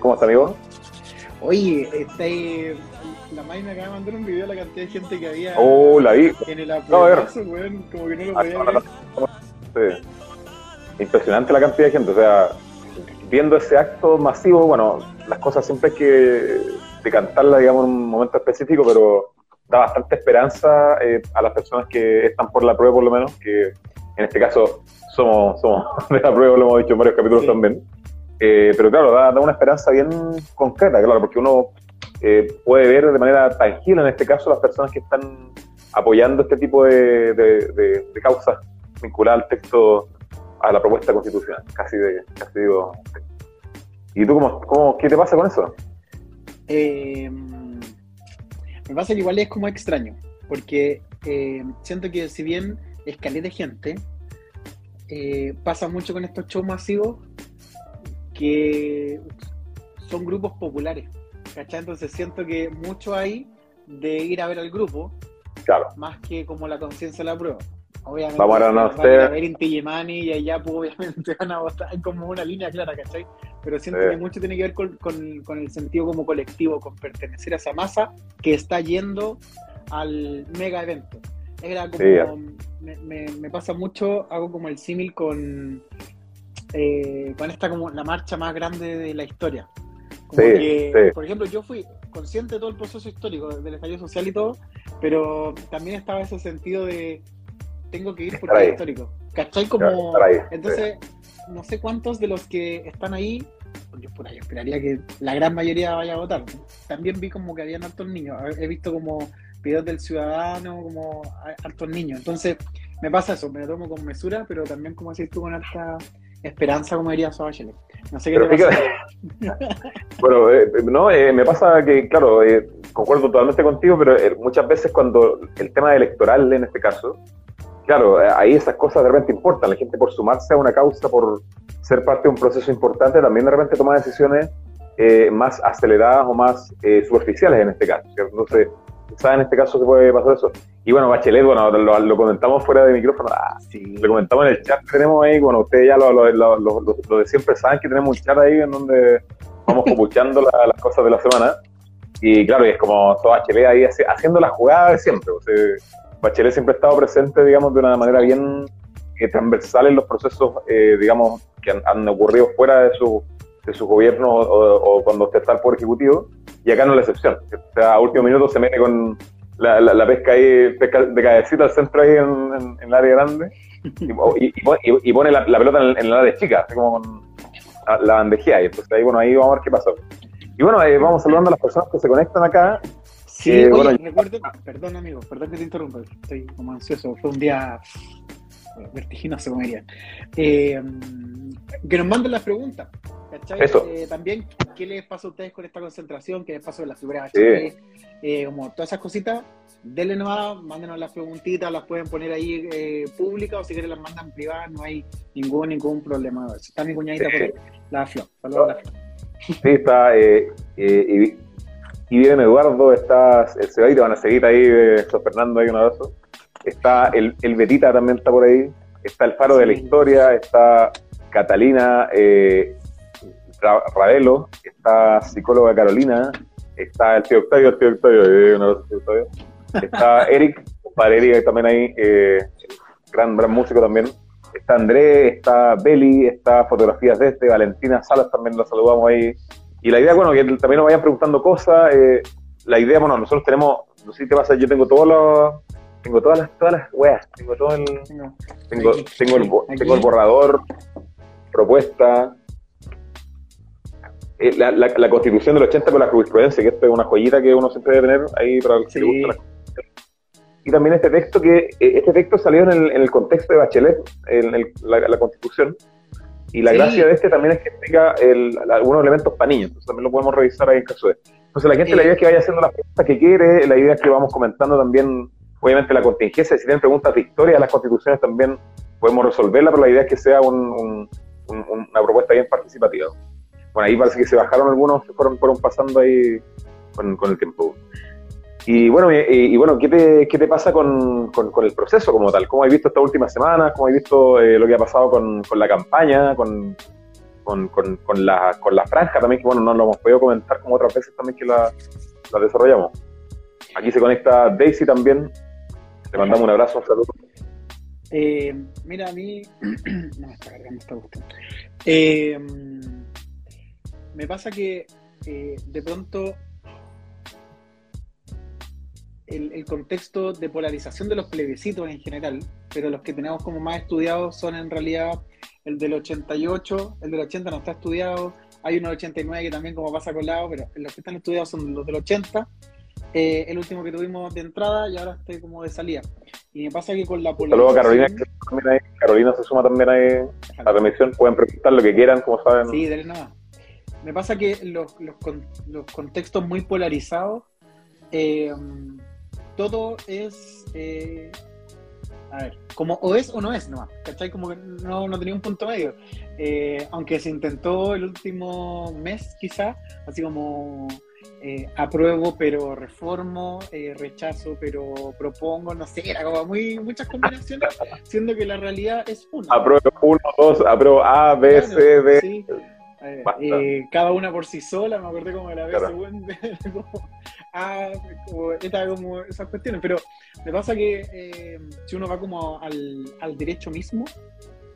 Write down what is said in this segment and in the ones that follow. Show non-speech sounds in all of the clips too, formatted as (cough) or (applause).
¿Cómo está, amigo? Oye, este, la May me acaba de mandar un video de la cantidad de gente que había Oh, la vi. en el No, aplauso, weón, como que no lo Ah, podía no, no, Sí. Impresionante la cantidad de gente. O sea, viendo ese acto masivo, bueno, las cosas siempre hay que decantarla, digamos, en un momento específico, pero da bastante esperanza eh, a las personas que están por la prueba, por lo menos, que en este caso somos, somos (laughs) de la prueba, lo hemos dicho en varios capítulos Sí. también. Eh, pero claro, da, una esperanza bien concreta, claro, porque uno eh, puede ver de manera tangible, en este caso, las personas que están apoyando este tipo de, de- causas vinculadas al texto, a la propuesta constitucional. Casi, de, casi digo. ¿Y tú cómo, cómo, qué te pasa con eso? Eh, me pasa que igual es como extraño, porque siento que si bien escalé de gente, pasa mucho con estos shows masivos que son grupos populares, ¿cachai? Entonces siento que mucho hay de ir a ver al grupo, Claro, más que como la conciencia de la prueba. Obviamente, Vamos a van a ver Inti Illimani y allá pues, (laughs) obviamente van a votar como una línea clara, ¿cachai? Pero siento Sí. que mucho tiene que ver con, con- con el sentido como colectivo, con pertenecer a esa masa que está yendo al mega evento. Era como, Sí. me, me- me pasa mucho, hago como el símil con, eh, con esta como la marcha más grande de la historia. Como Sí, que, sí. por ejemplo, yo fui consciente de todo el proceso histórico, del estallido social y todo, pero también estaba ese sentido de tengo que ir ahí. es histórico. ¿Cachai? Como, ahí, entonces, no sé cuántos de los que están ahí, yo por ahí esperaría que la gran mayoría vaya a votar. También vi como que habían hartos niños, he visto como videos del ciudadano, como hartos niños. Entonces, me pasa eso, me lo tomo con mesura, pero también, como decís tú, con harta esperanza, como diría Bachelet. No sé qué te pasa. (laughs) bueno, eh, no, eh, me pasa que, claro, eh, concuerdo totalmente contigo, pero eh, muchas veces cuando el tema electoral, en este caso, claro, eh, ahí esas cosas de repente importan. La gente por sumarse a una causa, por ser parte de un proceso importante, también de repente toma decisiones eh, más aceleradas o más superficiales en este caso. ¿cierto? Entonces, quizás en este caso se puede pasar eso. Y bueno, Bachelet, bueno, lo, lo comentamos fuera de micrófono, ah, Sí. lo comentamos en el chat que tenemos ahí, bueno, ustedes ya lo, lo, lo- de siempre saben que tenemos un chat ahí en donde vamos copuchando la- las cosas de la semana. Y claro, y es como todo Bachelet ahí haci- haciendo la jugada de siempre. O sea, Bachelet siempre ha estado presente, digamos, de una manera bien eh, transversal en los procesos, eh, digamos, que han, han ocurrido fuera de su, de su gobierno o, o cuando usted está al Poder Ejecutivo. Y acá no es la excepción. O sea, a último minuto se mete con la, la- la pesca ahí, pesca de cabecita al centro ahí en, en- en el área grande y, y- y pone- y- y pone la, la pelota en, el- el área chica, así como con la, bandejea. Y entonces ahí, bueno, ahí vamos a ver qué pasa. Y bueno, eh, vamos saludando a las personas que se conectan acá. Sí, Eh, oye, bueno, recuerden, perdón amigo, perdón que te interrumpa, estoy como ansioso, fue un día vertiginoso, como dirían. Eh, que nos manden las preguntas, ¿cachai? Eso. Eh, también, ¿qué les pasa a ustedes con esta concentración? ¿Qué les pasó en la figura Sí. Eh, como todas esas cositas, denle nomás, mándenos las preguntitas, las pueden poner ahí eh, públicas o si quieren las mandan privadas, no hay ningún ningún problema. Está mi cuñadita por ahí, la Flo, saludos a la Flo. Sí, está eh, eh, y, y bien Eduardo, está el Cebadito, van a seguir ahí, eh, San Fernando, ahí un abrazo. Está el, el Betita también está por ahí. Está el Faro de la Sí. Historia, está Catalina eh, Ra- Ravelo, está psicóloga Carolina, está el tío Octavio, el tío Octavio, eh, abrazo, tío Octavio. Está (laughs) Eric, compadre Eric también ahí, eh, gran, gran músico también. Está Andrés, está Beli, está Fotografías de este, Valentina Salas también la saludamos ahí. Y la idea, bueno, que también nos vayan preguntando cosas. eh, la idea, bueno, nosotros tenemos, no sé si te pasa, yo tengo todos los, tengo todas las, todas las weas, tengo todo el, tengo, tengo, el, tengo el borrador, propuesta, eh, la, la- la constitución del 80 con la jurisprudencia, que esto es una joyita que uno siempre debe tener ahí para el que le gusta la constitución. Y también este texto que, eh, este texto salió en el, en el contexto de Bachelet, en el- la, la constitución, y la Sí. gracia de este también es que explica el- algunos elementos para niños, entonces también lo podemos revisar ahí en caso de. Entonces la gente, la idea es que vaya haciendo las preguntas que quiere, la idea es que vamos comentando también, obviamente la contingencia, si tienen preguntas de historia de las constituciones también podemos resolverla, pero la idea es que sea un- un- un- una propuesta bien participativa. Bueno, ahí parece que se bajaron algunos, se fueron, fueron pasando ahí con, con el tiempo. Y bueno, y, y bueno ¿qué, te, ¿qué te pasa con, con- con el proceso como tal? ¿Cómo has visto estas últimas semanas? ¿Cómo has visto eh, lo que ha pasado con, con la campaña? Con, la, con la franja también, que bueno, no lo hemos podido comentar como otras veces también que la, la desarrollamos. Aquí se conecta Daisy también. Le mandamos un abrazo, un saludo. Eh, mira, a mí. (clears throat) no, está cargando, gustando. Eh, me pasa que eh, de pronto el, el, contexto de polarización de los plebiscitos en general, pero los que tenemos como más estudiados son en realidad el del 88, el del 80 no está estudiado, hay uno del 89 que también como pasa colado, pero los que están estudiados son los del 80, eh, el último que tuvimos de entrada y ahora estoy como de salida. Y me pasa que con la polarización... Carolina, Carolina se suma también ahí a la remisión, pueden preguntar lo que quieran, como saben. Sí, denle nada. Me pasa que los, los, los contextos muy polarizados, eh, todo es... Eh, a ver, como o es o no es no ¿cachai? Como que no, no tenía un punto medio. Eh, aunque se intentó el último mes, quizá, así como eh, apruebo pero reformo, eh, rechazo pero propongo, no sé, era como muy, muchas combinaciones, siendo que la realidad es una. Apruebo uno, dos, apruebo A, B, C, D. Sí. Eh, cada una por sí sola, me acordé como de la vez (laughs) como, ah, como, como esas cuestiones, pero me pasa que si uno va como al, al, derecho mismo,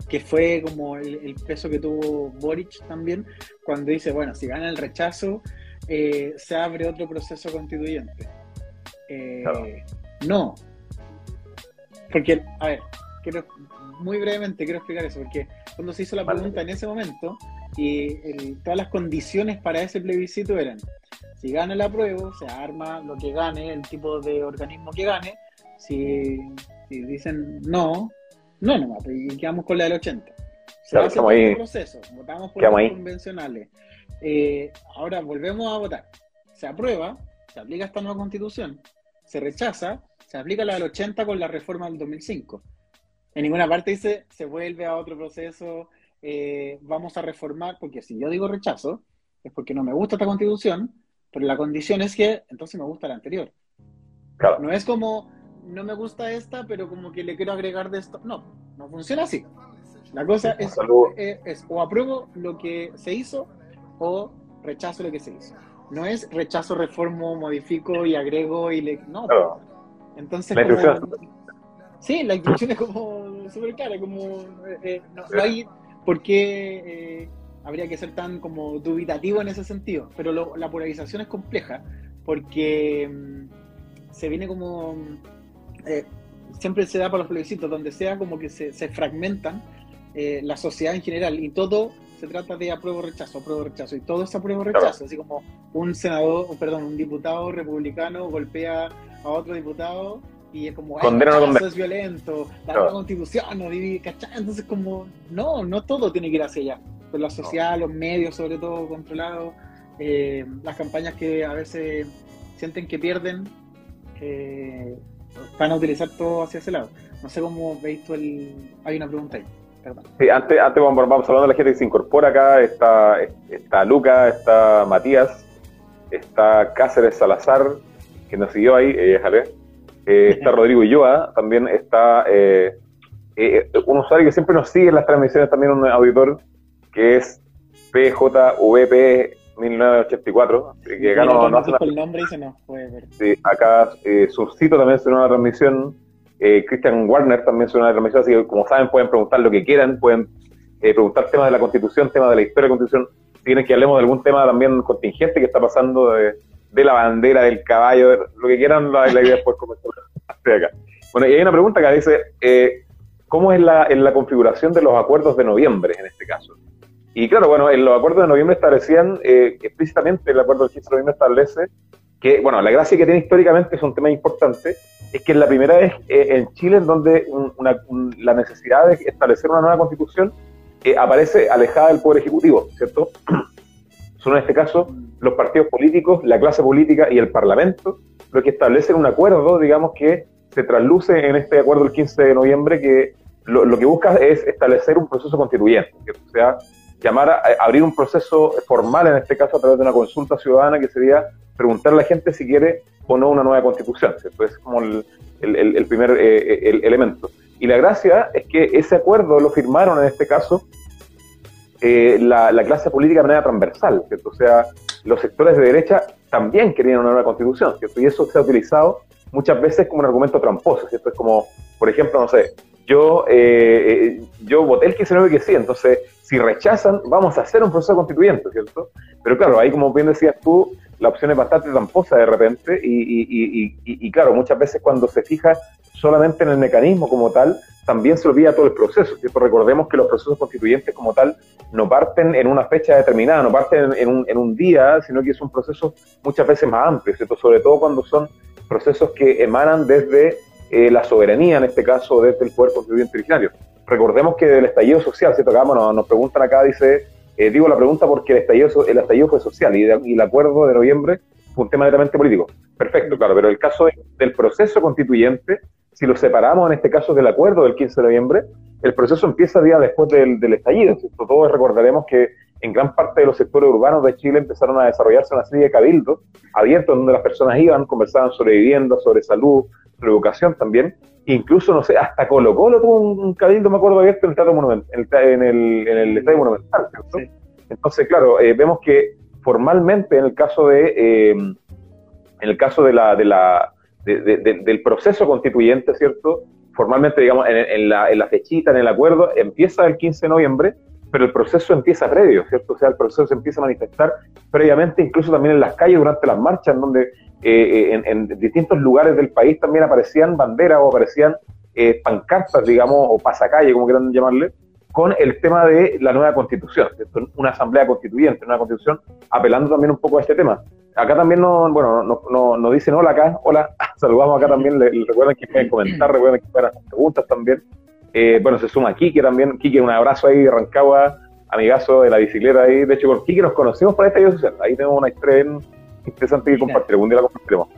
que fue como el, peso que tuvo Boric también, cuando dice, bueno, si gana el rechazo, eh, se abre otro proceso constituyente. No, porque, a ver, quiero, muy brevemente quiero explicar eso, porque cuando se hizo la pregunta en ese momento, y todas las condiciones para ese plebiscito eran, si gana el apruebo, se arma lo que gane, el tipo de organismo que gane, si, dicen no, no nomás, y quedamos con la del 80. Se hace el proceso, votamos por los convencionales. Eh, ahora volvemos a votar. Se aprueba, se aplica esta nueva constitución, se rechaza, se aplica la del 80 con la reforma del 2005. En ninguna parte dice se vuelve a otro proceso eh, vamos a reformar, porque si yo digo rechazo, es porque no me gusta esta constitución, pero la condición es que entonces me gusta la anterior. No es como, no me gusta esta, pero como que le quiero agregar de esto. No, no funciona así. La cosa es, eh, es, o apruebo lo que se hizo o rechazo lo que se hizo. No es rechazo, reformo, modifico y agrego y le... No. Entonces, la sí, la instrucción es como súper clara, como eh, no, no, hay, por qué eh, habría que ser tan como dubitativo en ese sentido. Pero la polarización es compleja porque mm, se viene como... Eh, siempre se da para los plebiscitos, donde sea como que se, fragmentan eh, la sociedad en general y todo se trata de apruebo rechazo, apruebo rechazo y todo es apruebo rechazo, así como un senador, perdón, un diputado republicano golpea a otro diputado y es como, eso es violento, la constitución no divide, ¿cachai? Entonces como, no, no todo tiene que ir hacia allá. Pero la sociedad, los medios sobre todo controlados, eh, las campañas que a veces sienten que pierden, eh, van a utilizar todo hacia ese lado. No sé cómo veis tú el... Hay una pregunta ahí. Perdón. Sí, antes, antes vamos, hablando de la gente que se incorpora acá, está, está Luca, está Matías, está Cáceres Salazar, que nos siguió ahí, eh, eh, está (laughs) Rodrigo Ulloa, también está eh, eh, un usuario que siempre nos sigue en las transmisiones, también un auditor, que es PJVP 1984, que acá no, no, el nombre y se nos puede ver. Sí, acá eh, Surcito también suena una transmisión, Christian Warner también suena una transmisión, así que como saben pueden preguntar lo que quieran, pueden preguntar temas de la Constitución, temas de la historia de la Constitución, si quieren que hablemos de algún tema también contingente que está pasando de, de la bandera, del caballo, lo que quieran, la, la idea después comentar acá. Bueno, y hay una pregunta que dice, eh, ¿cómo es la, en la configuración de los acuerdos de noviembre en este caso? Y claro, bueno, en los acuerdos de noviembre establecían eh, explícitamente, el acuerdo del 15 de noviembre establece que, bueno, la gracia que tiene históricamente es un tema importante, es que es la primera vez eh, en Chile en donde la necesidad de establecer una nueva constitución aparece alejada del Poder Ejecutivo, ¿cierto? (clears throat) Son en este caso los partidos políticos, la clase política y el Parlamento, lo que establecen un acuerdo, digamos, que se trasluce en este acuerdo del 15 de noviembre, que lo, que busca es establecer un proceso constituyente, que sea llamar a, abrir un proceso formal, en este caso a través de una consulta ciudadana, que sería preguntar a la gente si quiere o no una nueva constitución. ¿cierto? Es como el, el, primer eh, elemento. Y la gracia es que ese acuerdo lo firmaron en este caso eh, la, clase política de manera transversal, ¿cierto? O sea, los sectores de derecha también querían una nueva constitución, ¿cierto? Y eso se ha utilizado muchas veces como un argumento tramposo, ¿cierto? Es como, por ejemplo, no sé, yo, eh, yo voté el 19 que sí, entonces si rechazan, vamos a hacer un proceso constituyente, ¿cierto? Pero claro, ahí como bien decías tú, la opción es bastante tramposa de repente y, claro, muchas veces cuando se fija solamente en el mecanismo como tal, también se olvida todo el proceso, ¿cierto? Recordemos que los procesos constituyentes como tal no parten en una fecha determinada, no parten en un, en un día, sino que es un proceso muchas veces más amplio, ¿cierto? Sobre todo cuando son procesos que emanan desde eh, la soberanía, en este caso desde el Constituyente originario. Recordemos que del estallido social, ¿cierto? Acá nos preguntan acá, dice, eh, digo la pregunta porque el estallido, el estallido fue social y, el acuerdo de noviembre fue un tema netamente político. Perfecto, claro, pero el caso del proceso constituyente, si lo separamos en este caso del acuerdo del 15 de noviembre, el proceso empieza día después del, estallido. ¿cierto? Todos recordaremos que en gran parte de los sectores urbanos de Chile empezaron a desarrollarse una serie de cabildos abiertos donde las personas iban, conversaban sobre vivienda, sobre salud, educación también, incluso, no sé, hasta Colo Colo tuvo un, cabildo, me acuerdo, abierto en el Teatro Monumental, en el, en el, Estadio Monumental, ¿cierto? Entonces, claro, eh, vemos que formalmente en el caso de, eh, en el caso de la, de la, del proceso constituyente, ¿cierto? Formalmente, digamos, en, la, en la fechita, en el acuerdo, empieza el 15 de noviembre, pero el proceso empieza previo, ¿cierto? O sea, el proceso se empieza a manifestar previamente, incluso también en las calles durante las marchas, en donde eh, eh, en, distintos lugares del país también aparecían banderas o aparecían eh, pancartas, digamos, o pasacalle, como quieran llamarle, con el tema de la nueva constitución, una asamblea constituyente, una constitución, apelando también un poco a este tema. Acá también nos, bueno, nos, dicen hola acá, hola, (laughs) saludamos acá también, le, recuerden que pueden comentar, recuerden que pueden hacer preguntas también. bueno, se suma Kike también, Kike, un abrazo ahí de Rancagua, amigazo de la bicicleta ahí, de hecho con Kike nos conocimos para esta social, ahí tenemos una historia interesante que compartir, algún día la compartiremos.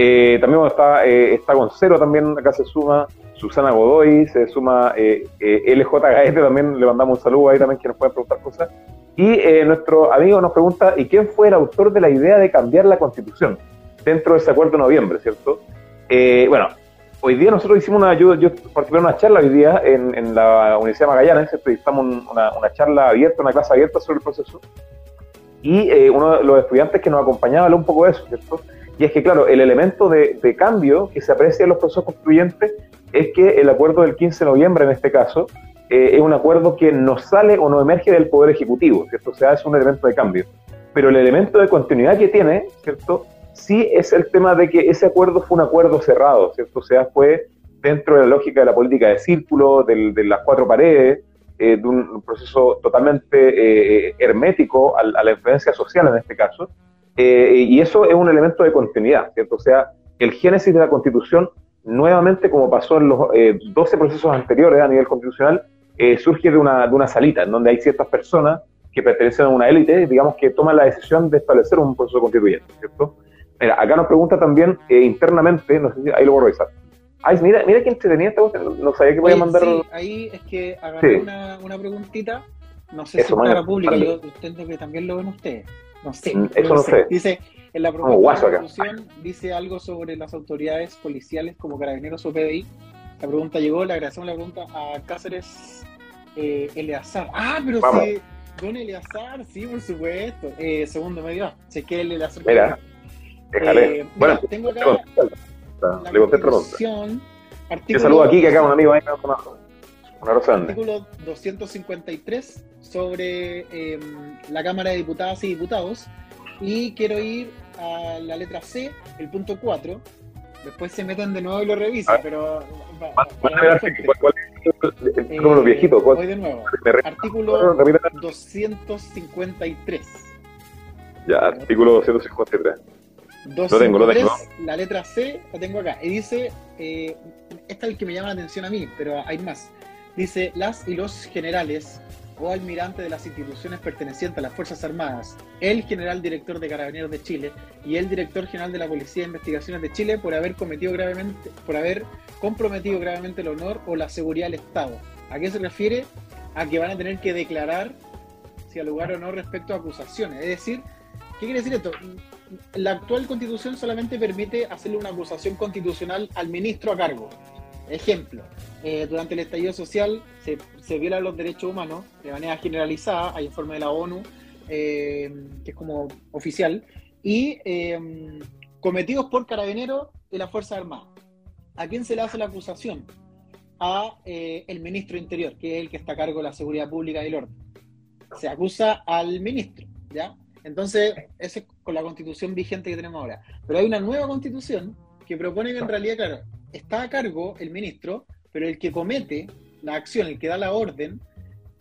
Eh, también está, eh, está con cero también, acá se suma Susana Godoy, se suma eh, eh LJ Gaete, también le mandamos un saludo ahí también que nos pueden preguntar cosas. Y nuestro amigo nos pregunta, ¿y quién fue el autor de la idea de cambiar la constitución dentro de ese acuerdo de noviembre, cierto? bueno, hoy día nosotros hicimos una, yo, yo participé en una charla hoy día en, en la Universidad de Magallanes, ¿cierto? estamos una, una charla abierta, una clase abierta sobre el proceso y eh, uno de los estudiantes que nos acompañaba habló un poco de eso, ¿cierto? Y es que, claro, el elemento de, cambio que se aprecia en los procesos constituyentes es que el acuerdo del 15 de noviembre, en este caso, eh, es un acuerdo que no sale o no emerge del Poder Ejecutivo, ¿cierto? O sea, es un elemento de cambio. Pero el elemento de continuidad que tiene, ¿cierto? Sí es el tema de que ese acuerdo fue un acuerdo cerrado, ¿cierto? O sea, fue dentro de la lógica de la política de círculo, de las cuatro paredes, eh, de un proceso totalmente eh, hermético a, la influencia social en este caso, eh, y eso es un elemento de continuidad, ¿cierto? O sea, el génesis de la Constitución, nuevamente como pasó en los 12 procesos anteriores a nivel constitucional, surge de una, de una salita, en donde hay ciertas personas que pertenecen a una élite, digamos, que toman la decisión de establecer un proceso constituyente, ¿cierto? Mira, acá nos pregunta también internamente, no sé si ahí lo voy a revisar, Ay, mira, mira qué entretenida esta cosa. No sabía que podía mandar. Sí, ahí es que agarré una, una preguntita. No sé si es para pública, yo que también lo ven ustedes. No sé. Mm, eso no sé. Dice, en la propuesta de resolución dice algo sobre las autoridades policiales como carabineros o PDI. La pregunta llegó, le agradecemos la pregunta a Cáceres eh, Eleazar. Ah, pero sí, don Eleazar, sí, por supuesto. Eh, segundo medio, chequé el Eleazar. Mira, déjale. Eh, bueno, tengo acá le conté pregunta. Yo saludo aquí que acá un amigo ahí una rosa Artículo 253 sobre em, la Cámara de Diputadas y Diputados. Y quiero ir a la letra C, el punto 4. Después se meten de nuevo y lo revisan, pero. ¿Cuál es el número viejito? Voy de nuevo. Artículo 253. Ya, artículo 253. 253, La letra C la tengo acá. Y dice, eh, esta es el que me llama la atención a mí, pero hay más. Dice, las y los generales o almirante de las instituciones pertenecientes a las Fuerzas Armadas, el general director de Carabineros de Chile y el director general de la Policía de Investigaciones de Chile por haber cometido gravemente, por haber comprometido gravemente el honor o la seguridad del Estado. ¿A qué se refiere? A que van a tener que declarar si al lugar o no respecto a acusaciones. Es decir, ¿qué quiere decir esto? La actual constitución solamente permite hacerle una acusación constitucional al ministro a cargo. ejemplo, eh, durante el estallido social se, se, violan los derechos humanos de manera generalizada, hay informe de la ONU, eh, que es como oficial, y eh, cometidos por carabineros y las Fuerzas Armadas. ¿A quién se le hace la acusación? A el ministro Interior, que es el que está a cargo de la seguridad pública y el orden. Se acusa al ministro, ¿ya? Entonces, eso es con la constitución vigente que tenemos ahora. Pero hay una nueva constitución que propone que en realidad, claro, está a cargo el ministro, pero el que comete la acción, el que da la orden,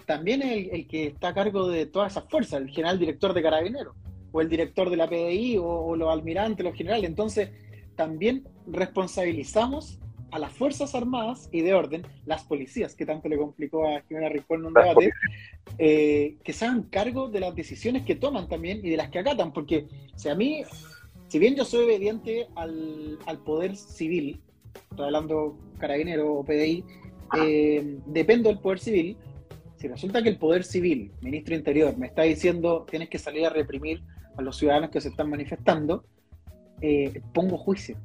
también es el, que está a cargo de todas esas fuerzas, el general director de carabineros, o el director de la PDI, o, los almirantes, los generales. Entonces, también responsabilizamos a las Fuerzas Armadas y de orden, las policías, que tanto le complicó a Jimena Rincón en un debate, eh, que se hagan cargo de las decisiones que toman también y de las que acatan, porque si a mí, si bien yo soy obediente al, al poder civil, estoy hablando carabinero o PDI, eh, dependo del poder civil. Si resulta que el poder civil, ministro Interior, me está diciendo tienes que salir a reprimir a los ciudadanos que se están manifestando, eh, pongo juicio.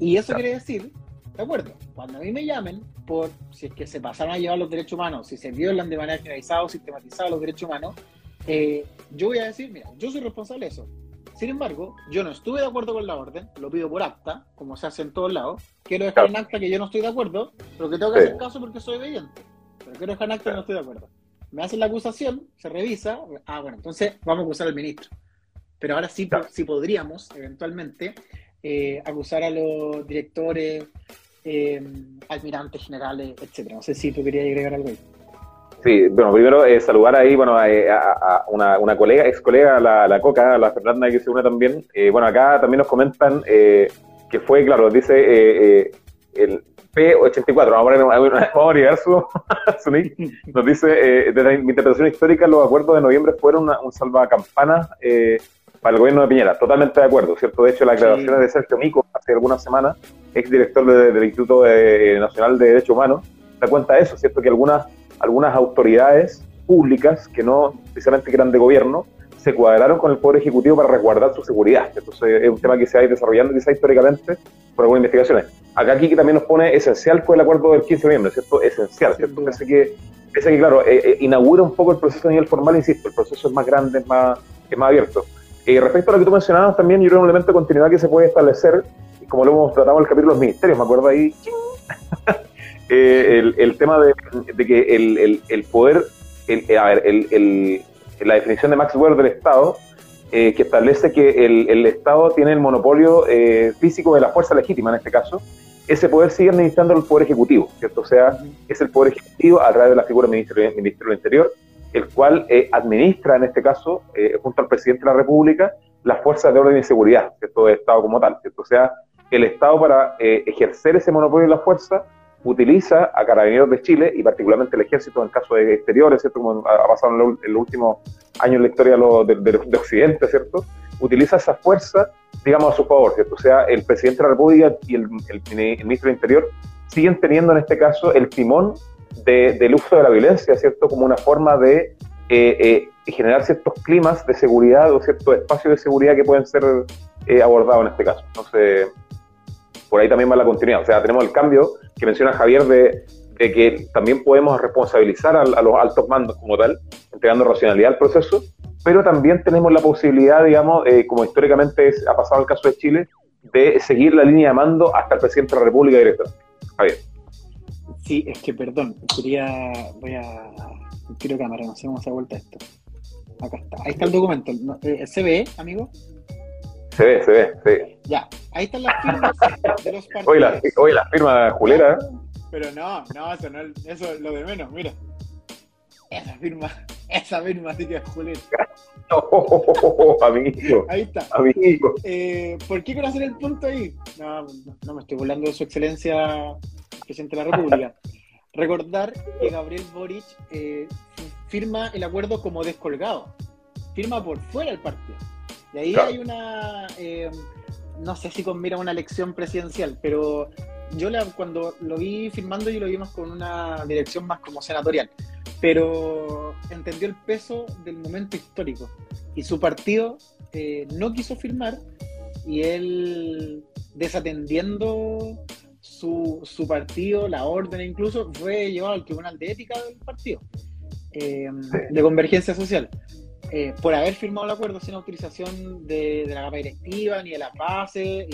Y eso quiere decir, de acuerdo, cuando a mí me llamen por si es que se pasaron a llevar los derechos humanos, si se violan de manera generalizada o sistematizada los derechos humanos, eh, yo voy a decir, mira, yo soy responsable de eso. Sin embargo, yo no estuve de acuerdo con la orden, lo pido por acta, como se hace en todos lados. Quiero dejar en acta que yo no estoy de acuerdo, pero que tengo que hacer caso porque soy obediente. Pero quiero dejar en acta que no estoy de acuerdo. Me hacen la acusación, se revisa. Ah, bueno, entonces vamos a acusar al ministro. Pero ahora sí, sí podríamos, eventualmente, eh, acusar a los directores, eh, almirantes generales, etcétera. No sé si tú querías agregar algo ahí. Sí, bueno, primero eh, saludar ahí, bueno, eh, a, una, una, colega, ex colega, la, la Coca, la Fernanda, que se une también. Eh, bueno, acá también nos comentan que fue, claro, dice el P84, vamos a, vamos a llegar su, (laughs) su nick, nos dice, de la interpretación histórica, los acuerdos de noviembre fueron una, un salvacampana para el gobierno de Piñera. Totalmente de acuerdo, ¿cierto? De hecho, las declaraciones de Sergio Mico hace algunas semanas, ex director del Instituto Nacional de Derechos Humanos, da cuenta de eso, ¿cierto? Que algunas algunas autoridades públicas que no precisamente eran de gobierno se cuadraron con el Poder Ejecutivo para resguardar su seguridad. Entonces es un tema que se ha ido desarrollando quizá históricamente por algunas investigaciones. Acá aquí también nos pone esencial fue el acuerdo del 15 de noviembre, ¿cierto? Esencial, ¿cierto? Pese que, que claro, eh, eh, inaugura un poco el proceso a nivel formal, insisto, el proceso es más grande, es más, es más abierto. Eh, respecto a lo que tú mencionabas también, yo creo que un elemento de continuidad que se puede establecer, como lo hemos tratado en el capítulo de los ministerios, me acuerdo ahí, (laughs) eh, el, tema de, que el, poder, eh, a ver, la definición de Max Weber del Estado, eh, que establece que el, Estado tiene el monopolio físico de la fuerza legítima en este caso, ese poder sigue administrando el Poder Ejecutivo, ¿cierto? O sea, es el Poder Ejecutivo a través de la figura del Ministro, del Interior, el cual administra en este caso, junto al Presidente de la República, las fuerzas de orden y seguridad, ¿cierto? De Estado como tal, ¿cierto? O sea, el Estado para ejercer ese monopolio de la fuerza utiliza a carabineros de Chile y particularmente el ejército en caso de exteriores, ¿cierto? Como ha pasado en, los últimos años en la historia de, Occidente, ¿cierto? Utiliza esa fuerza, digamos, a su favor, ¿cierto? O sea, el presidente de la República y el, ministro del Interior siguen teniendo en este caso el timón del uso de la violencia, ¿cierto? Como una forma de eh, eh, generar ciertos climas de seguridad o ciertos espacios de seguridad que pueden ser eh, abordados en este caso. Entonces, por ahí también va la continuidad. O sea, tenemos el cambio que menciona Javier de, que también podemos responsabilizar a, los altos mandos como tal, entregando racionalidad al proceso, pero también tenemos la posibilidad, digamos, eh, como históricamente ha pasado el caso de Chile, de seguir la línea de mando hasta el presidente de la República directamente. Javier. Sí, es que perdón, quería, voy a, quiero cámara, no sé cómo se ha vuelto esto. Acá está, ahí está el documento. Eh, ¿Se ve, amigo? Se ve, se ve, sí. Ya, ahí están las firmas de los partidos. Oye, la, firma Julera. Pero no, no, eso, no, eso es lo de menos, mira. Esa firma, esa firma sí que es Julera. (laughs) Oh, amigo. Ahí está. Amigo. Eh, ¿Por qué quiero hacer el punto ahí? No, no me estoy burlando de su excelencia, presidente de la República. Recordar que Gabriel Boric eh, firma el acuerdo como descolgado. Firma por fuera del partido. Y ahí hay una, eh, no sé si con mira una elección presidencial, pero yo la, cuando lo vi firmando y lo vimos con una dirección más como senatorial, pero entendió el peso del momento histórico y su partido eh, no quiso firmar y él desatendiendo su, su partido, la orden incluso, fue llevado al Tribunal de Ética del partido, eh, de Convergencia Social. Eh, por haber firmado el acuerdo sin autorización de, la capa directiva ni de la base,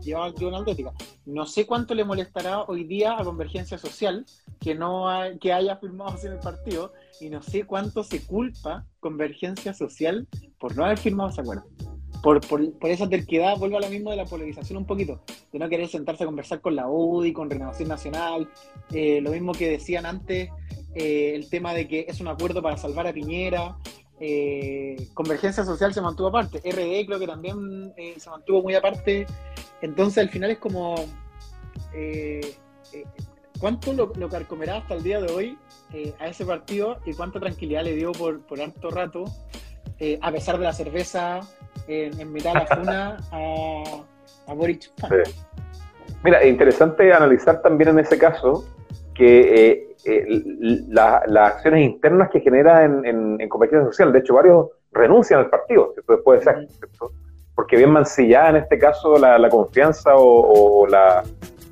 llevado al Tribunal de Ética. No sé cuánto le molestará hoy día a Convergencia Social que no que haya firmado sin el partido y no sé cuánto se culpa Convergencia Social por no haber firmado ese acuerdo. Por, por, por, esa terquedad, vuelvo a lo mismo de la polarización un poquito, de no querer sentarse a conversar con la UDI, con Renovación Nacional, eh, lo mismo que decían antes, eh, el tema de que es un acuerdo para salvar a Piñera, eh, Convergencia Social se mantuvo aparte, RD creo que también eh, se mantuvo muy aparte, entonces al final es como, ¿cuánto lo, carcomerá hasta el día de hoy a ese partido y cuánta tranquilidad le dio por, por harto rato, a pesar de la cerveza en, mitad de la zona a, a Boric? Mira, interesante analizar también en ese caso que eh, las acciones internas que genera en, en, convergencia social. De hecho, varios renuncian al partido, después de ser, porque bien mancillada en este caso la, confianza o, la,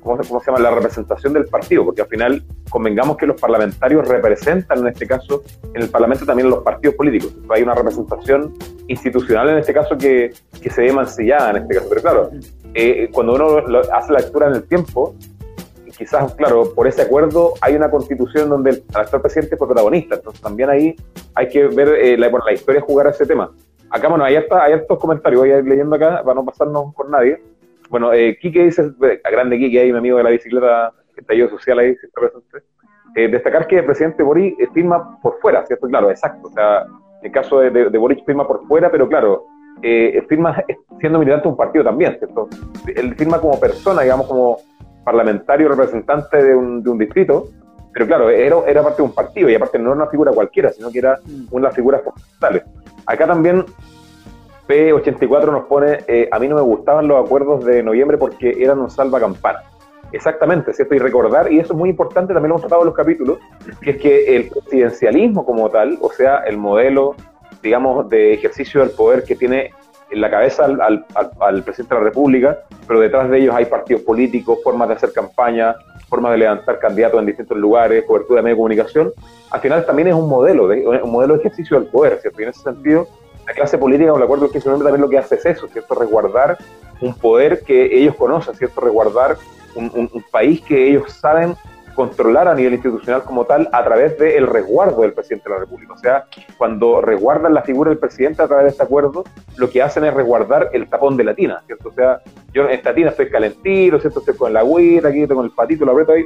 ¿cómo, se llama? la representación del partido, porque al final convengamos que los parlamentarios representan en este caso en el Parlamento también los partidos políticos. Hay una representación institucional en este caso que, que se ve mancillada en este caso. Pero claro, eh, cuando uno hace la lectura en el tiempo, quizás, claro, por ese acuerdo hay una constitución donde el actual presidente fue protagonista, entonces también ahí hay que ver eh, la, la historia jugar a ese tema. Acá, bueno, hay, hasta, hay estos comentarios, voy a ir leyendo acá para no pasarnos por nadie. Bueno, eh, Quique dice, a grande Quique ahí, mi amigo de la bicicleta, que está social ahí, si está presente. Eh, destacar que el presidente Boric eh, firma por fuera, ¿cierto? Claro, exacto. O sea, en el caso de, de, Boric firma por fuera, pero claro, eh, firma siendo militante de un partido también, ¿cierto? Él firma como persona, digamos, como parlamentario representante de un, de un distrito, pero claro, era, era parte de un partido y aparte no era una figura cualquiera, sino que era mm. una de las figuras fundamentales. Acá también P84 nos pone, eh, a mí no me gustaban los acuerdos de noviembre porque eran un salvacampana. Exactamente, ¿cierto? Y recordar, y eso es muy importante, también lo hemos tratado en los capítulos, que es que el presidencialismo como tal, o sea, el modelo, digamos, de ejercicio del poder que tiene en la cabeza al, al, presidente de la República, pero detrás de ellos hay partidos políticos, formas de hacer campaña, formas de levantar candidatos en distintos lugares, cobertura de medio de comunicación. Al final también es un modelo, de, un modelo de ejercicio del poder, ¿cierto? Y en ese sentido, la clase política, con el del 15 de noviembre, también lo que hace es eso, ¿cierto? Resguardar un poder que ellos conocen, ¿cierto? Resguardar un, un país que ellos saben controlar a nivel institucional como tal a través del resguardo del presidente de la República. O sea, cuando resguardan la figura del presidente a través de este acuerdo, lo que hacen es resguardar el tapón de la tina, ¿cierto? O sea, yo en esta tina estoy calentito, ¿cierto? Estoy con la agüita, aquí tengo el patito, lo aprieto ahí.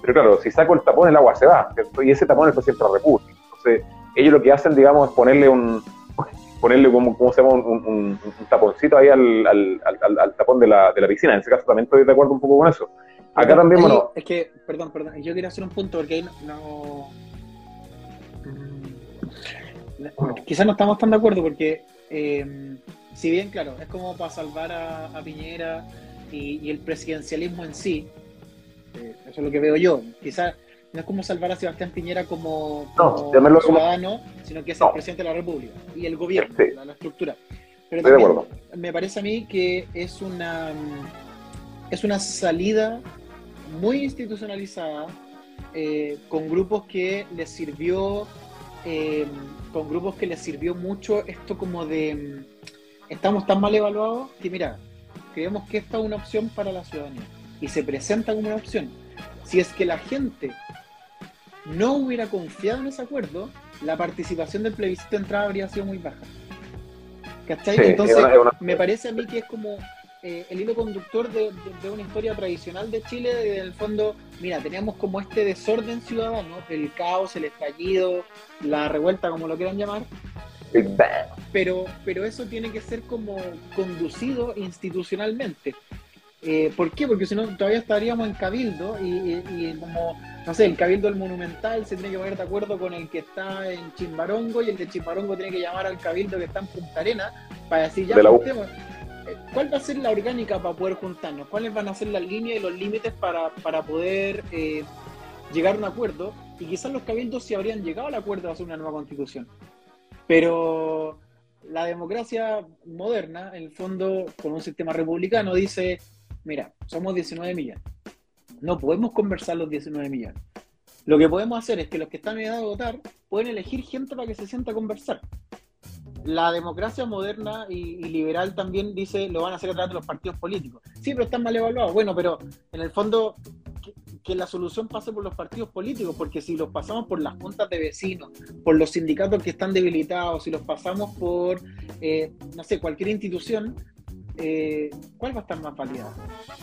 Pero claro, si saco el tapón, el agua se va, ¿cierto? Y ese tapón es el presidente de la República. Entonces, ellos lo que hacen, digamos, es ponerle un ponerle como, ¿cómo se llama? Un, un, taponcito ahí al, al, al, tapón de la, de la piscina. En ese caso también estoy de acuerdo un poco con eso. Acá también, bueno. Es que, perdón, perdón, yo quería hacer un punto porque ahí no. Mm, quizás no estamos tan de acuerdo porque, eh, si bien, claro, es como para salvar a, Piñera y, el presidencialismo en sí, eh, eso es lo que veo yo. Quizás no es como salvar a Sebastián Piñera como, ciudadano, sino que es el presidente de la República y el gobierno, la, estructura. Pero también, me parece a mí que es una es una salida muy institucionalizada, eh, con grupos que les sirvió, eh, con grupos que les sirvió mucho esto como de estamos tan mal evaluados que mira, creemos que esta es una opción para la ciudadanía y se presenta como una opción. Si es que la gente no hubiera confiado en ese acuerdo, la participación del plebiscito de entrada habría sido muy baja. ¿Cachai? Entonces, me parece a mí que es como eh, el hilo conductor de, una historia tradicional de Chile, en el fondo, mira, teníamos como este desorden ciudadano, el caos, el estallido, la revuelta, como lo quieran llamar. Pero, pero eso tiene que ser como conducido institucionalmente. Eh, ¿Por qué? Porque si no, todavía estaríamos en cabildo y, como, no sé, el cabildo del monumental se tiene que poner de acuerdo con el que está en Chimbarongo y el de Chimbarongo tiene que llamar al cabildo que está en Punta Arena para decir ya, ¿cuál va a ser la orgánica para poder juntarnos? ¿Cuáles van a ser las líneas y los límites para, poder eh, llegar a un acuerdo? Y quizás los cabildos sí habrían llegado al acuerdo de hacer una nueva constitución. Pero la democracia moderna, en el fondo, con un sistema republicano, dice, mira, somos 19 millones. No podemos conversar los 19 millones. Lo que podemos hacer es que los que están en edad de votar pueden elegir gente para que se sienta a conversar. La democracia moderna y, liberal también dice lo van a hacer a través de los partidos políticos. Sí, pero están mal evaluados. Bueno, pero en el fondo que, la solución pase por los partidos políticos, porque si los pasamos por las juntas de vecinos, por los sindicatos que están debilitados, si los pasamos por, eh, no sé, cualquier institución, eh, ¿cuál va a estar más validada?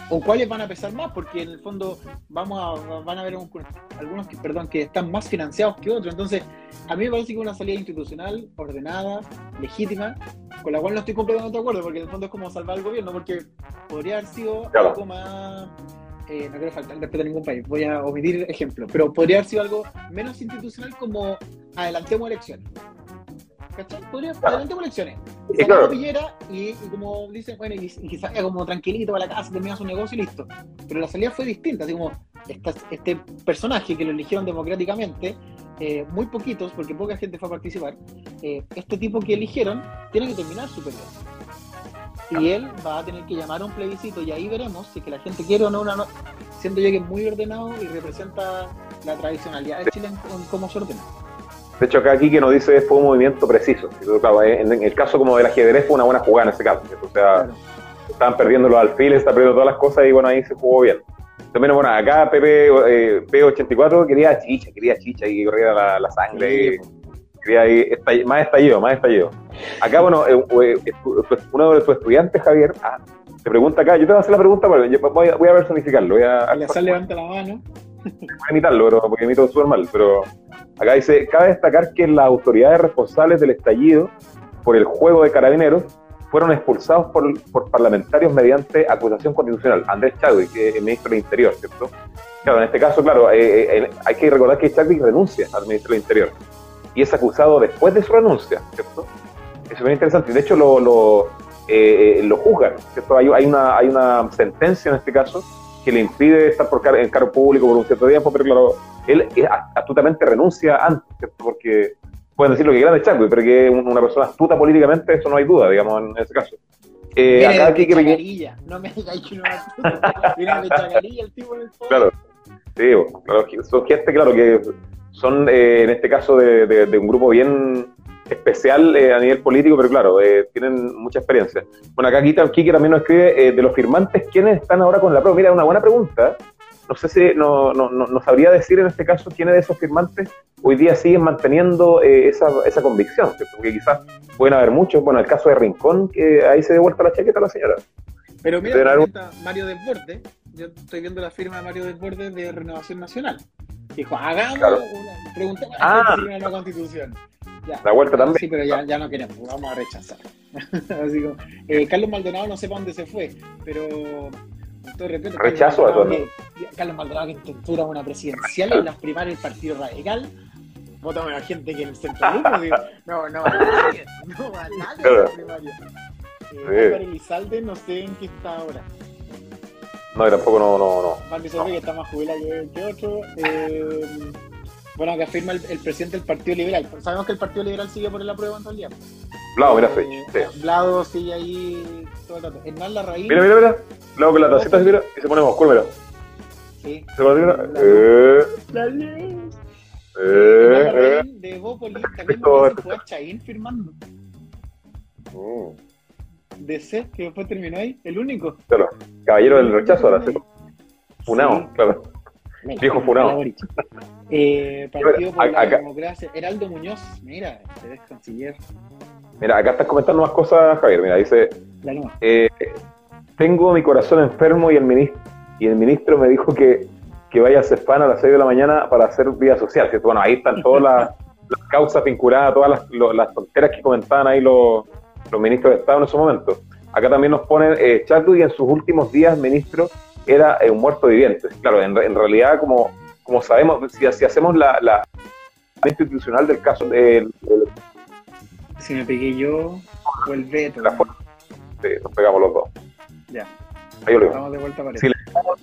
¿O cuáles van a pesar más? Porque en el fondo vamos a, van a haber algunos que, perdón, que están más financiados que otros. Entonces, a mí me parece que una salida institucional, ordenada, legítima, con la cual no estoy completamente de acuerdo, porque en el fondo es como salvar al gobierno, porque podría haber sido algo más... Eh, no quiero faltar respeto a ningún país, voy a omitir ejemplos, pero podría haber sido algo menos institucional como adelantemos elecciones. ¿Cachai? Podría, adelantemos elecciones y claro. y, como dicen, bueno, y, y que salga como tranquilito para la casa, termina su negocio y listo. Pero la salida fue distinta, así como este personaje que lo eligieron democráticamente, eh, muy poquitos, porque poca gente fue a participar, eh, este tipo que eligieron tiene que terminar su periodo. Y él va a tener que llamar a un plebiscito y ahí veremos si que la gente quiere o no una... No... Siento yo que es muy ordenado y representa la tradicionalidad de Chile en cómo se ordena. De hecho, acá aquí que nos dice fue un movimiento preciso. en el caso como del ajedrez fue una buena jugada en ese caso. O sea, estaban perdiendo los alfiles, estaban perdiendo todas las cosas y bueno, ahí se jugó bien. También, bueno, acá PP, eh, P84 quería chicha, quería chicha y corría la, la sangre. quería ahí, más estallido, más estallido. Acá, bueno, eh, eh, uno de tus estudiantes, Javier, ah, te pregunta acá, yo te voy a hacer la pregunta, pero voy a, voy a personificarlo. Voy a, levanta la mano. (laughs) Imitarlo, pero, porque imito súper mal, pero acá dice, cabe destacar que las autoridades responsables del estallido por el juego de carabineros fueron expulsados por, por parlamentarios mediante acusación constitucional. Andrés Chadwick, que es ministro del Interior, ¿cierto? Claro, en este caso, claro, eh, eh, hay que recordar que Chadwick renuncia al ministro del Interior y es acusado después de su renuncia, ¿cierto? Eso es muy interesante. De hecho, lo, lo, eh, lo juzgan, ¿cierto? Hay, una, hay una sentencia en este caso que le impide estar por en cargo público por un cierto tiempo, pero claro, él astutamente renuncia antes, ¿cierto? Porque pueden decir lo que quieran de Chadwick, pero que una persona astuta políticamente, eso no hay duda, digamos, en ese caso. Eh, acá aquí que me... no me digáis que no Viene (laughs) de chacarilla el tipo en el Claro, sí, claro, son gente, claro, que son eh, en este caso de, de, un grupo bien especial eh, a nivel político, pero claro, eh, tienen mucha experiencia. Bueno, acá Kiki también nos escribe, eh, de los firmantes, ¿quiénes están ahora con la prueba? Mira, una buena pregunta. No sé si no, no, no, sabría decir en este caso quiénes de esos firmantes hoy día siguen manteniendo esa, esa convicción, porque quizás pueden haber muchos. Bueno, el caso de Rincón, que ahí se devuelta la chaqueta a la señora. Pero mira, Mario Desbordes, yo estoy viendo la firma de Mario Desbordes de Renovación Nacional. Dijo, hagamos una pregunta ah. la constitución. La vuelta también. Sí, pero ya, ya no queremos, vamos a rechazar. (laughs) Así como, eh, Carlos Maldonado no sé para dónde se fue, pero todo respeto, rechazo a todo. Carlos Maldonado que intentó una presidencial en las primarias del Partido Radical. Votamos a la gente que en el centro (laughs) no, no va a nadie, no va a nadie en la primaria. Eh, Elizalde no sé en qué está ahora. No, tampoco no, no, no. Martín no. que está más jubilado que, otro. Eh, bueno, que afirma el, presidente del Partido Liberal. Sabemos que el Partido Liberal sigue por el apruebo en realidad. Blado, mira, eh, sí. Blado sigue ahí todo el rato. Hernán Larraín. Mira, mira, mira. Blado con la tacita, mira, y se pone oscuro, mira. Sí. Se pone, mira. Eh. La luz. Eh, eh. De Bópoli (laughs) también fue a Chaín firmando. Mm. De C, que después terminó ahí, el único. Claro, caballero del rechazo ahora, Funado, claro. Viejo funado. Eh, partido por la Democracia. Heraldo Muñoz, mira, se ves canciller. Mira, acá estás comentando más cosas, Javier. Mira, dice: eh, Tengo mi corazón enfermo y el ministro, y el ministro me dijo que, que vaya a Cefán a las 6 de la mañana para hacer vida social. Bueno, ahí están todas las, (laughs) causas vinculadas, todas las, las, tonteras que comentaban ahí los, los ministros de Estado en esos momentos. Acá también nos ponen eh, y en sus últimos días, ministro, era eh, un muerto viviente. Claro, en, en realidad, como, como sabemos, si, si hacemos la, la, institucional del caso de... Si me pegué yo o el veto. sí, nos pegamos los dos. Ya. Ahí lo Estamos de vuelta si el, Estado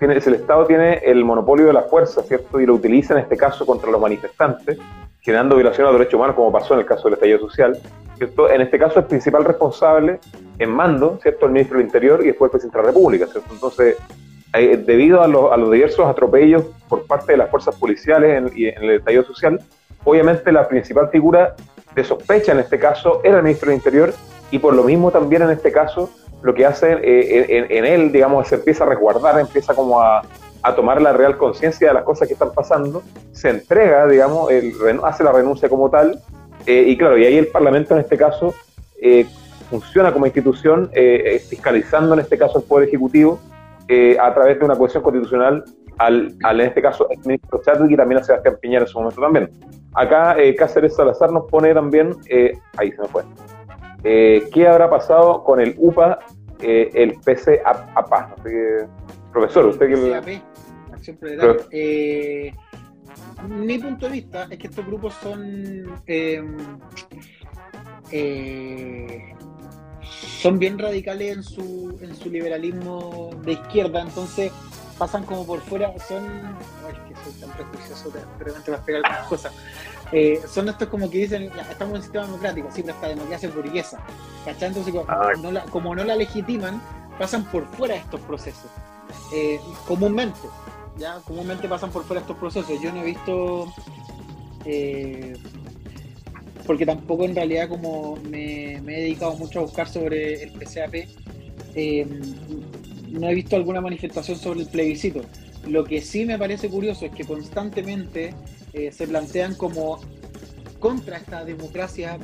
tiene, el Estado tiene el monopolio de la fuerza, ¿cierto? Y lo utiliza en este caso contra los manifestantes, generando violación a derechos humanos, como pasó en el caso del estallido social. En este caso, el principal responsable en mando, ¿cierto? El ministro del Interior y después el presidente de la República, ¿cierto? Entonces, eh, debido a, los diversos atropellos por parte de las fuerzas policiales en, y en el estallido social, obviamente la principal figura de sospecha en este caso era el ministro del Interior y por lo mismo también en este caso lo que hace eh, en, él, digamos, se empieza a resguardar, empieza como a, tomar la real conciencia de las cosas que están pasando, se entrega, digamos, hace la renuncia como tal, eh, y claro, y ahí el Parlamento en este caso eh, funciona como institución fiscalizando en este caso el Poder Ejecutivo a través de una cohesión constitucional al, en este caso, el ministro Chadwick y también a Sebastián Piñera en su momento también. Acá Cáceres Salazar nos pone también, ahí se me fue, eh, ¿Qué habrá pasado con el UPA, eh, el PCAPA? profesor, usted que... Acción eh, mi punto de vista es que estos grupos son em, son bien radicales en su, en su liberalismo de izquierda, entonces pasan como por fuera, son, ay, que soy tan prejuicioso, de repente vas a pegar algunas cosas, eh, son estos como que dicen, estamos en un sistema democrático, sí, pero esta democracia es burguesa, ¿cachai? Entonces, como, no la, legitiman, pasan por fuera de estos procesos, eh, comúnmente, ya, comúnmente pasan por fuera de estos procesos, yo no he visto... Eh, porque tampoco en realidad como me, me, he dedicado mucho a buscar sobre el PCAP, eh, no he visto alguna manifestación sobre el plebiscito. Lo que sí me parece curioso es que constantemente eh, se plantean como contra esta democracia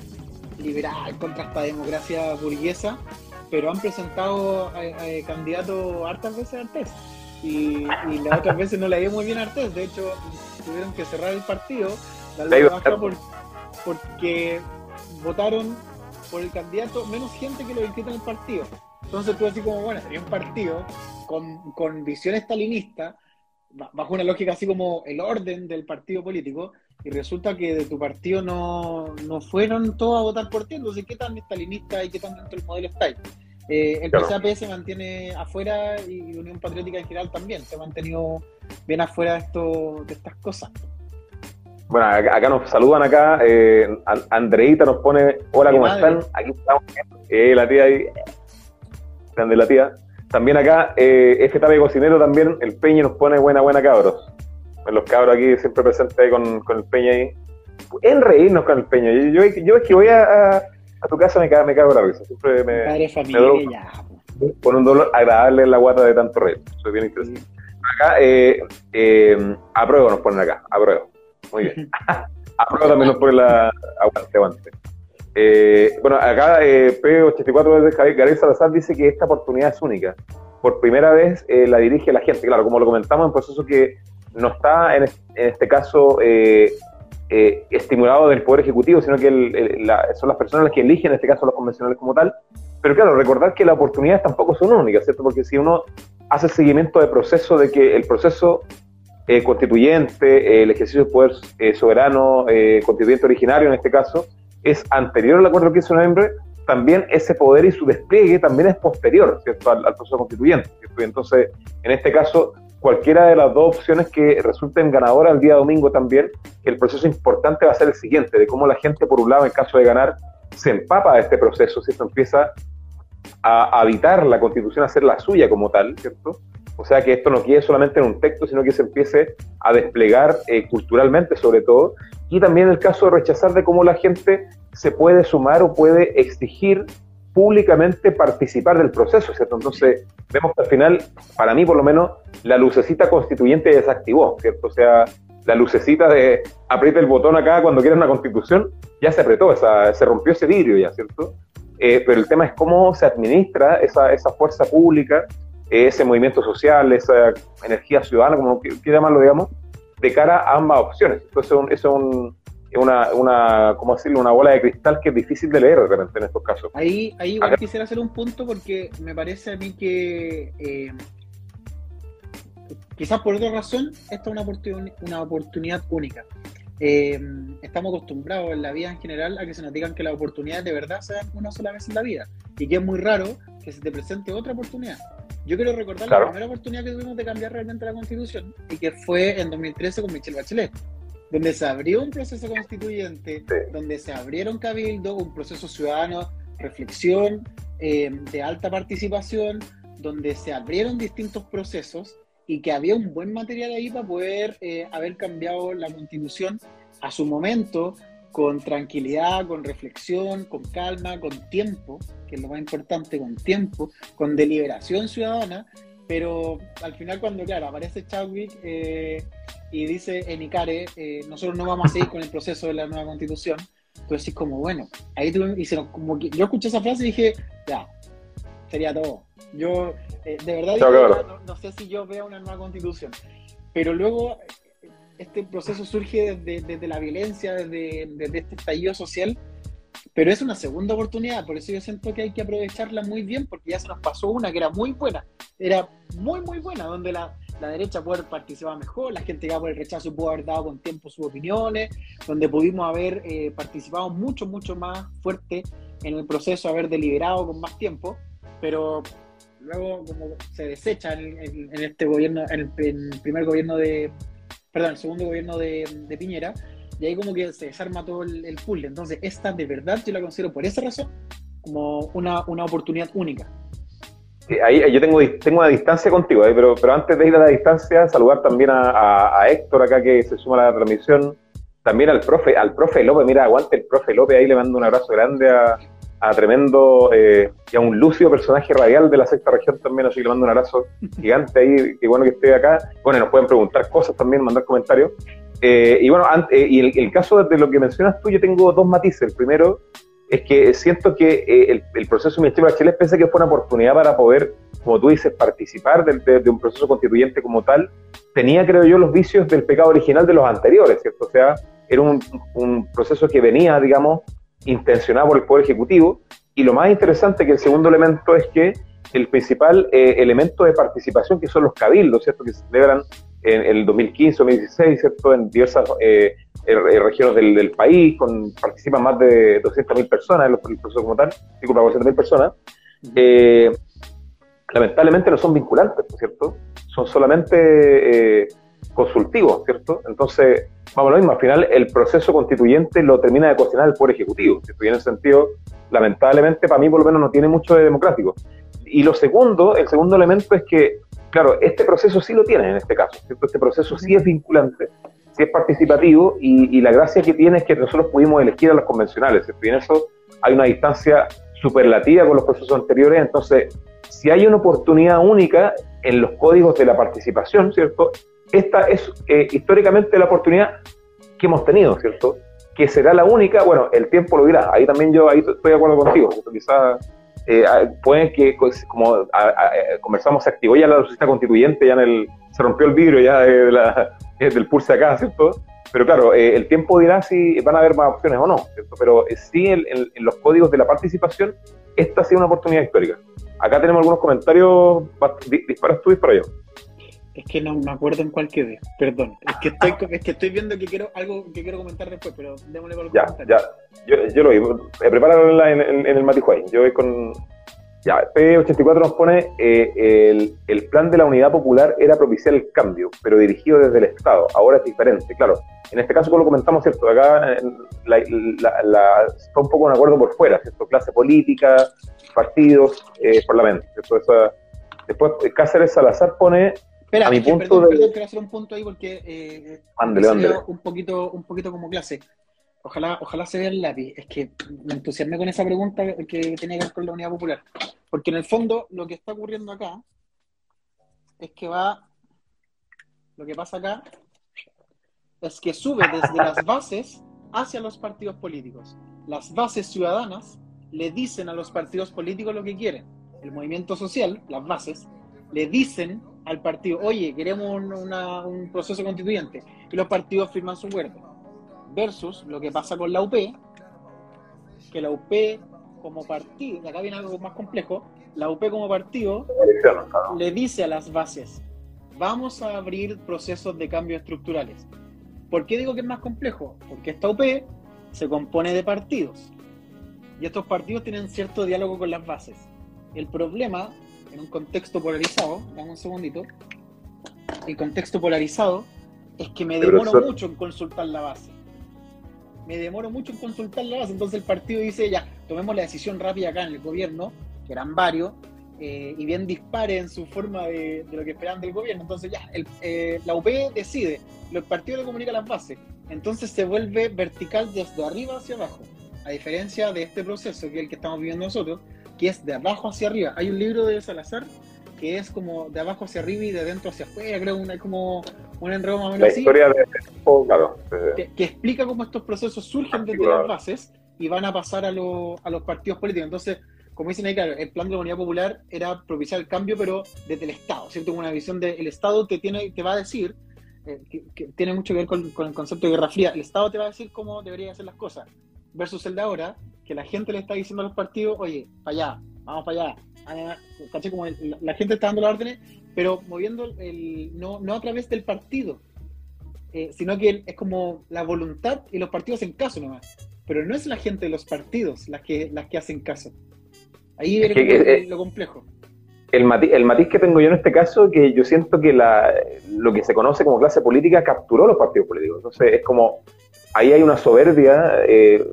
liberal, contra esta democracia burguesa, pero han presentado candidatos hartas veces a Artés. Y, las otras (laughs) veces no le dio muy bien a Artés. De hecho, tuvieron que cerrar el partido, baja porque votaron por el candidato menos gente que lo inscrito en el partido. Entonces tú así como, bueno, sería un partido con, con visión estalinista, bajo una lógica así como el orden del partido político, y resulta que de tu partido no, no fueron todos a votar por ti, entonces ¿qué tan estalinista y qué tan dentro del modelo está? Eh, el claro. PSAP se mantiene afuera y Unión Patriótica en general también, se ha mantenido bien afuera de, esto, de estas cosas. Bueno, acá, nos saludan acá, eh, Andreita nos pone, hola, ¿cómo están? Aquí estamos, eh, la tía ahí, grande la tía. También acá, eh, este tape cocinero también, el Peña nos pone buena, buena cabros. Los cabros aquí siempre presentes con, con el Peña ahí. En reírnos con el Peña. Yo, yo, es que voy a, a, tu casa me, cago, me cago la risa. Siempre me. Padre familia, Con un dolor agradable en la guata de tanto reír. Soy bien interesante. Acá, eh, eh, apruebo nos ponen acá. Apruebo. Muy bien. (laughs) (laughs) apruebo también nos pone la. Aguante, aguante. Eh, bueno, acá eh, P84 de Gabriel Salazar dice que esta oportunidad es única. Por primera vez eh, la dirige la gente. Claro, como lo comentamos, en un proceso que no está en, este caso eh, estimulado del Poder Ejecutivo, sino que son las personas las que eligen, en este caso los convencionales como tal. Pero claro, recordar que las oportunidades tampoco son únicas, ¿cierto? Porque si uno hace seguimiento del proceso, de que el proceso constituyente, el ejercicio del poder soberano, constituyente originario en este caso, es anterior al acuerdo del 15 de noviembre, también ese poder y su despliegue también es posterior ¿cierto? Al, proceso constituyente. Y entonces, en este caso, cualquiera de las dos opciones que resulten ganadoras el día domingo también, el proceso importante va a ser el siguiente, de cómo la gente, por un lado, en caso de ganar, se empapa de este proceso, ¿cierto? Empieza a habitar la constitución, a ser la suya como tal, ¿cierto? O sea, que esto no quede solamente en un texto, sino que se empiece a desplegar eh, culturalmente sobre todo. Y también el caso de rechazar de cómo la gente se puede sumar o puede exigir públicamente participar del proceso, ¿cierto? Entonces, vemos que al final, para mí por lo menos, la lucecita constituyente desactivó, ¿cierto? O sea, la lucecita de aprieta el botón acá cuando quieres una constitución, ya se apretó, esa, se rompió ese vidrio ya, ¿cierto? Eh, pero el tema es cómo se administra esa, esa fuerza pública ese movimiento social, esa energía ciudadana, como quieras llamarlo, digamos, de cara a ambas opciones. Entonces, eso es una, una, ¿cómo decirlo? una bola de cristal que es difícil de leer de repente en estos casos. Ahí, ahí igual quisiera hacer un punto porque me parece a mí que eh, quizás por otra razón esta es una, oportunidad, una oportunidad única. Eh, estamos acostumbrados en la vida en general a que se nos digan que las oportunidades de verdad se dan una sola vez en la vida y que es muy raro que se te presente otra oportunidad. Yo quiero recordar la primera oportunidad que tuvimos de cambiar realmente la constitución y que fue en 2013 con Michelle Bachelet, donde se abrió un proceso constituyente, donde se abrieron cabildo, un proceso ciudadano, reflexión, eh, de alta participación, donde se abrieron distintos procesos y que había un buen material ahí para poder eh, haber cambiado la constitución a su momento, con tranquilidad, con reflexión, con calma, con tiempo, que es lo más importante, con tiempo, con deliberación ciudadana, pero al final cuando, claro, aparece Chadwick eh, y dice en Icare, eh, nosotros no vamos a seguir con el proceso de la nueva constitución, entonces es como, bueno, ahí tuve, y como que yo escuché esa frase y dije, ya, sería todo. Yo, eh, de verdad, no, sé si yo veo una nueva constitución. Pero luego, este proceso surge desde, la violencia, desde, este estallido social, pero es una segunda oportunidad, por eso yo siento que hay que aprovecharla muy bien, porque ya se nos pasó una que era muy buena, era muy, muy buena, donde la, la derecha puede participar mejor, la gente ya por el rechazo pudo haber dado con tiempo sus opiniones, donde pudimos haber eh, participado mucho, mucho más fuerte en el proceso, haber deliberado con más tiempo, pero luego como se desecha en, este gobierno, en el, primer gobierno de, perdón, el segundo gobierno de, Piñera, y ahí como que se desarma todo el, el puzzle. Entonces, esta de verdad yo la considero por esa razón como una, una oportunidad única. ahí yo tengo, tengo una distancia contigo, pero, pero antes de ir a la distancia, saludar también a, a, Héctor acá que se suma a la transmisión, también al profe, al profe López, mira, aguante el profe López, ahí le mando un abrazo grande a, a tremendo, eh, y a un lúcido personaje radial de la sexta región también, así que le mando un abrazo gigante ahí, qué bueno que esté acá. Bueno, nos pueden preguntar cosas también, mandar comentarios. Eh, y bueno, eh, y el, caso de lo que mencionas tú, yo tengo dos matices. El primero es que siento que el, el, proceso de Bachelet, pensé que fue una oportunidad para poder, como tú dices, participar de, de, un proceso constituyente como tal, tenía, creo yo, los vicios del pecado original de los anteriores, ¿cierto? O sea, era un, un proceso que venía, digamos, intencionado por el Poder Ejecutivo. Y lo más interesante que el segundo elemento es que el principal eh, elemento de participación, que son los cabildos, ¿cierto? que se celebran en el 2015 2016, ¿cierto? en diversas eh, eh, regiones del, país, con, participan más de 200.000 personas en el proceso como tal, disculpa, 400.000 personas, lamentablemente no son vinculantes, ¿cierto? Son solamente consultivos, ¿cierto? Entonces, vamos a lo mismo, al final el proceso constituyente lo termina de cuestionar el Poder Ejecutivo, Y en ese sentido, lamentablemente, para mí por lo menos no tiene mucho de democrático. Y lo segundo, el segundo elemento es que, claro, este proceso sí lo tiene en este caso, ¿cierto? Este proceso sí es vinculante, sí es participativo y, la gracia que tiene es que nosotros pudimos elegir a los convencionales, ¿cierto? Y en eso hay una distancia superlativa con los procesos anteriores, entonces, si hay una oportunidad única en los códigos de la participación, ¿cierto? Esta es eh, históricamente la oportunidad que hemos tenido, ¿cierto? Que será la única, bueno, el tiempo lo dirá, ahí también yo ahí estoy de acuerdo contigo, quizás eh, puede que, pues, como eh, conversamos, se activó ya la sociedad constituyente, ya en el, se rompió el vidrio ya (laughs) del pulse acá, ¿cierto? Pero claro, el tiempo dirá si van a haber más opciones o no, ¿cierto? Pero sí, en, en, los códigos de la participación, esta ha sido una oportunidad histórica. Acá tenemos algunos comentarios, disparas tú, disparo yo. Es que no me acuerdo en cuál quedé, perdón. Es que estoy, es que estoy viendo que quiero algo que quiero comentar después, pero démosle con Ya, ya. Yo, yo lo vi. Eh, prepáralo en, en, en el Matijuay. Yo voy con. Ya, P84 nos pone: eh, el, el, plan de la unidad popular era propiciar el cambio, pero dirigido desde el Estado. Ahora es diferente. Claro, en este caso, como lo comentamos, ¿cierto? Acá la, la, está un poco un acuerdo por fuera, ¿cierto? Clase política, partidos, eh, parlamento, ¿cierto? Esa, después, Cáceres Salazar pone Espera, a mi punto de... quiero hacer un punto ahí porque eh, un poquito, un poquito como clase. Ojalá, ojalá se vea el lápiz. Es que me entusiasmé con esa pregunta que tenía que ver con la unidad popular. Porque en el fondo lo que está ocurriendo acá es que va. Lo que pasa acá es que sube desde las bases hacia los partidos políticos. Las bases ciudadanas le dicen a los partidos políticos lo que quieren. El movimiento social, las bases, le dicen al partido, oye, queremos un proceso constituyente, y los partidos firman su acuerdo. Versus lo que pasa con la UP, que la UP como partido, y acá viene algo más complejo, la UP como partido le dice a las bases, vamos a abrir procesos de cambio estructurales. ¿Por qué digo que es más complejo? Porque esta UP se compone de partidos y estos partidos tienen cierto diálogo con las bases. El problema en un contexto polarizado, dame un segundito, el contexto polarizado es que me demoro mucho en consultar la base. Me demoro mucho en consultar la base, entonces el partido dice, ya, tomemos la decisión rápida acá en el gobierno, que eran varios, eh, y bien dispare en su forma de, lo que esperan del gobierno. Entonces ya, eh, la UP decide, los partidos le comunican las bases, entonces se vuelve vertical desde arriba hacia abajo, a diferencia de este proceso que es el que estamos viviendo nosotros, que es de abajo hacia arriba. Hay un libro de Salazar que es como de abajo hacia arriba y de dentro hacia afuera, creo, una, como un enredo más o menos la historia De, claro, que, explica cómo estos procesos surgen desde las bases y van a pasar a, a los partidos políticos. Entonces, como dicen ahí, claro, el plan de la unidad popular era propiciar el cambio, pero desde el Estado, ¿cierto? Una visión del Estado te, tiene, te va a decir, eh, que, tiene mucho que ver con, el concepto de Guerra Fría, el Estado te va a decir cómo deberían hacer las cosas, versus el de ahora, que la gente le está diciendo a los partidos, oye, para allá, vamos para allá. Ah, ¿Caché? Como la, gente está dando las órdenes, pero moviendo el, no, no a través del partido, eh, sino que es como la voluntad y los partidos en caso nomás. Pero no es la gente de los partidos las que, las que hacen caso. Ahí es eh, lo complejo. El matiz, el matiz que tengo yo en este caso, que yo siento que la, lo que se conoce como clase política capturó los partidos políticos. Entonces es como, ahí hay una soberbia, eh,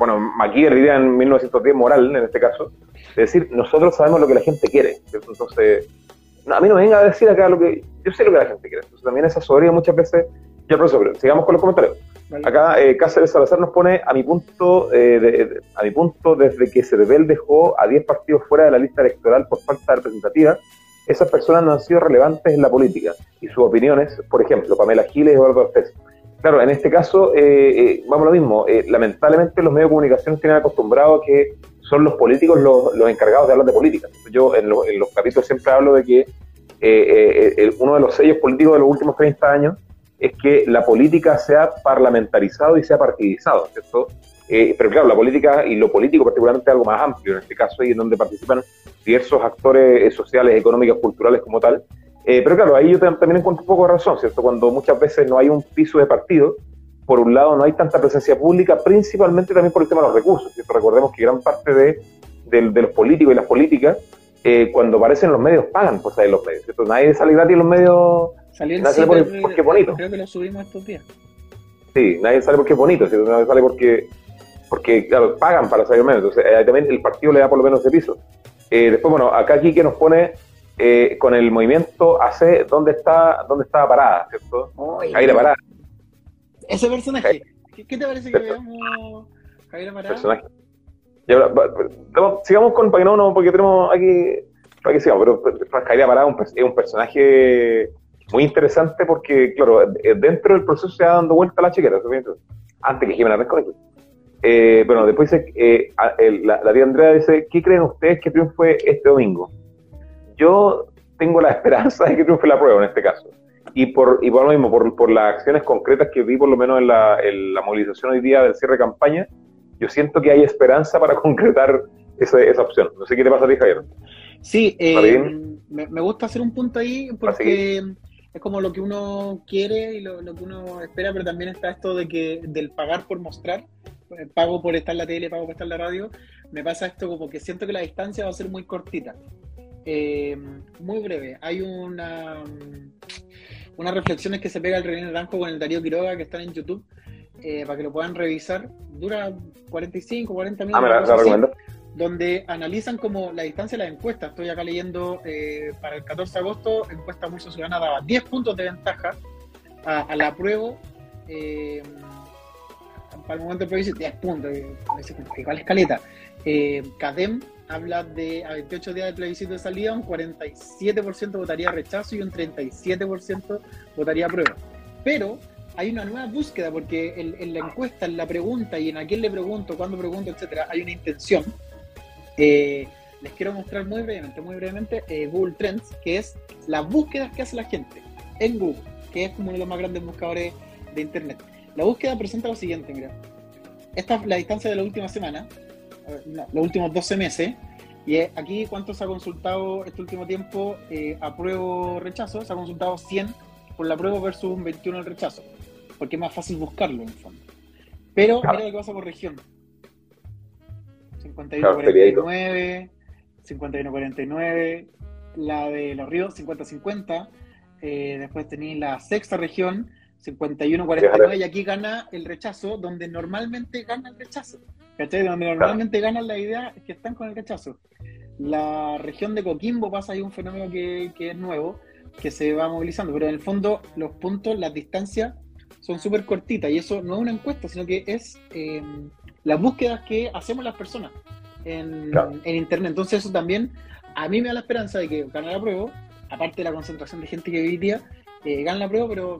bueno, Maquier diría en 1910 moral, en este caso, es decir, nosotros sabemos lo que la gente quiere. Entonces, a mí no me venga a decir acá lo que, yo sé lo que la gente quiere. Entonces también esa soberbia muchas veces, ya profesor, sigamos con los comentarios. Acá eh, Cáceres Salazar nos pone a mi punto, eh, a mi punto desde que Cervel dejó a 10 partidos fuera de la lista electoral por falta de representativa, esas personas no han sido relevantes en la política y sus opiniones, por ejemplo, Pamela Giles y Eduardo Ortez. Claro, en este caso, eh, eh vamos lo mismo. lamentablemente los medios de comunicación tienen acostumbrado a que son los políticos los, encargados de hablar de política. Yo en, los capítulos siempre hablo de que uno de los sellos políticos de los últimos 30 años es que la política sea parlamentarizado y sea partidizado, ¿cierto? Eh, pero claro, la política y lo político particularmente es algo más amplio en este caso y en donde participan diversos actores eh, sociales, económicos, culturales como tal. Eh, pero claro, ahí yo también encuentro un poco de razón, ¿cierto? Cuando muchas veces no hay un piso de partido, por un lado no hay tanta presencia pública, principalmente también por el tema de los recursos, ¿cierto? Recordemos que gran parte de, de, los políticos y las políticas, cuando aparecen los medios, pagan por salir los medios, ¿cierto? Nadie sale gratis en los medios Salió nadie sale porque, es bonito. Creo que lo subimos estos días. Sí, nadie sale porque es bonito, nadie sale porque, porque claro, pagan para salir menos. Entonces, eh, también el partido le da por lo menos ese piso. Eh, después, bueno, acá aquí que nos pone eh, con el movimiento AC, ¿dónde está, dónde estaba parada? ¿Cierto? Jaira Parada. Ese personaje, ¿qué, te parece que veamos Jaira Parada? Personaje. sigamos con, para que no, no, porque tenemos aquí, para que sigamos, pero Jaira Parada es un personaje muy interesante porque, claro, eh, dentro del proceso se va dando vuelta la chiquera, antes que Jimena Resco. Eh, bueno, después dice, eh, la, la, tía Andrea dice, ¿qué creen ustedes que triunfe este domingo? Yo tengo la (laughs) esperanza de que triunfe la prueba en este caso. Y por, y por lo mismo, por, por las acciones concretas que vi por lo menos en la, en la movilización hoy día del cierre de campaña, yo siento que hay esperanza para (laughs) concretar esa, esa opción. No sé qué te pasa a ti, Javier. Sí, eh, me, me, gusta hacer un punto ahí porque es como lo que uno quiere y lo, que uno espera, pero también está esto de que del pagar por mostrar, eh, pago por estar en la tele, pago por estar en la radio, me pasa esto como que siento que la distancia va a ser muy cortita. Eh, muy breve, hay una unas reflexiones que se pega el René Naranjo con el Darío Quiroga que están en YouTube eh, para que lo puedan revisar. Dura 45, 40 minutos. Ah, la, recomiendo donde analizan como la distancia de las encuestas. Estoy acá leyendo eh, para el 14 de agosto, encuesta muy Ciudadana daba 10 puntos de ventaja a, la prueba. Eh, para el momento del plebiscito, 10 puntos, igual escaleta. CADEM habla de a 28 días del plebiscito de salida, un 47% votaría rechazo y un 37% votaría prueba. Pero hay una nueva búsqueda porque en, la encuesta, en la pregunta y en a quién le pregunto, cuándo pregunto, etcétera, hay una intención eh, les quiero mostrar muy brevemente, muy brevemente, eh, Google Trends, que es las búsquedas que hace la gente en Google, que es como uno de los más grandes buscadores de Internet. La búsqueda presenta lo siguiente, mira. Esta es la distancia de la última semana, los últimos 12 meses, y aquí cuánto se ha consultado este último tiempo eh, apruebo rechazo, se ha consultado 100 por la prueba versus un 21 el rechazo, porque es más fácil buscarlo en el fondo. Pero mira lo que pasa por región. 51-49, 51-49, la de Los Ríos 50-50, eh, después tenéis la sexta región 51-49 y aquí gana el rechazo, donde normalmente gana el rechazo. ¿Cachai? Donde normalmente gana la idea es que están con el rechazo. la región de Coquimbo pasa ahí un fenómeno que, que es nuevo, que se va movilizando, pero en el fondo los puntos, las distancias son súper cortitas y eso no es una encuesta, sino que es eh, las búsquedas que hacemos las personas en, en, Internet. Entonces eso también a mí me da la esperanza de que gane la prueba, aparte de la concentración de gente que hoy día eh, gana la prueba, pero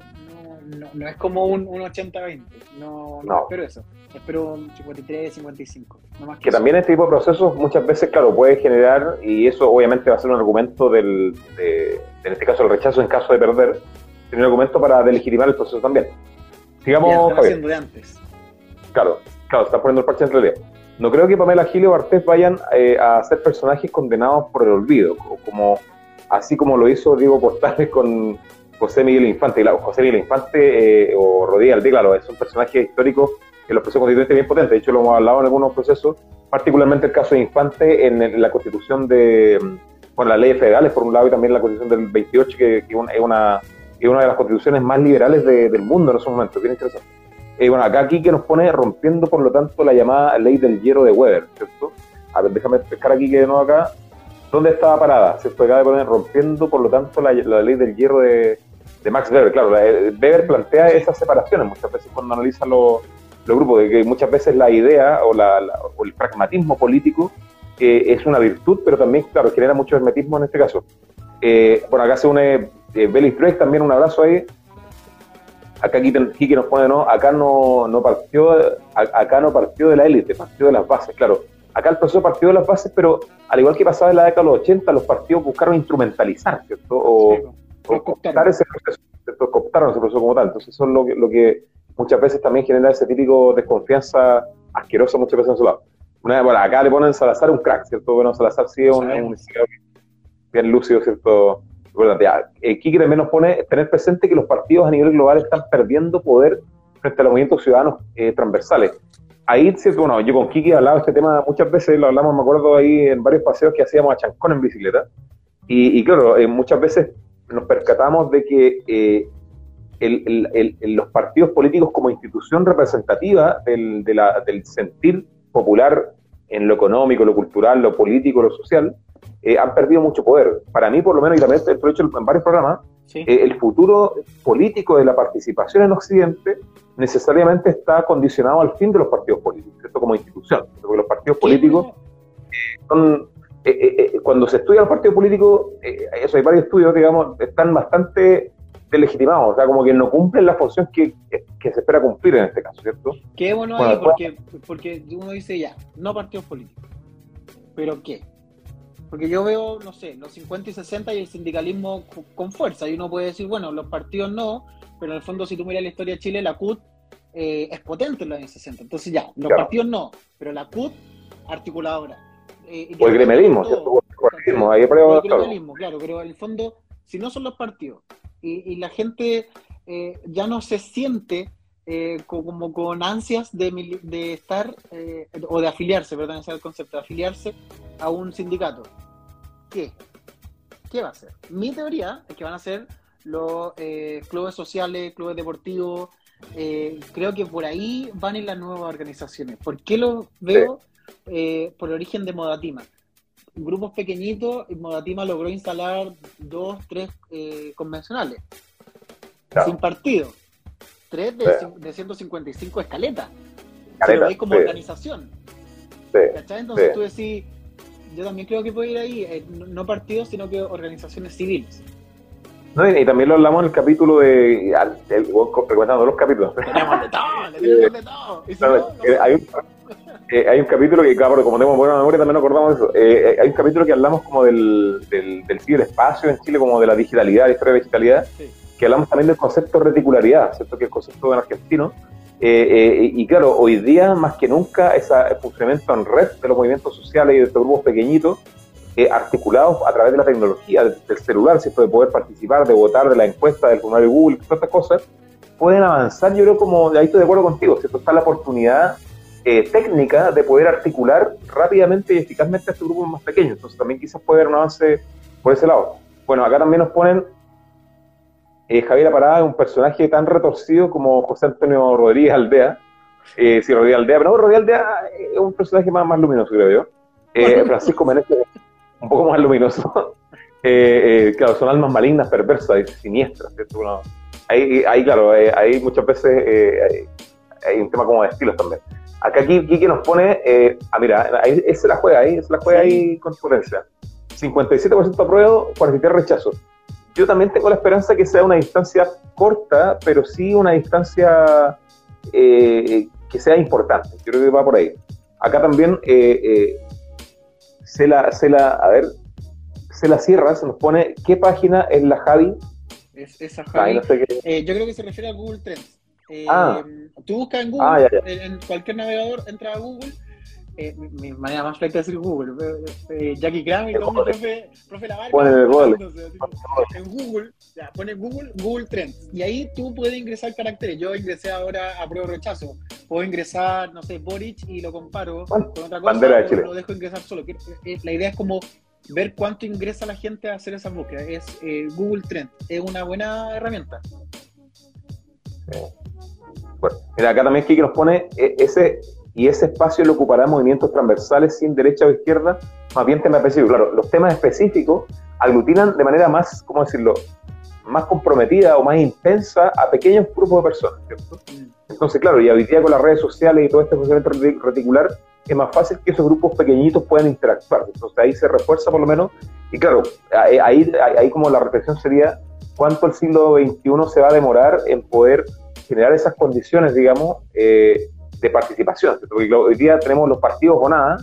no, no, es como un, un 80-20, no, no, espero eso, espero un 53-55. No que, que también este tipo de procesos muchas veces, claro, puede generar, y eso obviamente va a ser un argumento del, de, en este caso el rechazo en caso de perder, tiene un argumento para delegitimar el proceso también. Sigamos, haciendo de antes. Claro, claro, está poniendo el parche en realidad. No creo que Pamela Gil o Bartés vayan eh, a ser personajes condenados por el olvido, como así como lo hizo Diego Portales con José Miguel Infante. José Miguel Infante eh, o Rodríguez claro, es un personaje histórico en los procesos constituyentes bien potente. De hecho, lo hemos hablado en algunos procesos, particularmente el caso de Infante en, la constitución de, bueno, las leyes federales, por un lado, y también la constitución del 28, que, es, una, es una de las constituciones más liberales del mundo en esos momentos. Bien interesante. Eh, bueno, acá aquí que nos pone rompiendo, por lo tanto, la llamada ley del hierro de Weber, ¿cierto? A ver, déjame pescar aquí que de nuevo acá. ¿Dónde estaba parada? Se Acá de poner rompiendo, por lo tanto, la, ley del hierro de, Max Weber. Claro, Weber plantea esas separaciones muchas veces cuando analiza los, grupos, de que muchas veces la idea o, la, o el pragmatismo político eh, es una virtud, pero también, claro, genera mucho hermetismo en este caso. Eh, bueno, acá se une eh, Belis también un abrazo ahí. Acá Kiki nos pone, no, acá no, no partió, acá no partió de la élite, partió de las bases, claro. Acá el proceso partió de las bases, pero al igual que pasaba en la década de los 80, los partidos buscaron instrumentalizar, ¿cierto? O, cooptar ese proceso, cooptaron ese proceso como tal. Entonces eso es lo que, lo que muchas veces también genera ese típico desconfianza asquerosa muchas veces en su lado. Una, bueno, acá le ponen Salazar un crack, ¿cierto? Bueno, Salazar sí es un, un, bien lúcido, ¿cierto? Eh, Kiki también nos pone tener presente que los partidos a nivel global están perdiendo poder frente a los movimientos ciudadanos eh, transversales. Ahí, ¿cierto? bueno, yo con Kiki he hablado de este tema muchas veces, lo hablamos, me acuerdo ahí en varios paseos que hacíamos a Chancón en bicicleta. Y, claro, eh, muchas veces nos percatamos de que los partidos políticos como institución representativa del, del sentir popular en lo económico, lo cultural, lo político, lo social, eh, han perdido mucho poder. Para mí, por lo menos, y también lo he hecho en varios programas, eh, el futuro político de la participación en Occidente necesariamente está condicionado al fin de los partidos políticos, esto como institución, porque los partidos políticos eh, son, cuando se estudia los partidos políticos, eso hay varios estudios, digamos, están bastante delegitimados, o sea, como que no cumplen la función que, que, se espera cumplir en este caso, ¿cierto? Qué bueno, ahí, porque, porque uno dice ya, no partidos políticos, pero ¿qué? Porque yo veo, no sé, los 50 y 60 y el sindicalismo con fuerza. Y uno puede decir, bueno, los partidos no, pero en el fondo, si tú miras la historia de Chile, la CUT eh, es potente en los años 60. Entonces, ya, los partidos no, pero la CUT articuladora. Eh, o el gremelismo, ¿cierto? O el gremelismo, claro, pero en el fondo, si no son los partidos y, la gente eh, ya no se siente como con ansias de, de estar o de afiliarse, perdón, ese es el concepto, de afiliarse a un sindicato. ¿Qué? ¿Qué va a hacer? Mi teoría es que van a ser los eh, clubes sociales, clubes deportivos. Eh, creo que por ahí van ir las nuevas organizaciones. ¿Por qué lo veo? Eh, por el origen de Modatima. Grupos pequeñitos, y Modatima logró instalar dos, tres convencionales. Sin partido. Tres de, 155 escaletas. Pero ahí como organización. Entonces tú decís yo también creo que puede ir ahí, eh, no partidos, sino que organizaciones civiles. No, y, también lo hablamos en el capítulo de. El, recordando los capítulos. Tenemos de todo, (laughs) tenemos de todo. Eh, hay, un, eh, hay un capítulo que, claro, como tenemos buena memoria, también nos acordamos de eso. hay un capítulo que hablamos como del, del, del ciberespacio en Chile, como de la digitalidad, la historia de la digitalidad, que hablamos también del concepto de reticularidad, ¿cierto? Que es el concepto en argentino eh, eh, y claro, hoy día más que nunca ese funcionamiento en red de los movimientos sociales y de estos grupos pequeñitos, eh, articulados a través de la tecnología, del, celular, ¿cierto? de poder participar, de votar, de la encuesta, del formulario Google, todas estas cosas, pueden avanzar, yo creo como, ahí estoy de acuerdo contigo, ¿cierto? está la oportunidad técnica de poder articular rápidamente y eficazmente a estos grupos más pequeños, entonces también quizás puede haber un avance por ese lado. Bueno, acá también nos ponen eh, Javier Aparada un personaje tan retorcido como José Antonio Rodríguez Aldea. Eh, sí, Rodríguez Aldea, pero no, Rodríguez Aldea es un personaje más, más luminoso, creo yo. Eh, (laughs) Francisco Meneses, un poco más luminoso, (laughs) eh, claro, son almas malignas, perversas, siniestras, ¿cierto? ahí, ahí, claro, ahí muchas veces hay, un tema como de estilos también. Acá Kiki nos pone, ah, mira, ahí, se la juega ahí, se la juega ahí con potencia. 57% apruebo, 43% rechazo. Yo también tengo la esperanza que sea una distancia corta, pero sí una distancia eh, que sea importante. Yo creo que va por ahí. Acá también eh, eh, se, la, se la, a ver, se la cierra, se nos pone, ¿qué página es la Javi? Es, esa Javi. yo creo que se refiere a Google Trends. Ah. Tú buscas en Google, ah, En, cualquier navegador, entra a Google eh, mi, manera más flaca de decir Google, eh, Jackie Cram y todo mi profe, profe Lavar, en Google, ya, pone Google, Google Trends, y ahí tú puedes ingresar caracteres. Yo ingresé ahora a prueba rechazo, puedo ingresar, no sé, Boric y lo comparo con otra cosa, o lo dejo ingresar solo. Eh, la idea es como ver cuánto ingresa la gente a hacer esa búsqueda. Es eh, Google Trends, es una buena herramienta. Bueno, mira, acá también Kiki nos pone ese y ese espacio lo ocuparán movimientos transversales sin derecha o izquierda, más bien temas específicos. Claro, los temas específicos aglutinan de manera más, ¿cómo decirlo?, más comprometida o más intensa a pequeños grupos de personas, ¿cierto? Entonces, claro, y hoy día con las redes sociales y todo este funcionamiento reticular, es más fácil que esos grupos pequeñitos puedan interactuar. Entonces ahí se refuerza por lo menos, y claro, ahí, ahí como la reflexión sería cuánto el siglo XXI se va a demorar en poder generar esas condiciones, digamos, eh, de participación. Porque hoy día tenemos los partidos o nada,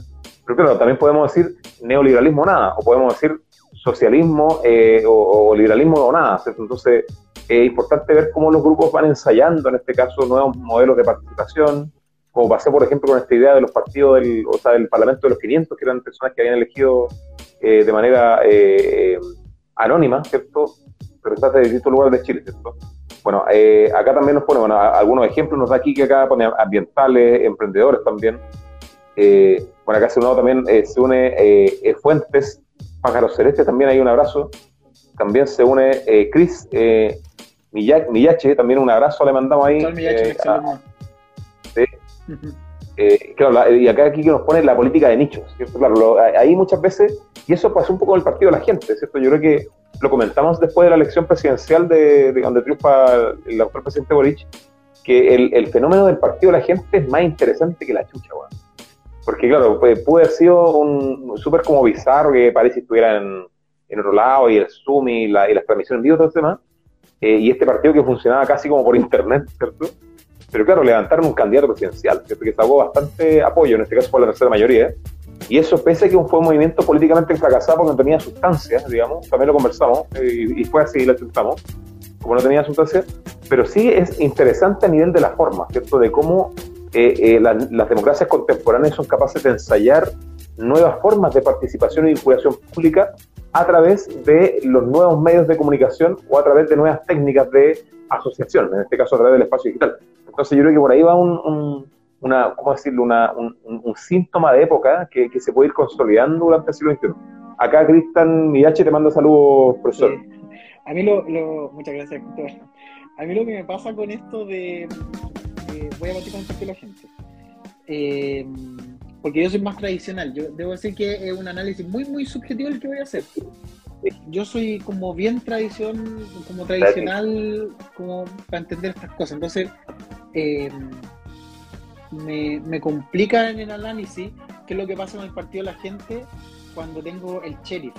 pero claro, también podemos decir neoliberalismo o nada, o podemos decir socialismo eh, o, liberalismo o nada. Entonces, es importante ver cómo los grupos van ensayando, en este caso, nuevos modelos de participación, como pasé, por ejemplo, con esta idea de los partidos del, o sea, del Parlamento de los 500, que eran personas que habían elegido eh, de manera anónima, ¿cierto? Representantes de distintos lugares de Chile, ¿cierto? Bueno, eh, acá también nos pone algunos ejemplos, nos da aquí que acá pone ambientales, emprendedores también. Eh, bueno, acá se une también, eh, se une Fuentes, Pájaros Celeste, también hay un abrazo. También se une Cris Millache, también un abrazo le mandamos ahí. claro, y acá aquí que nos pone la política de nichos, ¿cierto? Claro, ahí muchas veces, y eso pasó un poco en el partido de la gente, ¿cierto? Yo creo que lo comentamos después de la elección presidencial de, donde triunfa el actual presidente Boric, que el, fenómeno del partido de la gente es más interesante que la chucha, weón. Porque claro, puede, haber sido un súper como bizarro que parece que estuviera en, otro lado y el Zoom y, la, y las transmisiones en vivo y todo ese tema. Eh, y este partido que funcionaba casi como por internet, ¿cierto? Pero claro, levantaron un candidato presidencial, ¿cierto? que sacó bastante apoyo, en este caso por la tercera mayoría, y eso, pese a que fue un movimiento políticamente fracasado porque no tenía sustancia, digamos, también lo conversamos y, fue así, lo intentamos, como no tenía sustancia, pero sí es interesante a nivel de la forma, ¿cierto? De cómo eh, eh, las democracias contemporáneas son capaces de ensayar nuevas formas de participación y vinculación pública a través de los nuevos medios de comunicación o a través de nuevas técnicas de asociación, en este caso a través del espacio digital. Entonces yo creo que por ahí va un una, ¿cómo decirlo? Una, un, síntoma de época que, se puede ir consolidando durante el siglo XXI. Acá Cristian Miyache te manda saludos, profesor. A mí lo, muchas gracias. A mí lo que me pasa con esto de, voy a batir con la gente. Eh, porque yo soy más tradicional. Yo debo decir que es un análisis muy, muy subjetivo el que voy a hacer. Yo soy como bien tradición, como tradicional, como para entender estas cosas. Entonces, eh, me, me complica en el análisis qué es lo que pasa en el partido de la gente cuando tengo el sheriff.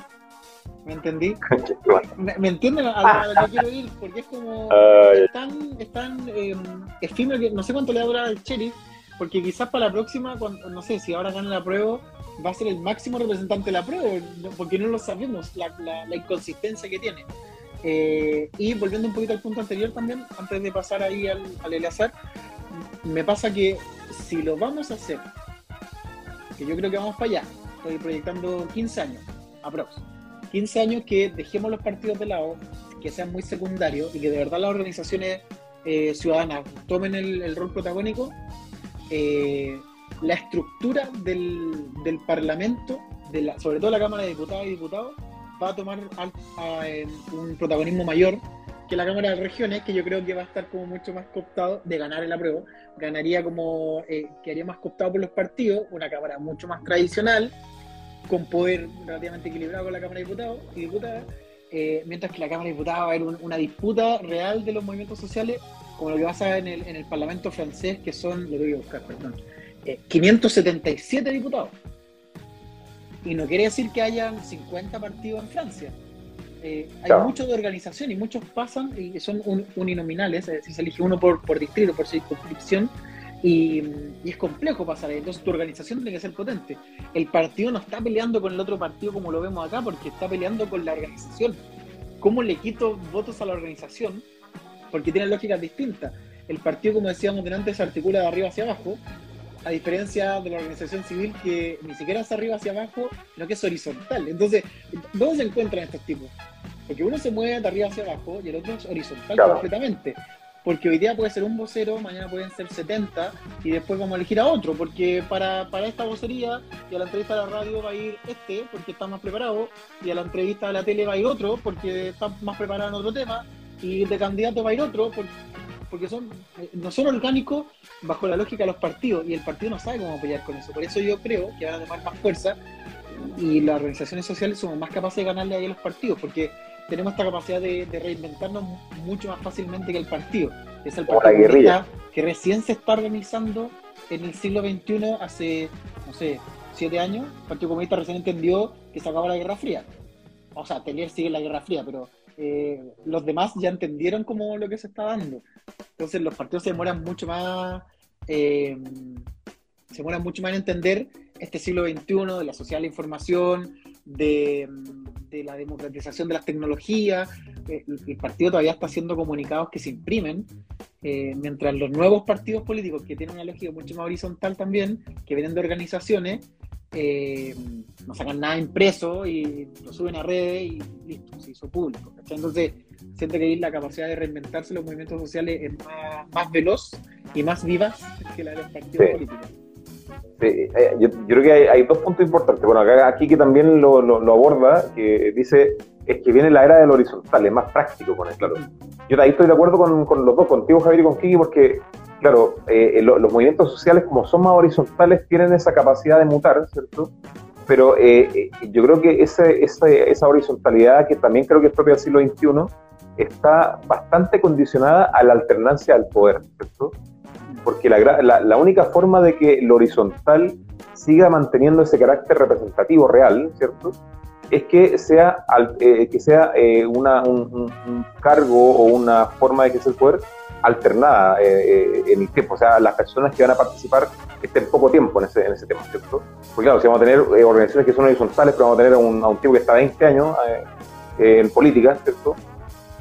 ¿Me entendí? (laughs) ¿Me, entienden a, lo que quiero ir? Porque es como. es tan, es tan em, efímero que no sé cuánto le va a durar al sheriff, porque quizás para la próxima, cuando, no sé, si ahora gana la prueba, va a ser el máximo representante de la prueba, porque no lo sabemos, la, la, inconsistencia que tiene. Eh, y volviendo un poquito al punto anterior también, antes de pasar ahí al, al Eleazar, me pasa que si lo vamos a hacer, que yo creo que vamos para allá, estoy proyectando 15 años, aprox. 15 años que dejemos los partidos de lado, que sean muy secundarios y que de verdad las organizaciones eh, ciudadanas tomen el, rol protagónico, eh, la estructura del, Parlamento, de sobre todo la Cámara de Diputados y Diputados, va a tomar un protagonismo mayor que la Cámara de Regiones, que yo creo que va a estar como mucho más cooptado de ganar el apruebo, ganaría como, eh, quedaría más cooptado por los partidos, una Cámara mucho más tradicional, con poder relativamente equilibrado con la Cámara de Diputados y Diputadas, eh, mientras que la Cámara de Diputados va a haber una disputa real de los movimientos sociales, como lo que pasa en el, en el Parlamento francés, que son, lo voy a buscar, perdón, 577 diputados. Y no quiere decir que hayan 50 partidos en Francia. Eh, hay muchos de organización y muchos pasan y son uninominales, es decir, se elige uno por, por distrito, por circunscripción, y, y, es complejo pasar ahí. Entonces tu organización tiene que ser potente. El partido no está peleando con el otro partido como lo vemos acá, porque está peleando con la organización. ¿Cómo le quito votos a la organización? Porque tiene lógicas distintas. El partido, como decíamos antes, se articula de arriba hacia abajo, a diferencia de la organización civil que ni siquiera es arriba hacia abajo, sino que es horizontal. Entonces, ¿dónde se encuentran estos tipos? Porque uno se mueve de arriba hacia abajo y el otro es horizontal completamente. Porque hoy día puede ser un vocero, mañana pueden ser 70 y después vamos a elegir a otro. Porque para, para esta vocería y a la entrevista de la radio va a ir este porque está más preparado y a la entrevista de la tele va a ir otro porque está más preparado en otro tema y de candidato va a ir otro porque porque son, eh, no son orgánicos bajo la lógica de los partidos y el partido no sabe cómo apoyar con eso. Por eso yo creo que van a tomar más fuerza y las organizaciones sociales somos más capaces de ganarle a los partidos porque tenemos esta capacidad de, reinventarnos mucho más fácilmente que el partido. Es el partido que recién se está organizando en el siglo XXI hace, no sé, siete años. El Partido Comunista recién entendió que se acabó la Guerra Fría. O sea, tener sigue la Guerra Fría, pero eh, los demás ya entendieron cómo lo que se está dando. Entonces los partidos se demoran mucho más, eh, se demoran mucho más en entender este siglo XXI de la sociedad de la información, de, la democratización de las tecnologías. Eh, el, partido todavía está haciendo comunicados que se imprimen, mientras los nuevos partidos políticos, que tienen una lógica mucho más horizontal también, que vienen de organizaciones, eh, no sacan nada impreso y lo suben a redes y listo, se hizo público. Entonces, siento que la capacidad de reinventarse los movimientos sociales es más, veloz y más vivaz que la de los partidos políticos. Eh, yo, creo que hay, dos puntos importantes. Bueno, aquí que también lo, aborda, que dice, es que viene la era del horizontal, es más práctico con él, claro. Yo ahí estoy de acuerdo con, con los dos, contigo Javier y con Kiki, porque claro, eh, los movimientos sociales como son más horizontales tienen esa capacidad de mutar, ¿cierto? Pero eh, eh, yo creo que ese, esa horizontalidad, que también creo que es propia del siglo XXI, está bastante condicionada a la alternancia del poder, ¿cierto? Porque la, la, única forma de que lo horizontal siga manteniendo ese carácter representativo real, ¿cierto? Es que sea, que sea una, un, un, cargo o una forma de el poder alternada eh, eh, en el tiempo, o sea, las personas que van a participar estén poco tiempo en ese, en ese tema, ¿cierto? Porque claro, si vamos a tener eh, organizaciones que son horizontales, pero vamos a tener a un, tipo que está 20 años en política, ¿cierto?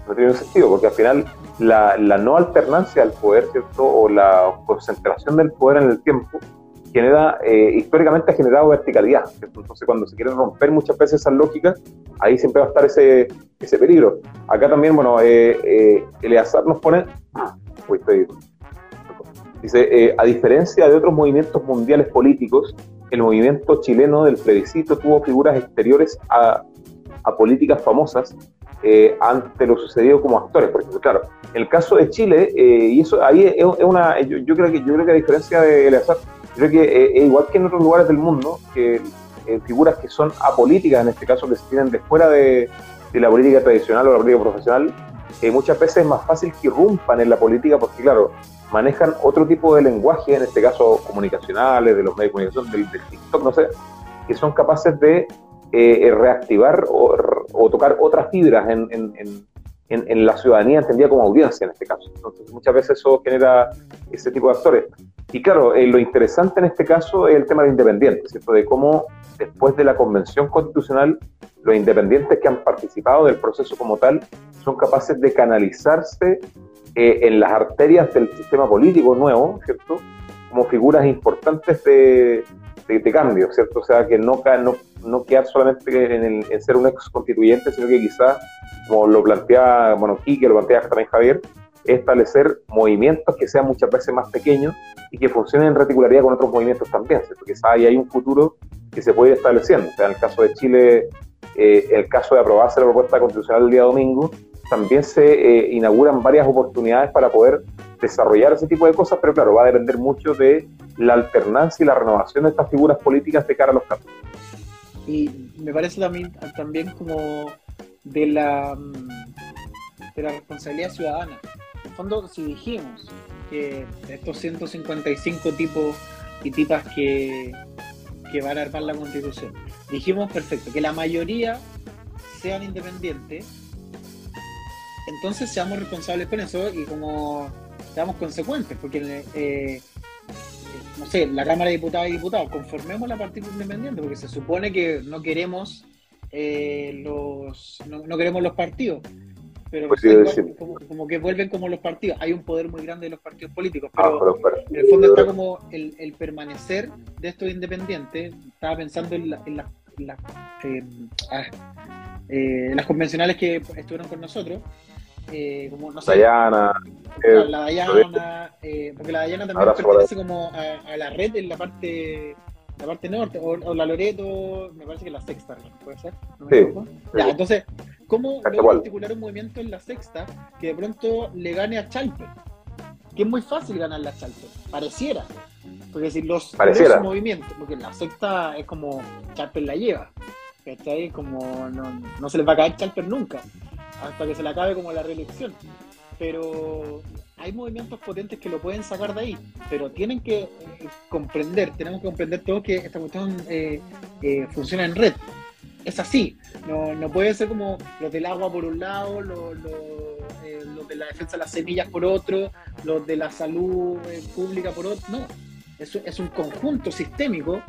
No tiene sentido, porque al final la, la, no alternancia del poder, ¿cierto? O la concentración del poder en el tiempo genera, históricamente ha generado verticalidad, ¿cierto? Entonces cuando se quieren romper muchas veces esas lógicas, ahí siempre va a estar ese, ese peligro. Acá también, bueno, eh, eh, Eleazar nos pone, dice, eh, a diferencia de otros movimientos mundiales políticos, el movimiento chileno del plebiscito tuvo figuras exteriores a, a políticas famosas eh, ante lo sucedido como actores, por ejemplo. Claro, el caso de Chile, y eso ahí es, una, yo, creo que yo creo que a diferencia de Eleazar, creo que es igual que en otros lugares del mundo, que figuras que son apolíticas, en este caso, que se tienen de fuera de, de la política tradicional o la política profesional, eh, muchas veces es más fácil que irrumpan en la política porque, claro, manejan otro tipo de lenguaje, en este caso comunicacionales, de los medios de comunicación, del, TikTok, no sé, que son capaces de eh, reactivar o, tocar otras fibras en, en, en, la ciudadanía entendida como audiencia en este caso. Entonces, muchas veces eso genera ese tipo de actores. Y claro, eh, lo interesante en este caso es el tema de independientes, ¿cierto? De cómo después de la Convención Constitucional los independientes que han participado del proceso como tal son capaces de canalizarse eh, en las arterias del sistema político nuevo, ¿cierto? Como figuras importantes de, de, cambio, ¿cierto? O sea, que no, no, no quedar solamente en, en, ser un ex constituyente, sino que quizás, como lo plantea, bueno, Quique, lo plantea también Javier, establecer movimientos que sean muchas veces más pequeños y que funcionen en reticularidad con otros movimientos también. Quizás ahí hay un futuro que se puede ir estableciendo. En el caso de Chile, eh, el caso de aprobarse la propuesta constitucional el día domingo, también se eh, inauguran varias oportunidades para poder desarrollar ese tipo de cosas, pero claro, va a depender mucho de la alternancia y la renovación de estas figuras políticas de cara a los cambios. Y me parece también, también como de la, mm, de la responsabilidad ciudadana. El fondo, si dijimos que estos 155 tipos y tipas que, que van a armar la constitución, dijimos perfecto, que la mayoría sean independientes, entonces seamos responsables con eso y como seamos consecuentes, porque eh, no sé, la Cámara de Diputados y Diputados, conformemos la partida independiente, porque se supone que no queremos eh, los no, queremos los partidos. Pero pues como, que vuelven como los partidos. Hay un poder muy grande de los partidos políticos, ah, pero, en el fondo está como el, permanecer de estos independientes. Estaba pensando en, en, eh, ah, eh, las convencionales que estuvieron con nosotros eh, como no sé, Dayana, la, la Dayana, eh, porque la Dayana también pertenece como a, a, la red en la parte la parte norte, o, la Loreto, me parece que la sexta, ¿puede ser? sí, Ya, entonces, ¿cómo a articular un movimiento en la sexta que de pronto le gane a Chalpe? Que es muy fácil ganar la Chalpe, pareciera. Porque si los, movimientos, porque la sexta es como Chalper la lleva, ¿cachai? Como no, no se les va a caer Chalper nunca hasta que se le acabe como la reelección. Pero hay movimientos potentes que lo pueden sacar de ahí, pero tienen que eh, comprender, tenemos que comprender todo que esta cuestión eh, eh, funciona en red. Es así, no, no, puede ser como los del agua por un lado, los, los de la defensa de las semillas por otro, los de la salud pública por otro. No, eso es un conjunto sistémico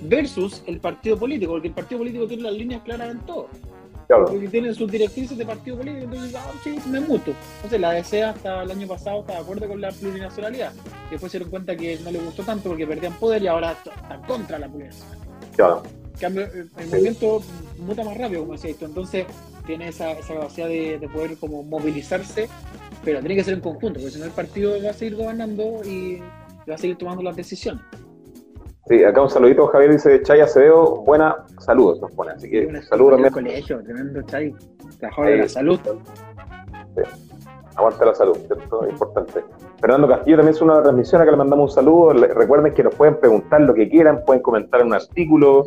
versus el partido político, porque el partido político tiene las líneas claras en todo. Porque tienen sus directrices de partido político, entonces, ah, sí, me muto. Entonces, la DCA hasta el año pasado estaba de acuerdo con la plurinacionalidad. Después se dieron cuenta que no le gustó tanto porque perdían poder y ahora están contra la plurinacionalidad. Claro. Cambio, el movimiento muta más rápido, como decía esto. Entonces, tiene esa, esa capacidad de, de, poder como movilizarse, pero tiene que ser en conjunto, porque si no el partido va a seguir gobernando y va a seguir tomando las decisiones. Sí, acá un saludito, Javier dice Chay Acevedo, buena, saludos nos pone, así que saludos también. colegio, tremendo Chay, de la salud. Sí. Aguanta la salud, ¿cierto? Es importante. Fernando Castillo también es una transmisión, acá le mandamos un saludo. Recuerden que nos pueden preguntar lo que quieran, pueden comentar un artículo.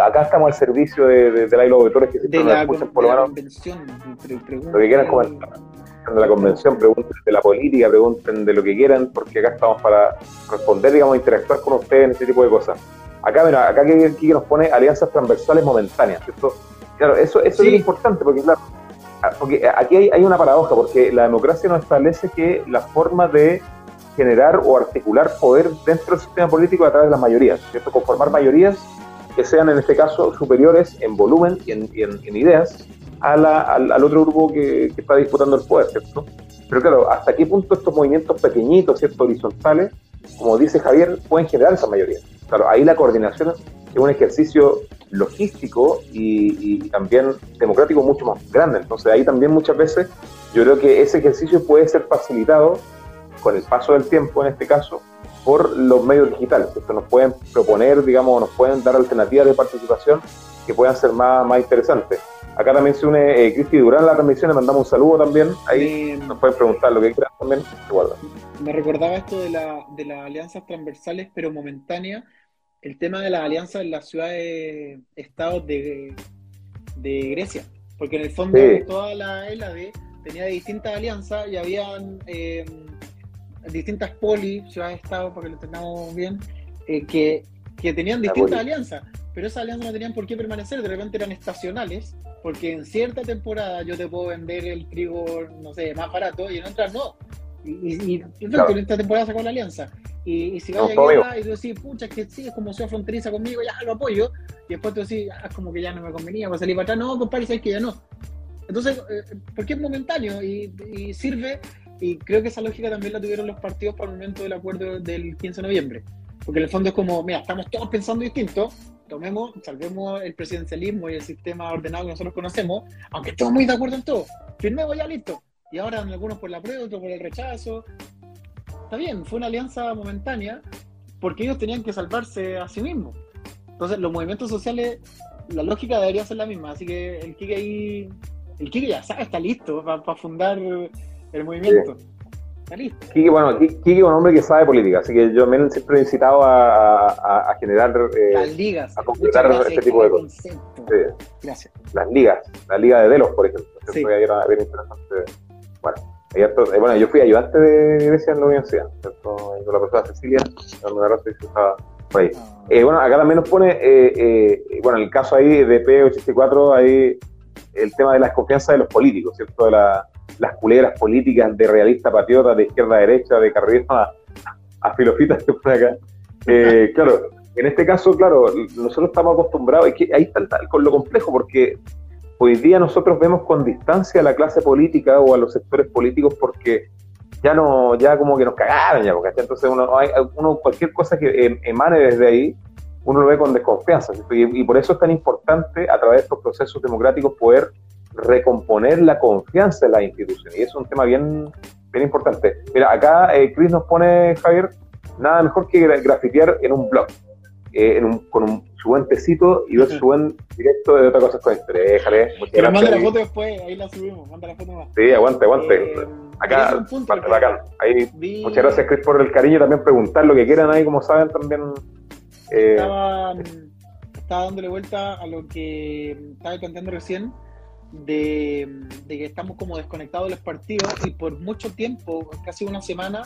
Acá estamos al servicio de, de, de los auditores que siempre nos escuchan por lo menos. Lo que quieran comentar de la convención, pregunten de la política, pregunten de lo que quieran, porque acá estamos para responder, digamos, interactuar con ustedes en este tipo de cosas. Acá, mira, acá que nos pone alianzas transversales momentáneas, ¿cierto? Claro, eso, eso es importante, porque claro, porque aquí hay, hay, una paradoja, porque la democracia nos establece que la forma de generar o articular poder dentro del sistema político a través de las mayorías, ¿cierto? Conformar mayorías que sean en este caso superiores en volumen y en, y en ideas al, otro grupo que, está disputando el poder, ¿cierto? Pero claro, ¿hasta qué punto estos movimientos pequeñitos, ¿cierto? horizontales, como dice Javier, pueden generar esa mayoría? Claro, ahí la coordinación es un ejercicio logístico y, también democrático mucho más grande. Entonces ahí también muchas veces yo creo que ese ejercicio puede ser facilitado con el paso del tiempo, en este caso, por los medios digitales. Esto nos pueden proponer, digamos, nos pueden dar alternativas de participación que puedan ser más, más interesantes. Acá también se une eh, Cristi Durán a la transmisión, le mandamos un saludo también. Ahí nos pueden preguntar lo que quieran también. Me recordaba esto de, la, de las alianzas transversales, pero momentáneas. El tema de las alianzas en las ciudades, estados de, de Grecia. Porque en el fondo toda la ELAD tenía distintas alianzas y habían eh, distintas poli, ciudades-estados, para que lo tengamos bien, eh, que, que tenían distintas alianzas pero esas alianzas no tenían por qué permanecer, de repente eran estacionales, porque en cierta temporada yo te puedo vender el trigo, no sé, más barato, y en otras no. Y, y, en esta temporada sacó la alianza. Y, si vaya no, a y tú decís, pucha, que sí, es como ciudad fronteriza conmigo, ya lo apoyo, y después tú decís, ah, es como que ya no me convenía, para salir para atrás, no, compadre, sabes que ya no. Entonces, eh, porque es momentáneo y, y sirve, y creo que esa lógica también la tuvieron los partidos para el momento del acuerdo del 15 de noviembre. Porque en el fondo es como, mira, estamos todos pensando distinto, tomemos, salvemos el presidencialismo y el sistema ordenado que nosotros conocemos, aunque estemos muy de acuerdo en todo, firmemos ya listo. Y ahora algunos por la prueba, otros por el rechazo. Está bien, fue una alianza momentánea porque ellos tenían que salvarse a sí mismos. Entonces, los movimientos sociales, la lógica debería ser la misma. Así que el Kike ahí, el Kike ya sabe, está listo para fundar el movimiento. Kiki, bueno, Kiki es un hombre que sabe política, así que yo también siempre he incitado a, generar. Eh, las ligas. A completar este tipo de cosas. Gracias. Las ligas, la liga de Delos, por ejemplo. Sí. Bien interesante. Bueno, eh, bueno, yo fui ayudante de Grecia en la universidad, ¿cierto? con la profesora Cecilia, por ahí. Ah. Eh, bueno, acá también nos pone, eh, bueno, en el caso ahí de P84, ahí el tema de la desconfianza de los políticos, ¿cierto? De la, las culebras políticas de realista patriota, de izquierda a derecha, de carrerismo a, a filofitas que por acá. Eh, (laughs) claro, en este caso, claro, nosotros estamos acostumbrados, es que ahí está con lo complejo, porque hoy día nosotros vemos con distancia a la clase política o a los sectores políticos porque ya no, ya como que nos cagaron ya, porque entonces uno, hay, uno cualquier cosa que em, emane desde ahí, uno lo ve con desconfianza. Y, y, por eso es tan importante a través de estos procesos democráticos poder recomponer la confianza en las instituciones. Y es un tema bien, bien importante. Mira, acá eh, Chris nos pone, Javier, nada mejor que grafitear en un blog, eh, en un, con un, su buen tecito y ver su buen directo de otra cosa con historia. Déjale. Pero manda la foto después, ahí la subimos, manda la foto más. Sí, aguante, aguante. Eh, acá, bacán. Ahí, Muchas gracias, Chris, por el cariño. También preguntar lo que quieran ahí, como saben, también. Eh, estaba, estaba dándole vuelta a lo que estaba contando recién de, que estamos como desconectados de los partidos y por mucho tiempo, casi una semana,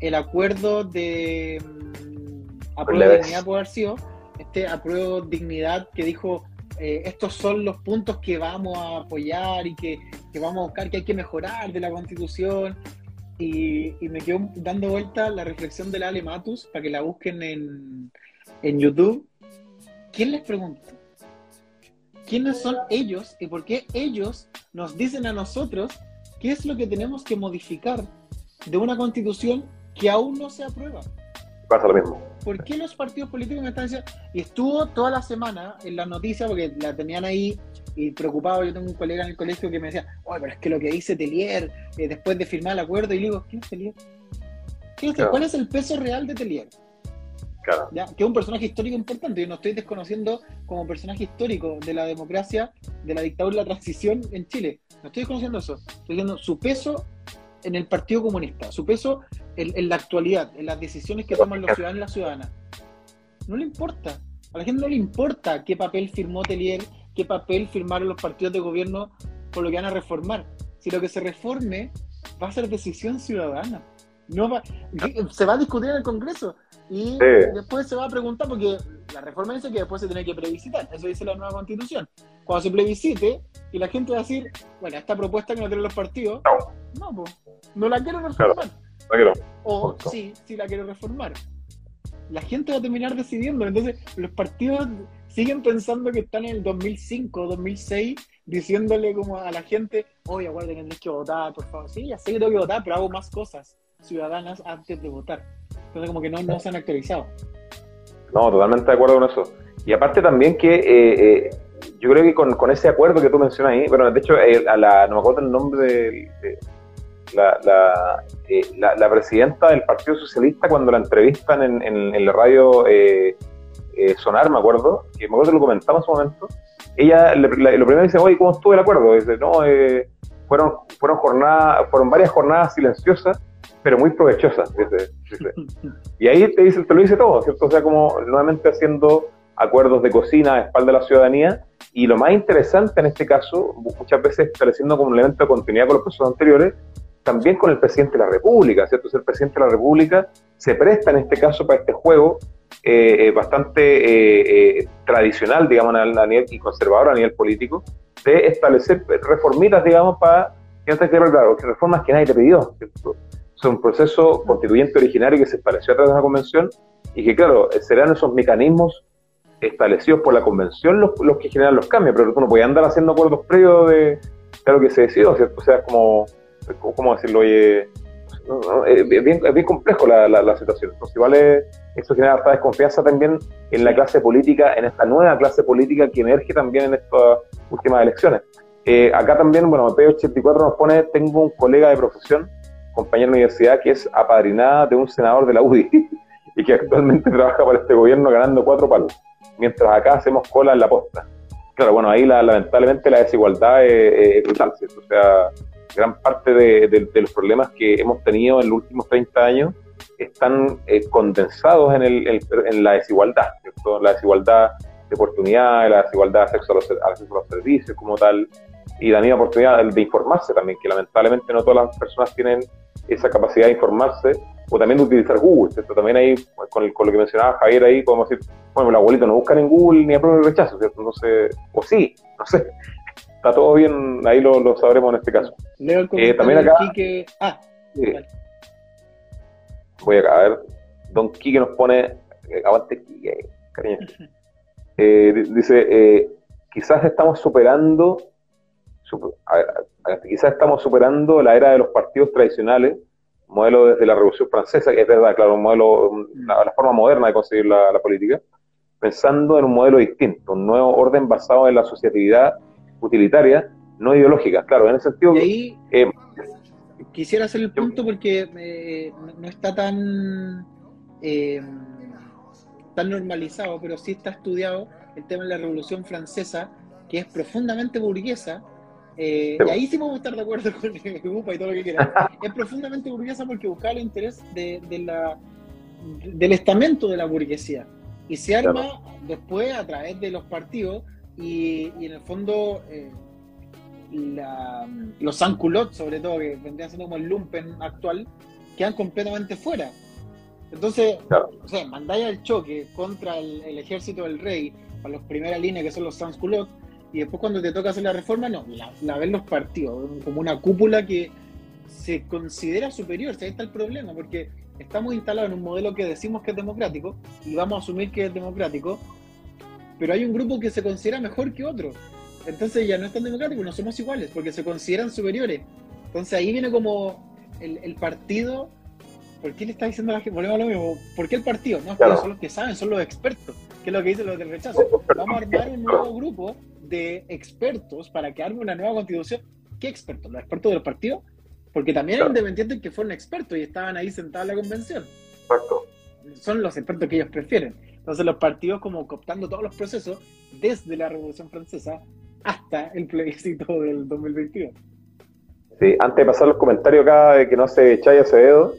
el acuerdo de mm, apruebo dignidad por haber sido, este apruebo dignidad que dijo eh, estos son los puntos que vamos a apoyar y que, vamos a buscar que hay que mejorar de la constitución. Y, me quedo dando vuelta la reflexión de la Ale Matus para que la busquen en, en YouTube. ¿Quién les pregunta? Quiénes son ellos y por qué ellos nos dicen a nosotros qué es lo que tenemos que modificar de una constitución que aún no se aprueba. Pasa lo mismo. ¿Por qué los partidos políticos me están diciendo? Y estuvo toda la semana en las noticias porque la tenían ahí y preocupado. Yo tengo un colega en el colegio que me decía, oye, pero es que lo que dice Telier eh, después de firmar el acuerdo, y le digo, ¿quién es Telier? ¿Cuál es el peso real de Telier? Que es un personaje histórico importante. Yo no estoy desconociendo como personaje histórico de la democracia, de la dictadura y la transición en Chile. No estoy desconociendo eso. Estoy diciendo su peso en el Partido Comunista, su peso en, la actualidad, en las decisiones que toman los ciudadanos y las ciudadanas. No le importa. A la gente no le importa qué papel firmó Telier, qué papel firmaron los partidos de gobierno por lo que van a reformar. Si lo que se reforme va a ser decisión ciudadana. No va, se va a discutir en el Congreso. Y después se va a preguntar, porque la reforma dice que después se tiene que plebiscitar, eso dice la nueva constitución. Cuando se plebiscite, y la gente va a decir, bueno, esta propuesta que no tienen los partidos, no, no, pues, no la quiero reformar. O sí, sí la quiero reformar. La gente va a terminar decidiendo, entonces los partidos siguen pensando que están en el 2005, 2006, diciéndole como a la gente, oye, aguarden, tenéis que votar, por favor. Sí, ya sé que tengo que votar, pero hago más cosas ciudadanas antes de votar. Entonces como que no, no se han actualizado. No, totalmente de acuerdo con eso. Y aparte también que eh, eh, yo creo que con, con, ese acuerdo que tú mencionas ahí, bueno, de hecho, eh, a la, no me acuerdo el nombre de, la, la, la, presidenta del Partido Socialista cuando la entrevistan en, en, la radio Sonar, me acuerdo, que me acuerdo que lo comentamos en su momento, ella lo primero dice, oye, ¿cómo estuvo el acuerdo? Dice, no, fueron, fueron jornadas, fueron varias jornadas silenciosas pero muy provechosa. Y ahí te, dice, te lo dice todo, ¿cierto? O sea, como nuevamente haciendo acuerdos de cocina a espalda de la ciudadanía y lo más interesante en este caso, muchas veces estableciendo como un elemento de continuidad con los procesos anteriores, también con el presidente de la República, ¿cierto? El presidente de la República se presta en este caso para este juego eh, eh, bastante eh, tradicional, digamos, a, nivel y conservador a nivel político, de establecer reformitas, digamos, para que antes claro, que reformas que nadie te pidió, ¿cierto? Un proceso constituyente originario que se estableció a través de la convención y que, claro, serán esos mecanismos establecidos por la convención los, los que generan los cambios, pero tú no puedes andar haciendo acuerdos previos de, lo que se decidió, ¿cierto? O sea, como, ¿cómo decirlo? Oye, es, bien, es, bien, complejo la, la, situación. Entonces, igual eso genera harta desconfianza también en la clase política, en esta nueva clase política que emerge también en estas últimas elecciones. Eh, acá también, bueno, P84 nos pone, tengo un colega de profesión compañera de universidad que es apadrinada de un senador de la UDI (laughs) y que actualmente trabaja para este gobierno ganando cuatro palos, mientras acá hacemos cola en la posta. Claro, bueno, ahí la, lamentablemente la desigualdad es, brutal, O sea, gran parte de, los problemas que hemos tenido en los últimos 30 años están eh, condensados en, el, en, la desigualdad, la desigualdad de oportunidades, la desigualdad de acceso a los servicios como tal, y la misma oportunidad de informarse también, que lamentablemente no todas las personas tienen esa capacidad de informarse o también de utilizar Google, ¿cierto? También ahí, con, con, lo que mencionaba Javier ahí, podemos decir, bueno, el abuelito no buscan en Google ni aprueba el rechazo, ¿cierto? No sé, o sí, no sé. Está todo bien, ahí lo, lo sabremos en este caso. Leo el eh, también acá, Ah, Voy acá, a ver, Don Quique nos pone, eh, aguante Quique, cariño. (laughs) Eh, dice, eh, quizás estamos superando, a quizás estamos superando la era de los partidos tradicionales, modelo desde la Revolución Francesa, que es verdad, claro, un modelo, la, forma moderna de conseguir la, política, pensando en un modelo distinto, un nuevo orden basado en la asociatividad utilitaria, no ideológica. Claro, en ese sentido... ahí eh, quisiera hacer el punto porque eh, no está tan, eh, tan normalizado, pero sí está estudiado el tema de la Revolución Francesa, que es profundamente burguesa, y ahí sí a estar de acuerdo (laughs) con Upa y todo lo que quieras. es profundamente burguesa porque buscaba el interés de, la, del estamento de la burguesía. Y se arma después a través de los partidos y, en el fondo eh, los Sanculot, sobre todo, que vendrían siendo como el Lumpen actual, quedan completamente fuera. Entonces, o sea, mandáis al choque contra el, ejército del rey, a los primera línea que son los Sanculot, y después cuando te toca hacer la reforma, no, la, ven los partidos, como una cúpula que se considera superior, ahí está el problema, porque estamos instalados en un modelo que decimos que es democrático, y vamos a asumir que es democrático, pero hay un grupo que se considera mejor que otro. Entonces ya no es tan democrático, no somos iguales, porque se consideran superiores. Entonces ahí viene como el, partido. ¿Por qué le está diciendo a la gente? Volvemos a lo mismo. ¿Por qué el partido? No, son los que saben, son los expertos, que es lo que dicen los del rechazo. Vamos a armar un nuevo grupo de expertos para que arme una nueva constitución. ¿Qué expertos? ¿Los expertos del partido? Porque también hay independientes que fueron expertos y estaban ahí sentados en la convención. Exacto. Son los expertos que ellos prefieren. Entonces los partidos como cooptando todos los procesos desde la Revolución Francesa hasta el plebiscito del 2022. Sí, antes de pasar los comentarios acá de que no se Chay Acevedo,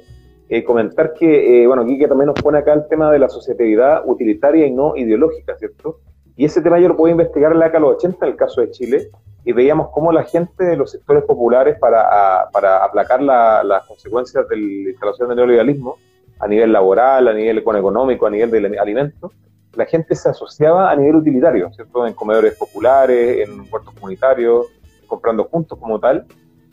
eh, comentar que, eh, bueno, que también nos pone acá el tema de la societividad utilitaria y no ideológica, ¿cierto? Y ese tema yo lo puedo investigar en la década de los 80, en el caso de Chile, y veíamos cómo la gente de los sectores populares, para, para aplacar las consecuencias de la instalación del neoliberalismo, a nivel laboral, a nivel económico, a nivel de alimentos, la gente se asociaba a nivel utilitario, ¿cierto? En comedores populares, en huertos comunitarios, comprando juntos como tal.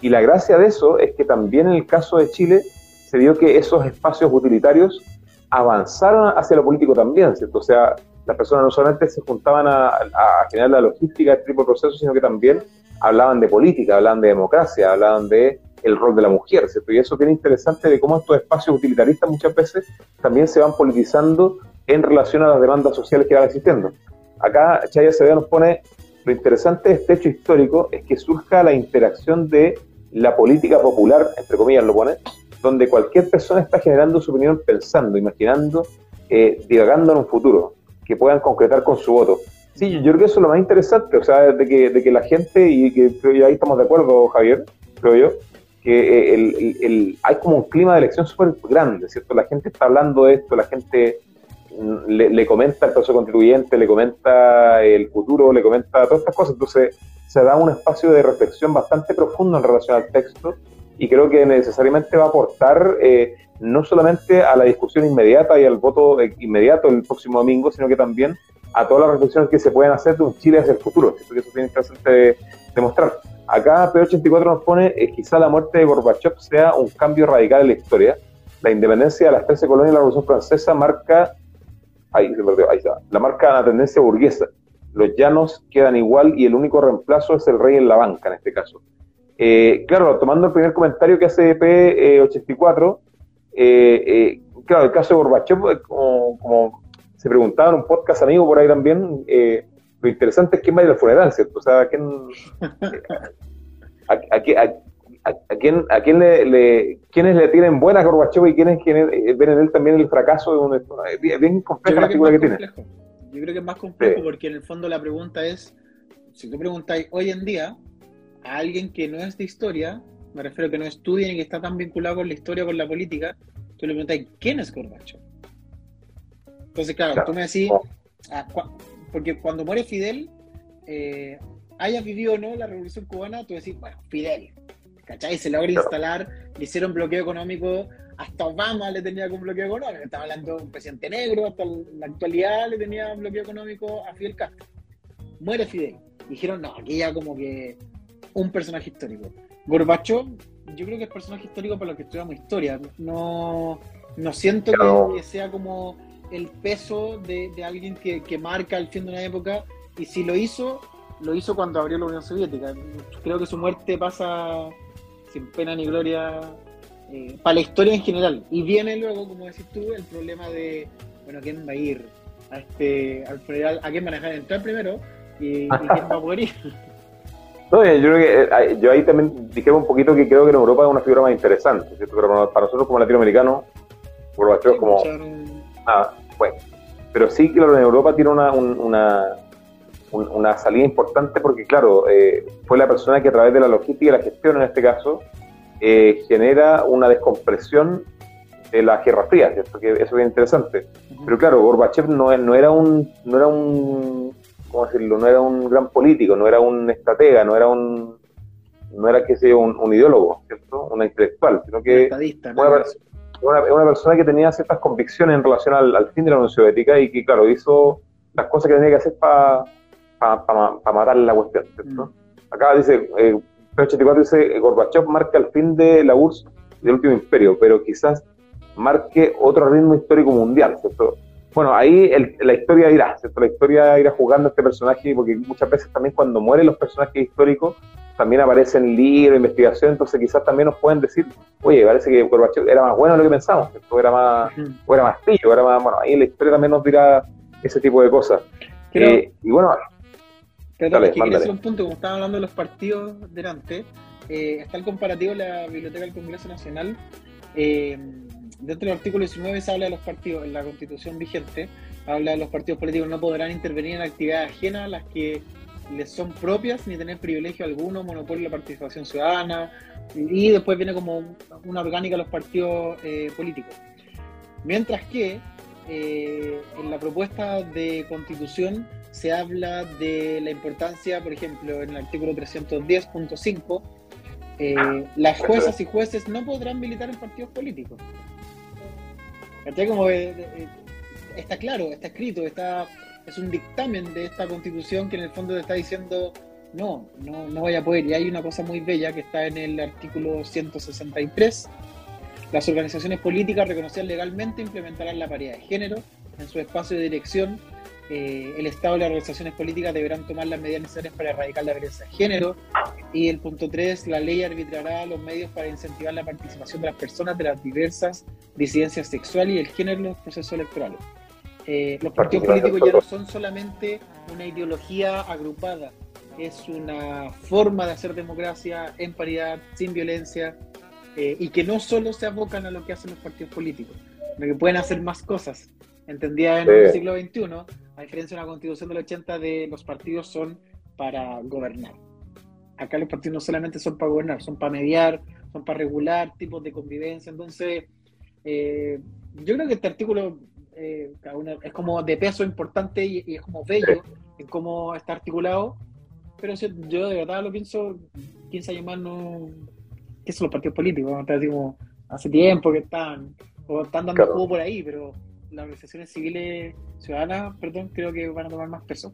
Y la gracia de eso es que también en el caso de Chile se vio que esos espacios utilitarios avanzaron hacia lo político también, ¿cierto? O sea, las personas no solamente se juntaban a, a generar la logística de este tipo de procesos, sino que también hablaban de política, hablaban de democracia, hablaban de el rol de la mujer, ¿cierto? Y eso tiene interesante de cómo estos espacios utilitaristas muchas veces también se van politizando en relación a las demandas sociales que van existiendo. Acá Chaya Acevedo nos pone, lo interesante de este hecho histórico es que surja la interacción de la política popular, entre comillas lo pone, donde cualquier persona está generando su opinión pensando, imaginando, eh, divagando en un futuro, que puedan concretar con su voto. Sí, yo creo que eso es lo más interesante, o sea, de que, de que la gente, y que ahí estamos de acuerdo, Javier, creo yo, que eh, el, hay como un clima de elección súper grande, ¿cierto? La gente está hablando de esto, la gente mm, le, comenta el proceso constituyente, le comenta el futuro, le comenta todas estas cosas, entonces se da un espacio de reflexión bastante profundo en relación al texto y creo que necesariamente va a aportar eh, no solamente a la discusión inmediata y al voto inmediato el próximo domingo, sino que también a todas las reflexiones que se pueden hacer de un Chile hacia el futuro, que eso tiene que demostrar. Acá P84 nos pone que quizá la muerte de Gorbachev sea un cambio radical en la historia. La independencia de las 13 colonias de la Revolución Francesa marca, ahí se perdió, ahí está, la marca la tendencia burguesa. Los llanos quedan igual y el único reemplazo es el rey en la banca en este caso. Eh, claro, tomando el primer comentario que hace P84, eh, eh, claro, el caso de Gorbachev, como, como, se preguntaba en un podcast amigo por ahí también, lo interesante es quién va a ir al funeral, ¿cierto? O sea, ¿quién, a, quién, a quién le, le, quiénes le tienen buena a Gorbachev y quiénes, quiénes ven en él también el fracaso de un... Es bien compleja la figura que, tiene. Yo creo que es más complejo porque en el fondo la pregunta es, si tú preguntáis hoy en día a alguien que no es de historia, me refiero a que no estudien y que está tan vinculado con la historia, con la política, tú le preguntas, ¿quién es Gorbachev? Entonces, claro, tú me decís, ah, porque cuando muere Fidel, eh, haya vivido o no la revolución cubana, tú decís, bueno, Fidel, ¿cachai? Se logra instalar, le hicieron bloqueo económico, hasta Obama le tenía un bloqueo económico, estaba hablando de un presidente negro, hasta la actualidad le tenía un bloqueo económico a Fidel Castro. Muere Fidel. Dijeron, no, aquí ya como que un personaje histórico. Gorbachev, yo creo que es personaje histórico para los que estudiamos historia. No, no siento que, sea como el peso de, alguien que, marca el fin de una época. Y si lo hizo, lo hizo cuando abrió la Unión Soviética. Creo que su muerte pasa sin pena ni gloria eh, para la historia en general. Y viene luego, como decís tú, el problema de, bueno, ¿quién va a ir a este, al funeral? ¿A quién van a dejar entrar primero? ¿Y, y quién va a poder ir? (laughs) No, yo creo que eh, yo ahí también dije un poquito que creo que en Europa es una figura más interesante, Pero para nosotros como latinoamericanos, Gorbachev es como... Ah, bueno. Pero sí, claro, en Europa tiene una, una, una salida importante porque, claro, eh, fue la persona que a través de la logística y la gestión en este caso, eh, genera una descompresión de la Fría, ¿cierto? Que eso es interesante. Pero claro, Gorbachev no, no, era un, no era un ¿cómo decirlo? No era un gran político, no era un estratega, no era un, no era que sea un, ideólogo, ¿cierto? Un intelectual, sino que una, una, persona que tenía ciertas convicciones en relación al, fin de la Unión Soviética y que, claro, hizo las cosas que tenía que hacer para pa, matar la cuestión, ¿cierto? Mm. Acá dice, eh, 84 dice, Gorbachev marca el fin de la URSS del último imperio, pero quizás marque otro ritmo histórico mundial, ¿cierto? Bueno, ahí la historia irá, ¿cierto? La historia irá jugando a este personaje, porque muchas veces también cuando mueren los personajes históricos, también aparecen libros, investigación, entonces quizás también nos pueden decir, oye, parece que Gorbachev era más bueno de lo que pensamos, ¿cierto? Era más, o era más pillo, era más, bueno, ahí la historia también nos dirá ese tipo de cosas. Eh, y bueno, pero dale, que hacer un punto, como estaban hablando de los partidos delante, eh, está el comparativo de la Biblioteca del Congreso Nacional, eh, dentro del artículo 19 se habla de los partidos, en la constitución vigente, habla de los partidos políticos no podrán intervenir en actividades ajenas a las que les son propias ni tener privilegio alguno, monopolio de la participación ciudadana, y después viene como una orgánica los partidos eh, políticos. Mientras que eh, en la propuesta de constitución se habla de la importancia, por ejemplo, en el artículo 310.5, eh, las juezas y jueces no podrán militar en partidos políticos. Como está claro, está escrito, está, es un dictamen de esta constitución que en el fondo te está diciendo no, no, no vaya a poder. Y hay una cosa muy bella que está en el artículo 163. Las organizaciones políticas reconocidas legalmente implementarán la paridad de género en su espacio de dirección eh, el Estado y las organizaciones políticas deberán tomar las medidas necesarias para erradicar la violencia de género. Y el punto 3, la ley arbitrará los medios para incentivar la participación de las personas de las diversas disidencias sexuales y el género en los procesos electorales. Eh, los partidos políticos ya no son solamente una ideología agrupada, es una forma de hacer democracia en paridad, sin violencia, eh, y que no solo se abocan a lo que hacen los partidos políticos, sino que pueden hacer más cosas entendía en el siglo XXI, a diferencia de la constitución del 80, de los partidos son para gobernar. Acá los partidos no solamente son para gobernar, son para mediar, son para regular tipos de convivencia. Entonces, eh, yo creo que este artículo eh, es como de peso importante y, es como bello en cómo está articulado, pero yo de verdad lo pienso, 15 años más no... ¿Qué son los partidos políticos? hace tiempo que están, o están dando juego por ahí, pero las organizaciones civiles ciudadanas, perdón, creo que van a tomar más peso.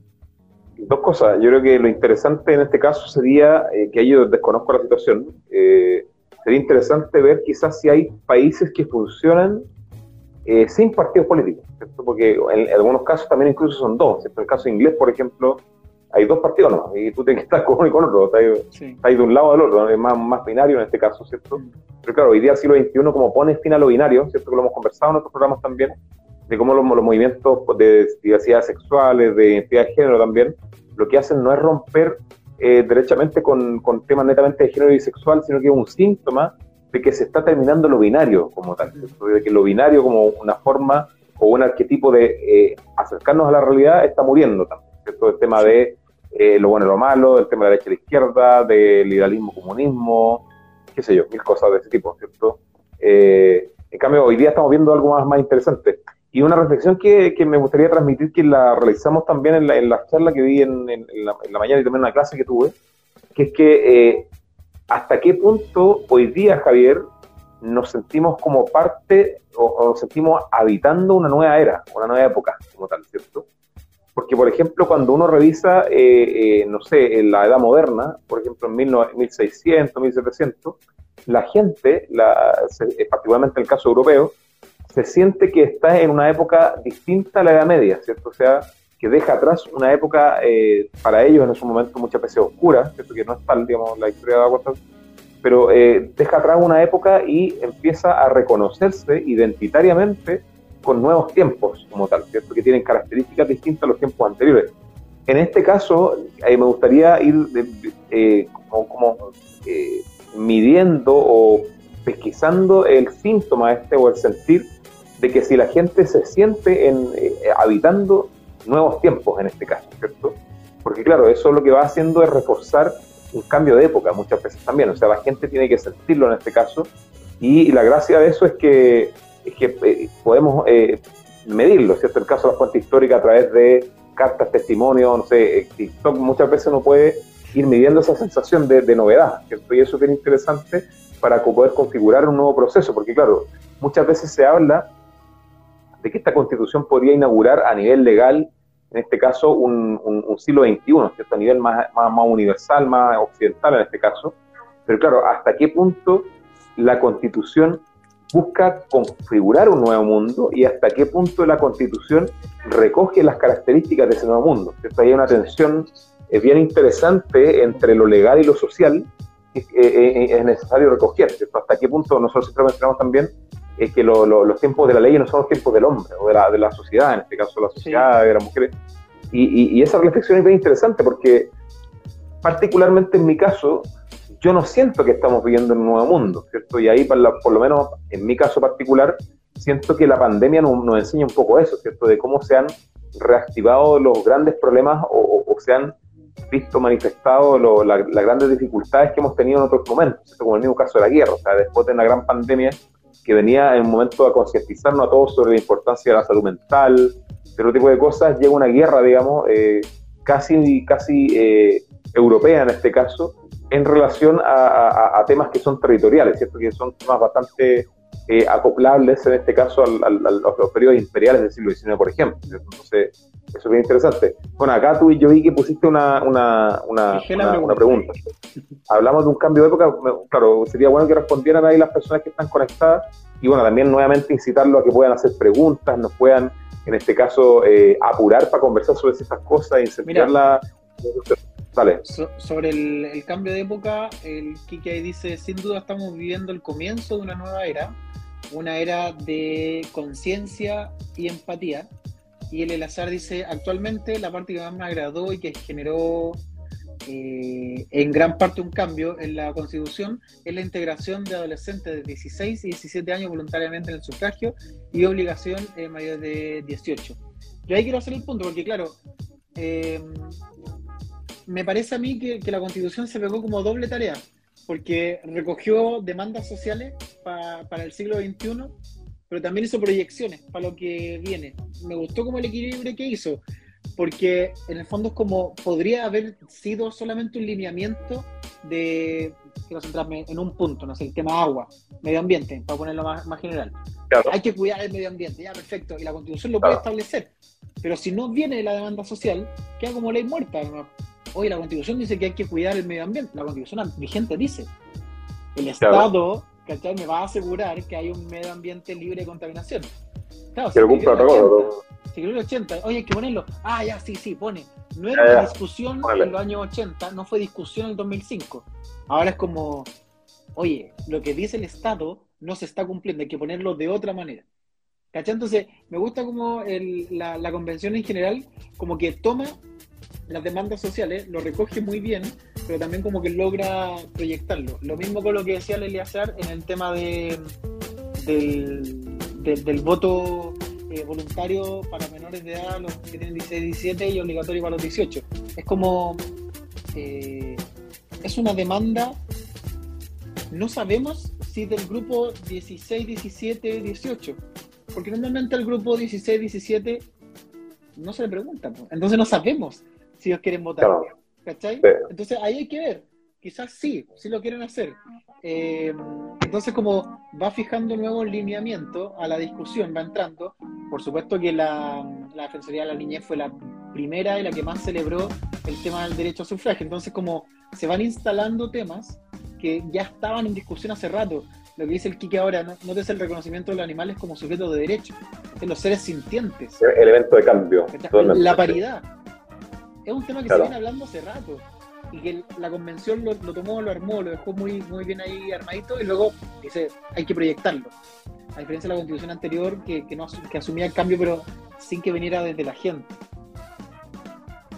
Dos cosas. Yo creo que lo interesante en este caso sería, eh, que yo desconozco la situación, eh, sería interesante ver quizás si hay países que funcionan eh, sin partidos políticos, ¿cierto? porque en, algunos casos también incluso son dos. En el caso inglés, por ejemplo, hay dos partidos no y tú tienes que estar con uno y con otro, está de un lado del otro, es más, más binario en este caso, ¿cierto? Mm. Pero claro, hoy día el siglo XXI, como pone fin a lo binario, ¿cierto? Que lo hemos conversado en otros programas también, de cómo los, movimientos de diversidad sexuales, de identidad de género también, lo que hacen no es romper eh, derechamente con, con, temas netamente de género y sexual, sino que es un síntoma de que se está terminando lo binario como tal, de que lo binario como una forma o un arquetipo de eh, acercarnos a la realidad está muriendo también, ¿cierto? El tema de eh, lo bueno y lo malo, el tema de la derecha y la izquierda, del liberalismo, comunismo, qué sé yo, mil cosas de ese tipo, ¿cierto? Eh, en cambio, hoy día estamos viendo algo más, más interesante. Y una reflexión que, que me gustaría transmitir, que la realizamos también en la, en la charla que vi en, en, la, en, la, mañana y también en la clase que tuve, que es que eh, hasta qué punto hoy día, Javier, nos sentimos como parte o, o, nos sentimos habitando una nueva era, una nueva época como tal, ¿cierto? Porque, por ejemplo, cuando uno revisa, eh, eh, no sé, en la edad moderna, por ejemplo, en 1600, 1700, la gente, la, particularmente en el caso europeo, se siente que está en una época distinta a la Edad Media, ¿cierto? O sea, que deja atrás una época eh, para ellos en ese momento muchas veces oscura, ¿cierto? Que no es tal, digamos, la historia de la pero eh, deja atrás una época y empieza a reconocerse identitariamente con nuevos tiempos como tal, ¿cierto? Que tienen características distintas a los tiempos anteriores. En este caso, eh, me gustaría ir eh, como, como eh, midiendo o pesquisando el síntoma este o el sentir de que si la gente se siente en, eh, habitando nuevos tiempos en este caso, ¿cierto? Porque claro, eso lo que va haciendo es reforzar un cambio de época muchas veces también, o sea, la gente tiene que sentirlo en este caso y, la gracia de eso es que, es que eh, podemos eh, medirlo, ¿cierto? El caso de la fuente histórica a través de cartas, testimonios, no sé, eh, TikTok muchas veces uno puede ir midiendo esa sensación de, novedad, ¿cierto? Y eso es interesante para poder configurar un nuevo proceso, porque claro, muchas veces se habla de que esta constitución podría inaugurar a nivel legal, en este caso, un, un, un siglo XXI, ¿cierto? a nivel más, más, más, universal, más occidental en este caso. Pero claro, ¿hasta qué punto la constitución busca configurar un nuevo mundo y hasta qué punto la constitución recoge las características de ese nuevo mundo? ¿cierto? Hay una tensión eh, bien interesante entre lo legal y lo social que eh, eh, es necesario recoger, ¿cierto? Hasta qué punto nosotros siempre mencionamos también es que lo, lo, los tiempos de la ley no son los tiempos del hombre o de la, de la sociedad, en este caso la sociedad sí. de las mujeres. Y, y, y, esa reflexión es bien interesante porque particularmente en mi caso, yo no siento que estamos viviendo en un nuevo mundo, ¿cierto? Y ahí, por, la, por lo menos en mi caso particular, siento que la pandemia nos, nos, enseña un poco eso, ¿cierto? De cómo se han reactivado los grandes problemas o, o, o se han visto manifestado lo, la, las grandes dificultades que hemos tenido en otros momentos, ¿cierto? como el mismo caso de la guerra, o sea, después de una gran pandemia, que venía en un momento a concientizarnos a todos sobre la importancia de la salud mental, otro tipo de cosas, llega una guerra, digamos, eh, casi, casi eh, europea en este caso, en relación a, temas que son territoriales, ¿cierto? Que son temas bastante eh, acoplables, en este caso, al, al, a los periodos imperiales del siglo XIX, por ejemplo. Entonces, eso es bien interesante. Bueno, acá tú y yo vi que pusiste una, una, una, una, una pregunta. (laughs) Hablamos de un cambio de época, claro, sería bueno que respondieran ahí las personas que están conectadas y bueno, también nuevamente incitarlo a que puedan hacer preguntas, nos puedan, en este caso, eh, apurar para conversar sobre estas cosas, incentivar la... Dale. So, sobre el, el, cambio de época, el Kike ahí dice, sin duda estamos viviendo el comienzo de una nueva era, una era de conciencia y empatía. Y el Elazar dice, actualmente la parte que más me agradó y que generó eh, en gran parte un cambio en la Constitución es la integración de adolescentes de 16 y 17 años voluntariamente en el sufragio y obligación en mayores de 18. Yo ahí quiero hacer el punto, porque claro, eh, me parece a mí que, que, la Constitución se pegó como doble tarea, porque recogió demandas sociales pa, para el siglo XXI, pero también hizo proyecciones para lo que viene. Me gustó como el equilibrio que hizo porque en el fondo es como podría haber sido solamente un lineamiento de, quiero centrarme en un punto, no sé, el tema agua, medio ambiente, para ponerlo más, más general. Claro. Hay que cuidar el medio ambiente, ya, perfecto, y la constitución lo claro. puede establecer. Pero si no viene de la demanda social, queda como ley muerta. ¿no? Hoy la constitución dice que hay que cuidar el medio ambiente, la constitución vigente dice, el Estado, ¿cachai? Me va a asegurar que hay un medio ambiente libre de contaminación. Claro, si algún protocolo si el 80, oye, hay que ponerlo. Ah, ya, sí, sí, pone. No era una discusión vale. en los años 80, no fue discusión en el 2005. Ahora es como, oye, lo que dice el Estado no se está cumpliendo, hay que ponerlo de otra manera. ¿Cachai? Entonces, me gusta como el, la, la, convención en general, como que toma las demandas sociales, lo recoge muy bien, pero también como que logra proyectarlo. Lo mismo con lo que decía Leliazar en el tema de, del, de, del voto eh, voluntario para menores de edad, los que tienen 16, 17 y obligatorio para los 18. Es como, eh, es una demanda no sabemos si del grupo 16, 17, 18. Porque normalmente el grupo 16, 17 no se le pregunta. Entonces no sabemos si ellos quieren votar. ¿Cachai? Entonces ahí hay que ver. Quizás sí, sí lo quieren hacer. Eh, entonces como va fijando nuevos lineamientos a la discusión, va entrando. Por supuesto que la, la Defensoría de la Niñez fue la primera y la que más celebró el tema del derecho a sufragio. Entonces como se van instalando temas que ya estaban en discusión hace rato. Lo que dice el Kike ahora, no, no es el reconocimiento de los animales como sujetos de derecho, de los seres sintientes. El evento de cambio. La paridad. Es un tema que se viene hablando hace rato y que la convención lo, tomó, lo armó, lo dejó muy, muy bien ahí armadito y luego dice, hay que proyectarlo. A diferencia de la constitución anterior que, que, no, que asumía el cambio pero sin que viniera desde la gente.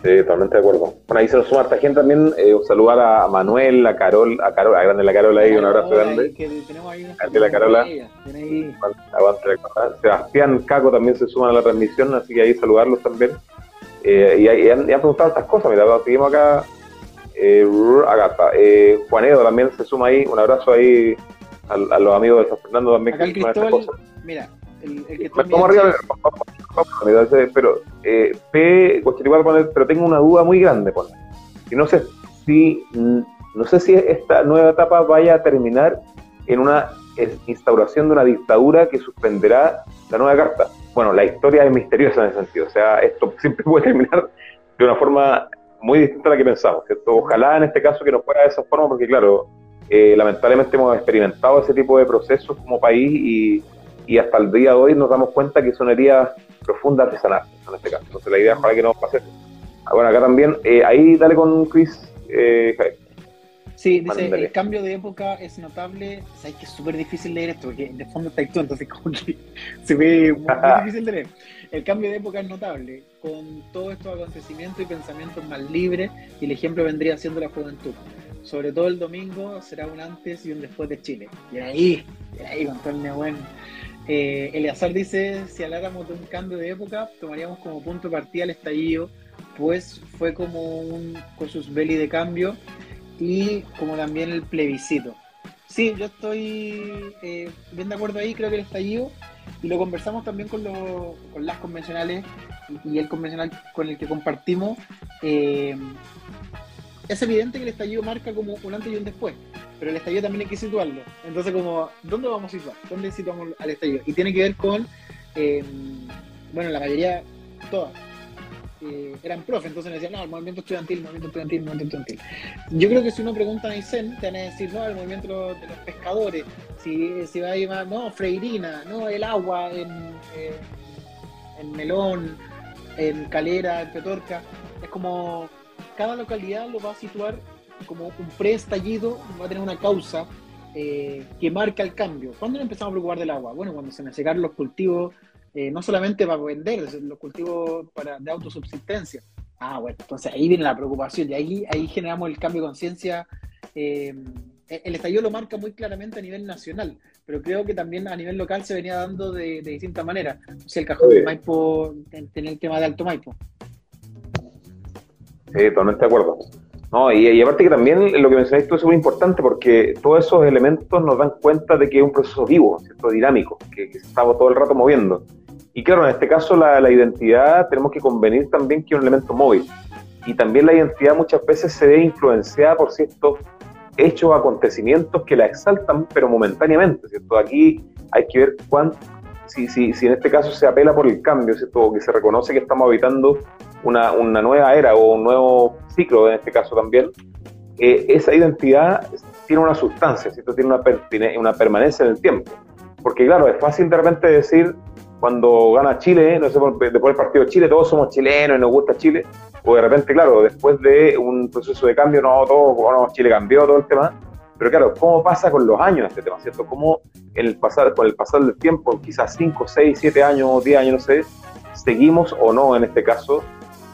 Sí, totalmente de acuerdo. Bueno, ahí se nos suma esta gente también. Eh, saludar a Manuel, a Carol, a Carol, a grande la Carol ahí, un abrazo grande. Ahí la Carola. Sebastián Caco también se suma a la transmisión, así que ahí saludarlos también. Eh, y, han, preguntado estas cosas, mira, seguimos acá. Eh, Agata. Eh, Juanedo también se suma ahí, un abrazo ahí a, los amigos de San Fernando también. Acá el Cristóbal, mira, el, el que vamos arriba, pero eh, P, pero tengo una duda muy grande, pone. Y no sé si no sé si esta nueva etapa vaya a terminar en una instauración de una dictadura que suspenderá la nueva carta. Bueno, la historia es misteriosa en ese sentido, o sea, esto (laughs) siempre puede terminar de una forma muy distinta a la que pensamos, ¿cierto? Ojalá en este caso que no fuera de esa forma, porque claro, eh, lamentablemente hemos experimentado ese tipo de procesos como país y y hasta el día de hoy nos damos cuenta que son heridas profundas artesanales en este caso. Entonces la idea es para que no pase. Ah, bueno, acá también, eh, ahí dale con Chris. Eh, sí, dice, el cambio de época es notable. Sabes que es súper difícil leer esto, porque de fondo está tú, entonces como que (laughs) se ve muy, difícil de leer. El cambio de época es notable, con todos estos acontecimientos y pensamientos más libres, y el ejemplo vendría siendo la juventud. Sobre todo el domingo será un antes y un después de Chile. Y ahí, y ahí con todo el buen eh, Eleazar dice, si habláramos de un cambio de época, tomaríamos como punto de partida el estallido, pues fue como un cosus belli de cambio y como también el plebiscito. Sí, yo estoy eh, bien de acuerdo ahí, creo que el estallido, y lo conversamos también con, con las convencionales y, el convencional con el que compartimos, eh, es evidente que el estallido marca como un antes y un después pero el estallido también hay que situarlo. Entonces, como, ¿dónde vamos a situar? ¿Dónde situamos al estallido? Y tiene que ver con, eh, bueno, la mayoría, todas, eh, eran profe, entonces me decían, no, el movimiento estudiantil, el movimiento estudiantil, el movimiento estudiantil. Yo creo que si uno pregunta a Aysén, te van a decir, no, el movimiento de los pescadores, si, si va a ir más, no, Freirina, no, el agua en, en Melón, en Calera, en Petorca. Es como, cada localidad lo va a situar como un preestallido va a tener una causa eh, que marca el cambio. ¿Cuándo nos empezamos a preocupar del agua? Bueno, cuando se me secaron los cultivos, eh, no solamente para vender, los cultivos para, de autosubsistencia. Ah, bueno, entonces ahí viene la preocupación y ahí, ahí generamos el cambio de conciencia. Eh, el estallido lo marca muy claramente a nivel nacional, pero creo que también a nivel local se venía dando de, de distintas maneras. O sea, el cajón de Maipo, tener el tema de Alto Maipo. Sí, totalmente de acuerdo. No, y, aparte que también lo que mencionaste es muy importante porque todos esos elementos nos dan cuenta de que es un proceso vivo, ¿cierto? dinámico, que, que estamos todo el rato moviendo. Y claro, en este caso la, identidad tenemos que convenir también que es un elemento móvil. Y también la identidad muchas veces se ve influenciada por ciertos hechos, acontecimientos que la exaltan, pero momentáneamente, ¿cierto? Aquí hay que ver cuánto, si, si, si en este caso se apela por el cambio, ¿cierto? O que se reconoce que estamos habitando una, una nueva era o un nuevo ciclo en este caso también, eh, esa identidad tiene una sustancia, ¿cierto? tiene una, una permanencia en el tiempo. Porque claro, es fácil de repente decir cuando gana Chile, no sé, después del partido de Chile, todos somos chilenos y nos gusta Chile, o de repente, claro, después de un proceso de cambio, no, todo, bueno, Chile cambió todo el tema, pero claro, ¿cómo pasa con los años este tema, cierto? ¿Cómo el pasar, con el pasar del tiempo, quizás 5, 6, 7 años, 10 años, no sé, seguimos o no en este caso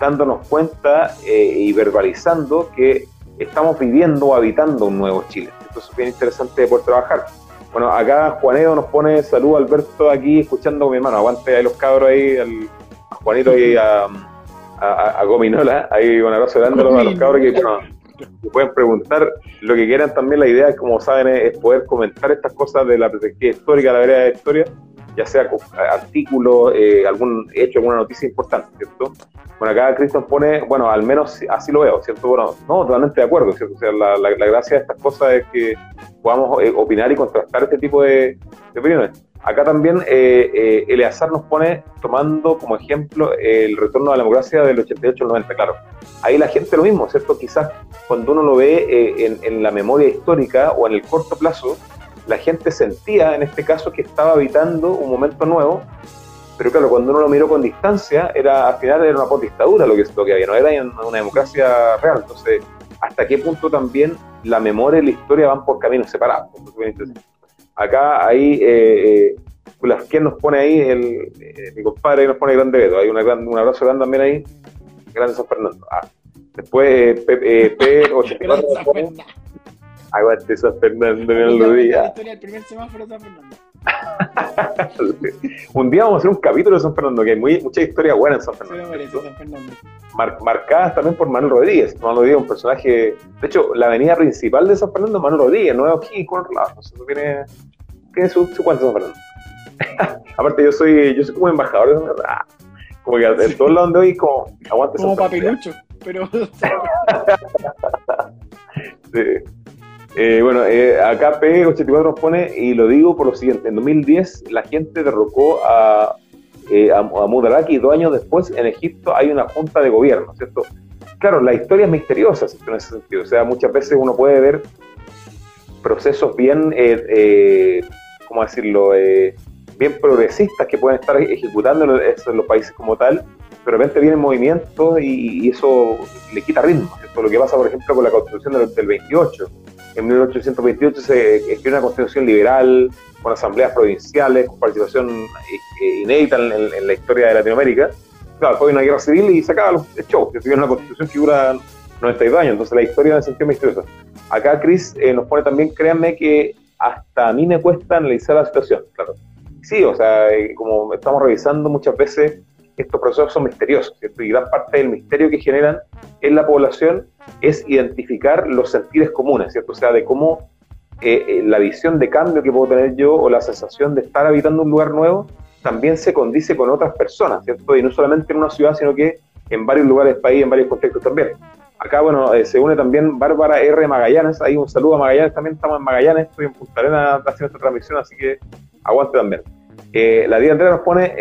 dándonos cuenta eh, y verbalizando que estamos viviendo o habitando un nuevo Chile. Esto es bien interesante de poder trabajar. Bueno, acá Juanito nos pone salud Alberto aquí escuchando a mi hermano. Aguante ahí los cabros ahí, a Juanito y a, a, Gominola. Ahí un abrazo grande a los cabros que pueden preguntar lo que quieran también. La idea, como saben, es poder comentar estas cosas de la perspectiva histórica, la verdad de la historia, ya sea artículos, eh, algún hecho, alguna noticia importante, ¿cierto? Bueno, acá Cristian pone, bueno, al menos así lo veo, ¿cierto? Bueno, no, totalmente de acuerdo, ¿cierto? O sea, la, la, gracia de estas cosas es que podamos eh, opinar y contrastar este tipo de, opiniones. Acá también eh, eh, Eleazar nos pone, tomando como ejemplo el retorno a la democracia del 88 al 90, claro. Ahí la gente lo mismo, ¿cierto? Quizás cuando uno lo ve eh, en, en la memoria histórica o en el corto plazo, la gente sentía en este caso que estaba habitando un momento nuevo, pero claro, cuando uno lo miró con distancia, era al final era una dictadura lo que, lo que había, no era una democracia real. Entonces, ¿hasta qué punto también la memoria y la historia van por caminos separados? Acá, ahí, eh, eh, ¿quién nos pone ahí? El, eh, mi compadre nos pone Grande Beto, hay una gran, un abrazo grande también ahí, Grande San Fernando. Ah, después, eh, P84. (laughs) Aguante San Fernando, no lo diga. El primer semáforo San Fernando. (laughs) un día vamos a hacer un capítulo de San Fernando, que hay muy, mucha historia buena en San Fernando. San Fernando. marcadas también por Manuel Rodríguez. Manuel Rodríguez es un personaje. De hecho, la avenida principal de San Fernando es Manuel Rodríguez, no es aquí con otro lado. tiene, tiene su, su cuento San Fernando. (laughs) Aparte, yo soy, yo soy como embajador de San Fernando. Ah, como que en todos lados de hoy, como aguante Como papilucho, pero. (laughs) sí. Eh, bueno, eh, acá P84 nos pone, y lo digo por lo siguiente, en 2010 la gente derrocó a, eh, a, Mudaraki y dos años después en Egipto hay una junta de gobierno, ¿cierto? Claro, la historia es misteriosa en ese sentido, o sea, muchas veces uno puede ver procesos bien, eh, ¿cómo decirlo?, bien progresistas que pueden estar ejecutando en los países como tal, pero de repente vienen movimientos y, eso le quita ritmo, ¿cierto? Lo que pasa, por ejemplo, con la constitución del, del 28, en 1828 se escribió una constitución liberal, con asambleas provinciales, con participación eh, eh, inédita en, la historia de Latinoamérica. Claro, fue una guerra civil y se acaba el show. Se una constitución que dura 92 años, entonces la historia en el sentido misterioso. Acá Chris eh, nos pone también, créanme que hasta a mí me cuesta analizar la situación, claro. Sí, o sea, como estamos revisando muchas veces, estos procesos son misteriosos, ¿cierto? Y gran parte del misterio que generan en la población es identificar los sentidos comunes, ¿cierto? O sea, de cómo eh, eh, la visión de cambio que puedo tener yo o la sensación de estar habitando un lugar nuevo también se condice con otras personas, ¿cierto? Y no solamente en una ciudad, sino que en varios lugares del país, en varios contextos también. Acá, bueno, eh, se une también Bárbara R. Magallanes, ahí un saludo a Magallanes, también estamos en Magallanes, estoy en Punta Arenas haciendo esta transmisión, así que aguante también. la Día Andrea nos pone,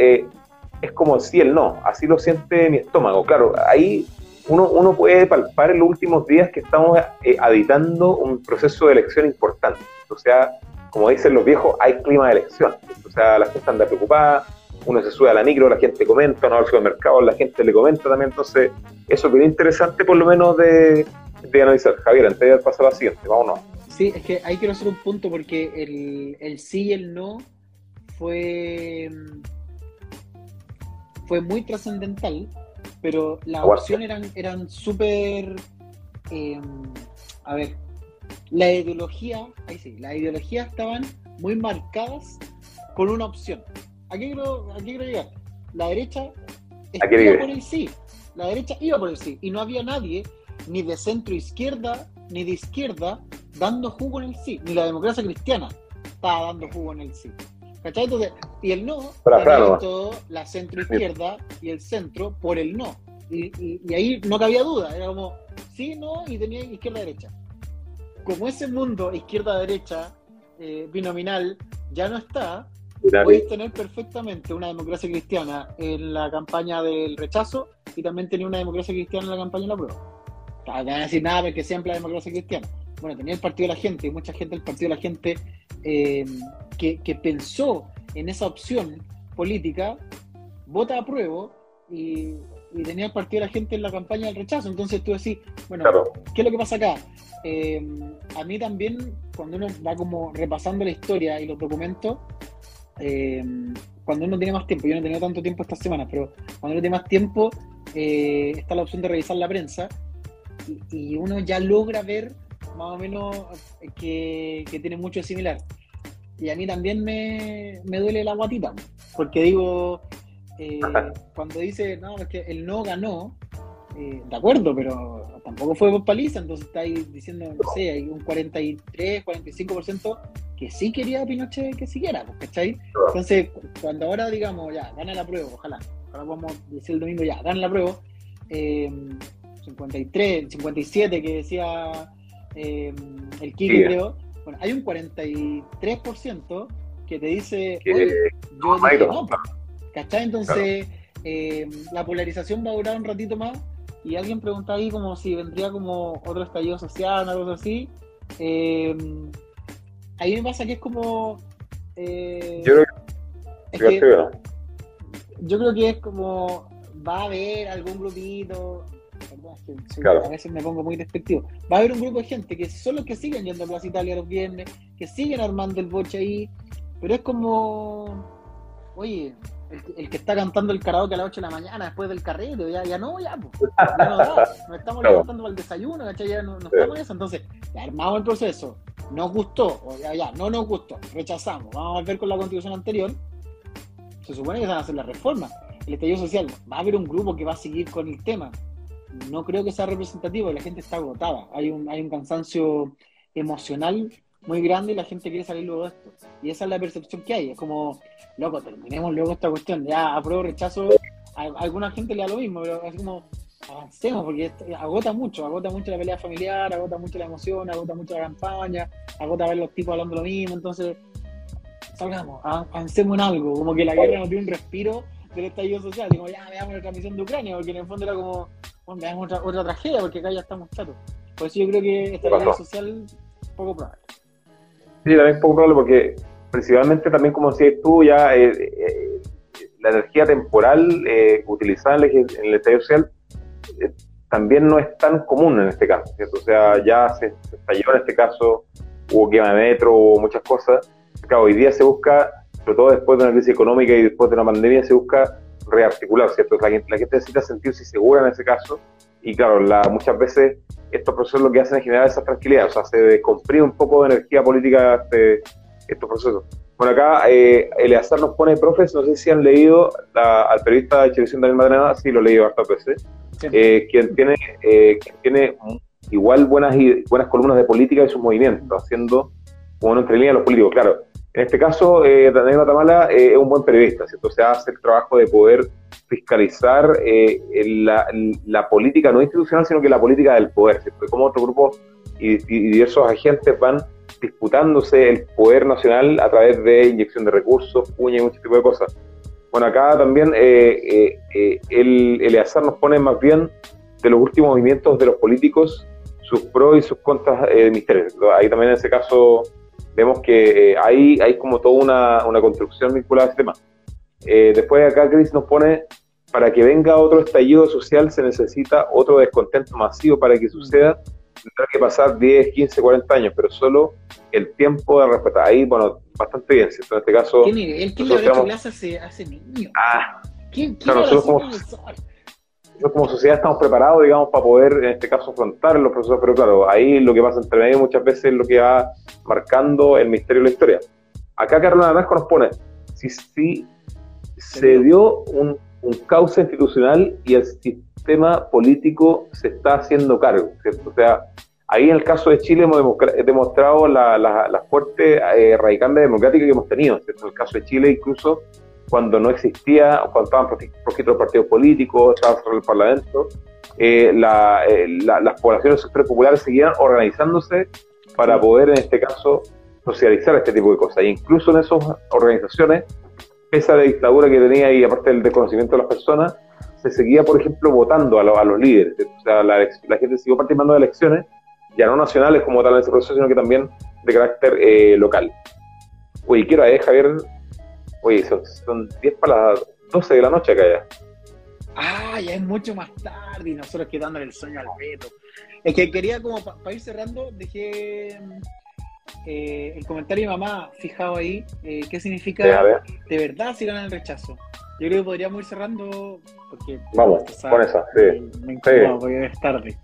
es como si el no, así lo siente mi estómago, claro, ahí uno, uno puede palpar en los últimos días que estamos eh, habitando un proceso de elección importante. O sea, como dicen los viejos, hay clima de elección. O sea, la gente anda preocupada, uno se sube a la micro, la gente comenta, uno va al supermercado, la gente le comenta también. Entonces, eso es bien interesante por lo menos de, de analizar. Javier, antes de pasar a la siguiente, vámonos. Sí, es que ahí quiero hacer un punto porque el, el sí y el no fue, fue muy trascendental pero las opciones eran, eran súper... Eh, a ver, la ideología, ahí sí, las ideologías estaban muy marcadas con una opción. Aquí quiero, aquí quiero llegar. La derecha iba por el sí. La derecha iba por el sí. Y no había nadie, ni de centro izquierda, ni de izquierda, dando jugo en el sí. Ni la democracia cristiana estaba dando jugo en el sí. ¿Cachai? y el no, para, todo la centro izquierda y el centro por el no. Y, ahí no cabía duda, era como sí, no, y tenía izquierda derecha. Como ese mundo izquierda-derecha eh, binominal ya no está, puedes tener perfectamente una democracia cristiana en la campaña del rechazo y también tenía una democracia cristiana en la campaña de la prueba. No van a decir nada porque siempre la democracia cristiana. Bueno, tenía el Partido de la Gente y mucha gente del Partido de la Gente eh, que, pensó en esa opción política, vota a prueba y, tenía el partido de la gente en la campaña del rechazo. Entonces tú decís, bueno, ¿qué es lo que pasa acá? Eh, a mí también, cuando uno va como repasando la historia y los documentos, eh, cuando uno tiene más tiempo, yo no he tenido tanto tiempo esta semana, pero cuando uno tiene más tiempo, eh, está la opción de revisar la prensa y, uno ya logra ver más o menos que, que tiene mucho de similar. Y a mí también me, duele la guatita, porque digo, eh, cuando dice, no, es que el no ganó, eh, de acuerdo, pero tampoco fue por paliza, entonces está ahí diciendo, no sé, hay un 43, 45% que sí quería a Pinochet que siguiera, ¿cachai? Entonces, cuando ahora digamos, ya, gana la prueba, ojalá, ahora vamos a decir el domingo, ya, gana la prueba, eh, 53, 57 que decía eh, el Kiki, creo, bueno, hay un 43% que te dice, Oye, yo dije no, ¿cachai? Entonces, eh, la polarización va a durar un ratito más y alguien pregunta ahí como si vendría como otro estallido social, algo así. Eh, ahí me pasa que es como... Eh, yo, creo que, yo creo que es como va a haber algún grupito, a veces me pongo muy despectivo. Va a haber un grupo de gente que son los que siguen yendo a Plaza Italia los viernes, que siguen armando el boche ahí, pero es como, oye, el, que está cantando el karaoke a las 8 de la mañana después del carrete, ya, ya no, ya, pues, ya no da, (laughs) nos estamos levantando para el desayuno, Ya no, estamos en eso, entonces, ya armamos el proceso, nos gustó, o ya, ya, no nos gustó, rechazamos, vamos a ver con la constitución anterior, se supone que se van a hacer las reformas, el estallido social, va a haber un grupo que va a seguir con el tema, no creo que sea representativo, la gente está agotada, hay un, hay un cansancio emocional muy grande y la gente quiere salir luego de esto. Y esa es la percepción que hay, es como, loco, terminemos luego esta cuestión, ya apruebo, rechazo, a, alguna gente le da lo mismo, pero es como, avancemos, porque agota mucho, agota mucho la pelea familiar, agota mucho la emoción, agota mucho la campaña, agota ver los tipos hablando lo mismo, entonces, salgamos, avancemos en algo, como que la guerra nos dio un respiro del estallido social, digo, ya veamos la transmisión de Ucrania, porque en el fondo era como, bueno, veamos otra, otra tragedia, porque acá ya estamos chatos. Por eso yo creo que esta guerra social, poco probable. Sí, también es poco probable porque principalmente también como decías tú, ya eh, eh, la energía temporal eh, utilizada en el, en el social también no es tan común en este caso, ¿cierto? O sea, ya se, se estalló en este caso, hubo quema de metro, hubo muchas cosas. Claro, hoy día se busca, sobre todo después de una crisis económica y después de una pandemia, se busca rearticular, ¿cierto? La gente, la gente necesita sentirse segura en ese caso y claro, la, muchas veces estos procesos lo que hacen es generar esa tranquilidad, o sea, se descomprime un poco de energía política este, estos procesos. Bueno, acá eh, Eleazar nos pone, profes, no sé si han leído al periodista de televisión Daniel Madrenada, sí lo he leído hartas veces, eh, quien, tiene, eh, quien tiene igual buenas, buenas columnas de política y sus movimientos, haciendo como entre líneas los políticos. Claro, en este caso, eh, Daniel Matamala eh, es un buen periodista, ¿cierto? O sea, hace el trabajo de poder fiscalizar eh, la, política no institucional, sino que la política del poder, ¿cierto? Como otro grupo y, diversos agentes van disputándose el poder nacional a través de inyección de recursos, puña y mucho tipo de cosas. Bueno, acá también el, el nos pone más bien de los últimos movimientos de los políticos, sus pros y sus contras misterios. Ahí también en ese caso vemos que eh, hay, hay como toda una, una, construcción vinculada a este tema. Eh, después acá Chris nos pone, para que venga otro estallido social se necesita otro descontento masivo para que suceda, tendrá que pasar 10, 15, 40 años, pero solo el tiempo de respetar. Ahí, bueno, bastante bien, ¿cierto? En este caso... ¿Quién, le hecho clase hace, hace niños? Ah, ¿Quién, quién claro, nosotros como sociedad estamos preparados, digamos, para poder, en este caso, afrontar los procesos, pero claro, ahí lo que pasa entre medio muchas veces es lo que va marcando el misterio de la historia. Acá Carlos Naranjo nos pone, si, si se dio un, un cauce institucional y el sistema político se está haciendo cargo, ¿cierto? O sea, ahí en el caso de Chile hemos demostrado la, la, la fuerte eh, radical democrática que hemos tenido, ¿cierto? En el caso de Chile incluso cuando no existía, cuando estaban poquitos los partidos políticos, estaba solo el Parlamento, eh, eh, las poblaciones populares seguían organizándose para poder, en este caso, socializar este tipo de cosas. E incluso en esas organizaciones, esa dictadura que tenía y aparte del desconocimiento de las personas, se seguía, por ejemplo, votando a, los líderes. O sea, la, gente siguió participando de elecciones, ya no nacionales como tal en ese proceso, sino que también de carácter eh, local. Oye, quiero a Javier, Oye, son, 10 para las 12 de la noche acá ya. Ah, ya es mucho más tarde y nosotros quedándole el sueño al reto. Es que quería como para ir cerrando, dejé eh, el comentario de mi mamá fijado ahí, eh, qué significa de verdad si ganan el rechazo. Yo creo que podríamos ir cerrando porque... Vamos, con esa, sí. Me incomoda porque es tarde.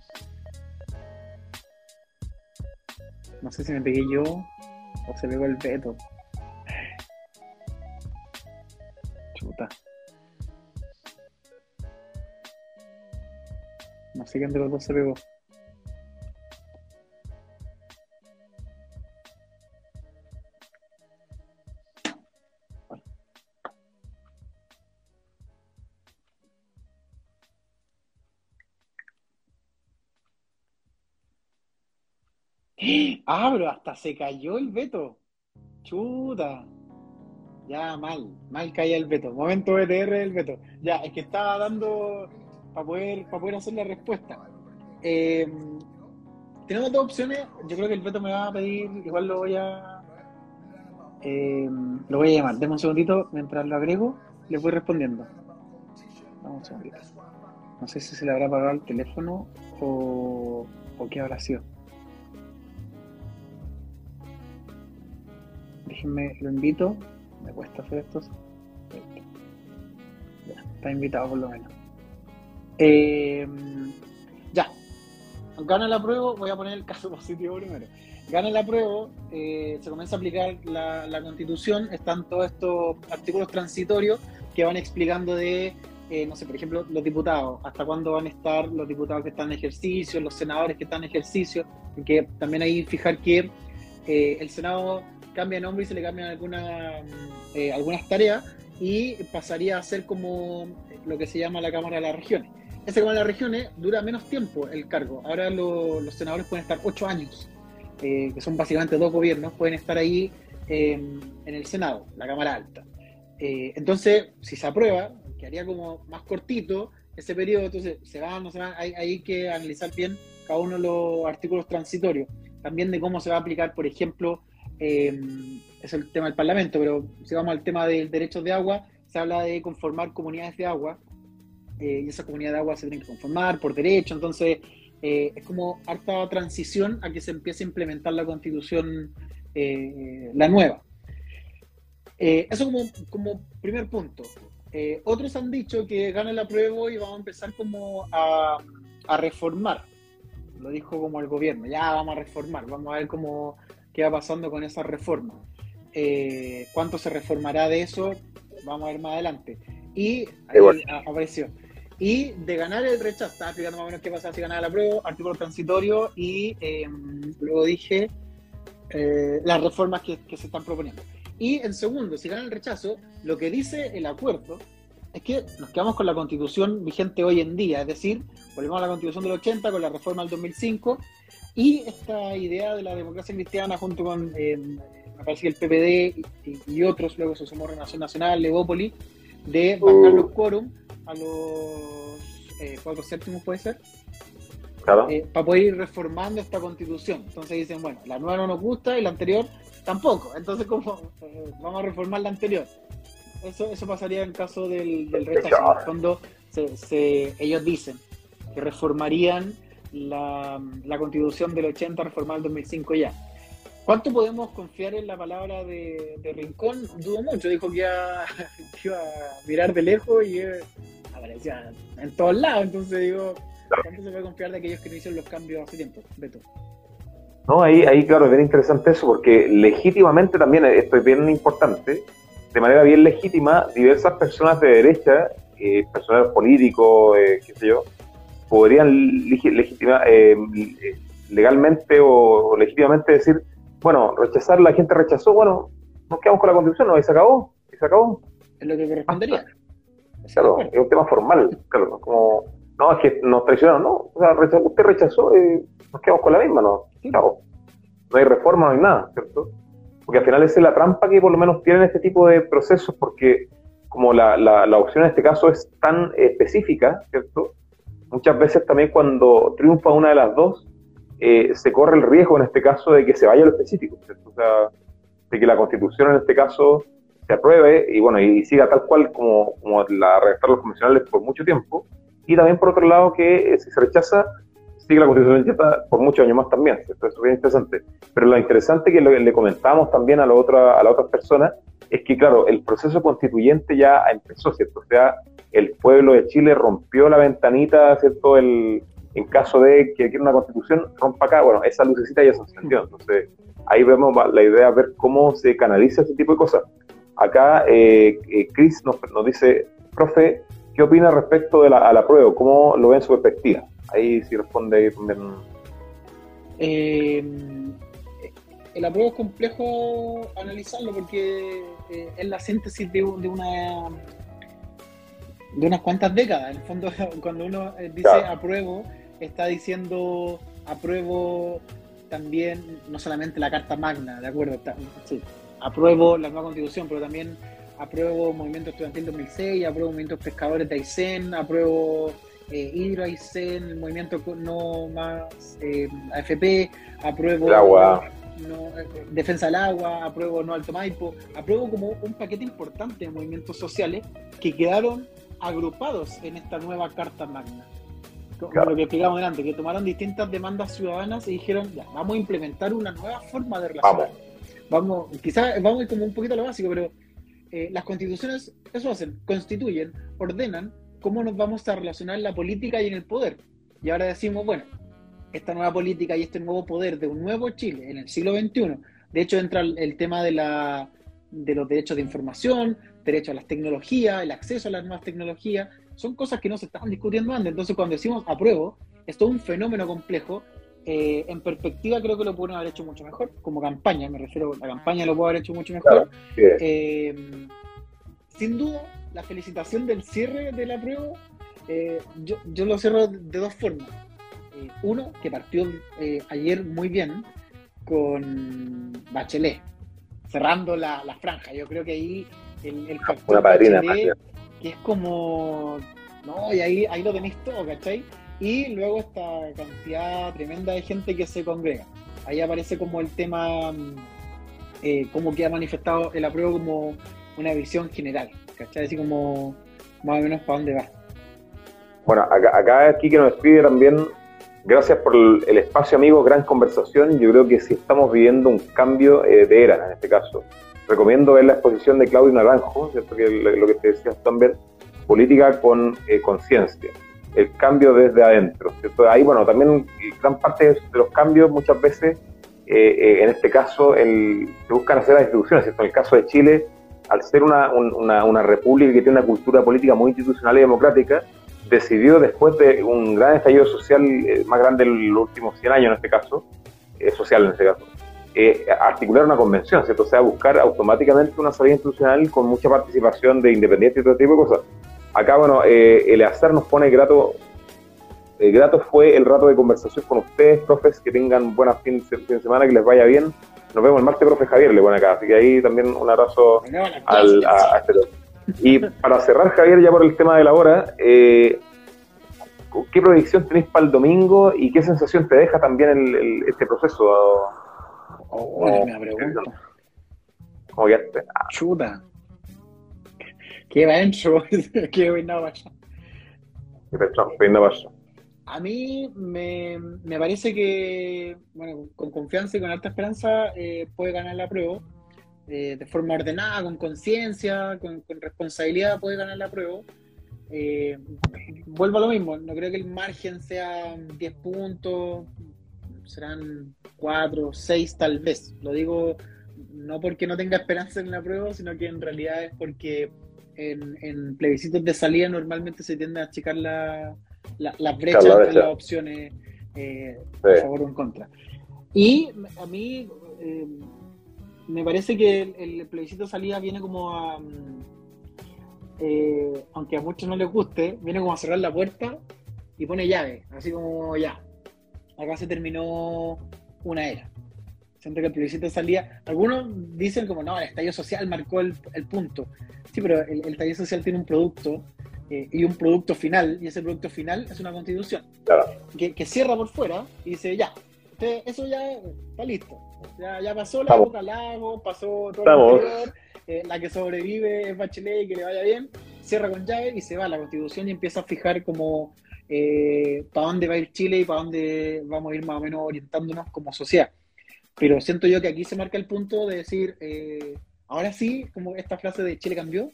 No sé si me pegué yo o se pegó el veto. No sé quién de los dos se pegó. Ah, pero hasta se cayó el veto. Chuta. Ya, mal, mal caía el veto. Momento BTR del veto. Ya, es que estaba dando para poder, para poder hacer la respuesta. Eh, tenemos dos opciones. Yo creo que el veto me va a pedir, igual lo voy a. Eh, lo voy a llamar. Deme un segundito mientras lo agrego, le voy respondiendo. Vamos un segundito. No sé si se le habrá apagado el teléfono o, o qué habrá sido. Déjenme, lo invito. Me cuesta hacer esto. Ya, está invitado por lo menos. Eh, ya. Gana la prueba, voy a poner el caso (laughs) positivo primero. Gana la prueba, eh, se comienza a aplicar la, constitución, están todos estos artículos transitorios que van explicando de, eh, no sé, por ejemplo, los diputados, hasta cuándo van a estar los diputados que están en ejercicio, los senadores que están en ejercicio, porque también hay que fijar que el Senado cambia nombre y se le cambian alguna, eh, algunas tareas y pasaría a ser como lo que se llama la Cámara de las Regiones. Esa Cámara de las Regiones dura menos tiempo el cargo. Ahora lo, los senadores pueden estar ocho años, eh, que son básicamente dos gobiernos, pueden estar ahí eh, en el Senado, la Cámara Alta. Eh, entonces, si se aprueba, que haría como más cortito ese periodo, entonces se van, no se van, hay, hay que analizar bien cada uno de los artículos transitorios, también de cómo se va a aplicar, por ejemplo, eh, es el tema del Parlamento, pero si vamos al tema del derecho de agua, se habla de conformar comunidades de agua, eh, y esa comunidad de agua se tienen que conformar por derecho, entonces eh, es como harta transición a que se empiece a implementar la constitución, eh, la nueva. Eh, eso como, como primer punto. Eh, otros han dicho que gana la prueba y vamos a empezar como a, a reformar. Lo dijo como el gobierno, ya vamos a reformar, vamos a ver cómo qué va pasando con esa reforma. Eh, ¿Cuánto se reformará de eso? Vamos a ver más adelante. Y ahí apareció. Y de ganar el rechazo, estaba explicando más o menos qué pasa si ganaba la prueba, artículo transitorio y eh, luego dije eh, las reformas que, que, se están proponiendo. Y en segundo, si gana el rechazo, lo que dice el acuerdo es que nos quedamos con la constitución vigente hoy en día, es decir, volvemos a la constitución del 80 con la reforma del 2005 y esta idea de la democracia cristiana junto con, eh, me parece que el PPD y, y, otros, luego se sumó Renación Nacional, Legópoli, de bajar los quórum a los eh, cuatro séptimos, puede ser, claro. eh, para poder ir reformando esta constitución. Entonces dicen, bueno, la nueva no nos gusta y la anterior tampoco. Entonces, ¿cómo vamos a reformar la anterior? Eso, eso pasaría en caso del, del rechazo. En el fondo, se, se, ellos dicen que reformarían la, la, constitución del 80 reformada en 2005 ya. ¿Cuánto podemos confiar en la palabra de, de Rincón? Dudo mucho, dijo que iba, (laughs) iba, a mirar de lejos y aparecía en todos lados, entonces digo, ¿cuánto se puede confiar de aquellos que no hicieron los cambios hace tiempo? Beto. No, ahí, ahí claro, es bien interesante eso, porque legítimamente también, esto es bien importante, de manera bien legítima, diversas personas de derecha, eh, personal políticos, eh, qué sé yo, podrían legitima, eh, legalmente o, legítimamente decir, bueno, rechazar, la gente rechazó, bueno, nos quedamos con la constitución, no, y se acabó, y se acabó. Es lo que correspondería. Claro, es un tema formal, claro, como, no, es que nos traicionaron, no, o sea, rechazó, usted rechazó y nos quedamos con la misma, no, claro, no hay reforma, no hay nada, ¿cierto? Porque al final esa es la trampa que por lo menos tienen este tipo de procesos, porque como la, la, la opción en este caso es tan específica, ¿cierto? Muchas veces también cuando triunfa una de las dos, eh, se corre el riesgo en este caso de que se vaya a lo específico, o sea, de que la constitución en este caso se apruebe y bueno, y siga tal cual como, como la redactaron los convencionales por mucho tiempo, y también por otro lado que eh, si se rechaza, sigue la constitución ya por muchos años más también, ¿cierto? eso es bien interesante. Pero lo interesante que le, le comentamos también a, la otra, a las otras personas es que, claro, el proceso constituyente ya empezó, ¿cierto? O sea, el pueblo de Chile rompió la ventanita, ¿cierto? El, en caso de que quiera una constitución, rompa acá, bueno, esa lucecita ya se encendió. Entonces, ahí vemos la idea de ver cómo se canaliza ese tipo de cosas. Acá, eh, eh, Chris nos, dice, profe, ¿qué opina respecto de la, a la prueba? ¿Cómo lo ve en su perspectiva? Ahí sí responde ahí. Eh, el apruebo es complejo analizarlo porque eh, es la síntesis de, una de unas cuantas décadas. En el fondo, (laughs) cuando uno eh, dice apruebo, está diciendo apruebo también no solamente la Carta Magna, ¿de acuerdo? sí, apruebo la nueva constitución, pero también apruebo Movimiento Estudiantil 2006, apruebo Movimientos Pescadores de Aysén, apruebo eh, Hidro Aysén, el Movimiento No Más eh, AFP, apruebo No, eh, Defensa del Agua, apruebo No Alto Maipo, apruebo como un paquete importante de movimientos sociales que quedaron agrupados en esta nueva Carta Magna. Como lo que explicamos delante, que tomaron distintas demandas ciudadanas y dijeron, ya, vamos a implementar una nueva forma de relacionar. Vamos, quizás vamos a ir como un poquito a lo básico, pero eh, las constituciones eso hacen, constituyen, ordenan cómo nos vamos a relacionar en la política y en el poder. Y ahora decimos, bueno, esta nueva política y este nuevo poder de un nuevo Chile en el siglo XXI, de hecho entra el, tema de, la, de los derechos de información, derecho a las tecnologías, el acceso a las nuevas tecnologías, son cosas que no se estaban discutiendo antes. Entonces cuando decimos apruebo, es todo un fenómeno complejo eh, en perspectiva creo que lo pudieron haber hecho mucho mejor, como campaña, me refiero, la campaña lo pudo haber hecho mucho mejor. Eh, sin duda, la felicitación del cierre de la prueba, eh, yo, yo, lo cierro de dos formas. Uno, que partió ayer muy bien con Bachelet, cerrando la, la, franja. Yo creo que ahí el, el factor padrina, que es como, no, y ahí, ahí lo tenéis todo, ¿cachai? y luego esta cantidad tremenda de gente que se congrega. Ahí aparece como el tema, eh, como que ha manifestado el apruebo como una visión general, ¿cachai? Así como más o menos para dónde va. Bueno, acá, acá aquí que nos escribe también, gracias por el, espacio amigo, gran conversación, yo creo que sí estamos viviendo un cambio eh, de era en este caso. Recomiendo ver la exposición de Claudio Naranjo, ¿cierto? que lo que te decías también, política con eh, conciencia el cambio desde adentro. Ahí, bueno, también gran parte de los cambios muchas veces, eh, eh, en este caso, el, buscan hacer las instituciones. En el caso de Chile, al ser una, una, república que tiene una cultura política muy institucional y democrática, decidió después de un gran estallido social, eh, más grande en los últimos 100 años en este caso, social en este caso, articular una convención, ¿cierto? O sea, buscar automáticamente una salida institucional con mucha participación de independientes y todo tipo de cosas. Acá, bueno, eh, el azar nos pone grato. Eh, grato fue el rato de conversación con ustedes, profes, que tengan buena fin, de semana, que les vaya bien. Nos vemos el martes, profe Javier, le pone acá. Así que ahí también un abrazo al, a, este Y para cerrar, Javier, ya por el tema de la hora, eh, ¿qué proyección tenéis para el domingo y qué sensación te deja también el, este proceso? Oh, me pregunta. ¿Cómo quedaste? Chuta. ¿Qué va dentro? (laughs) ¿Qué vaya? A mí me, me, parece que, bueno, con confianza y con alta esperanza eh, puede ganar la prueba. Eh, de forma ordenada, con conciencia, con, responsabilidad puede ganar la prueba. Eh, vuelvo a lo mismo, no creo que el margen sea 10 puntos, serán 4, 6 tal vez. Lo digo no porque no tenga esperanza en la prueba, sino que en realidad es porque en, plebiscitos de salida normalmente se tiende a achicar la, las brechas entre las opciones eh, a favor o en contra. Y a mí eh, me parece que el, plebiscito de salida viene como a, mm, eh, aunque a muchos no les guste, viene como a cerrar la puerta y pone llave, así como ya, acá se terminó una era. Siento que el plebiscito de salida, algunos dicen como no, el estallido social marcó el, el punto. Sí, pero el, taller social tiene un producto eh, y un producto final, y ese producto final es una constitución. Que, cierra por fuera y dice, ya, eso ya está listo. Ya, pasó la boca lago, pasó todo lo anterior, eh, la que sobrevive es Bachelet y que le vaya bien, cierra con llave y se va. A la constitución y empieza a fijar como eh, para dónde va a ir Chile y para dónde vamos a ir más o menos orientándonos como sociedad. Pero siento yo que aquí se marca el punto de decir, ahora sí, como esta frase de Chile cambió,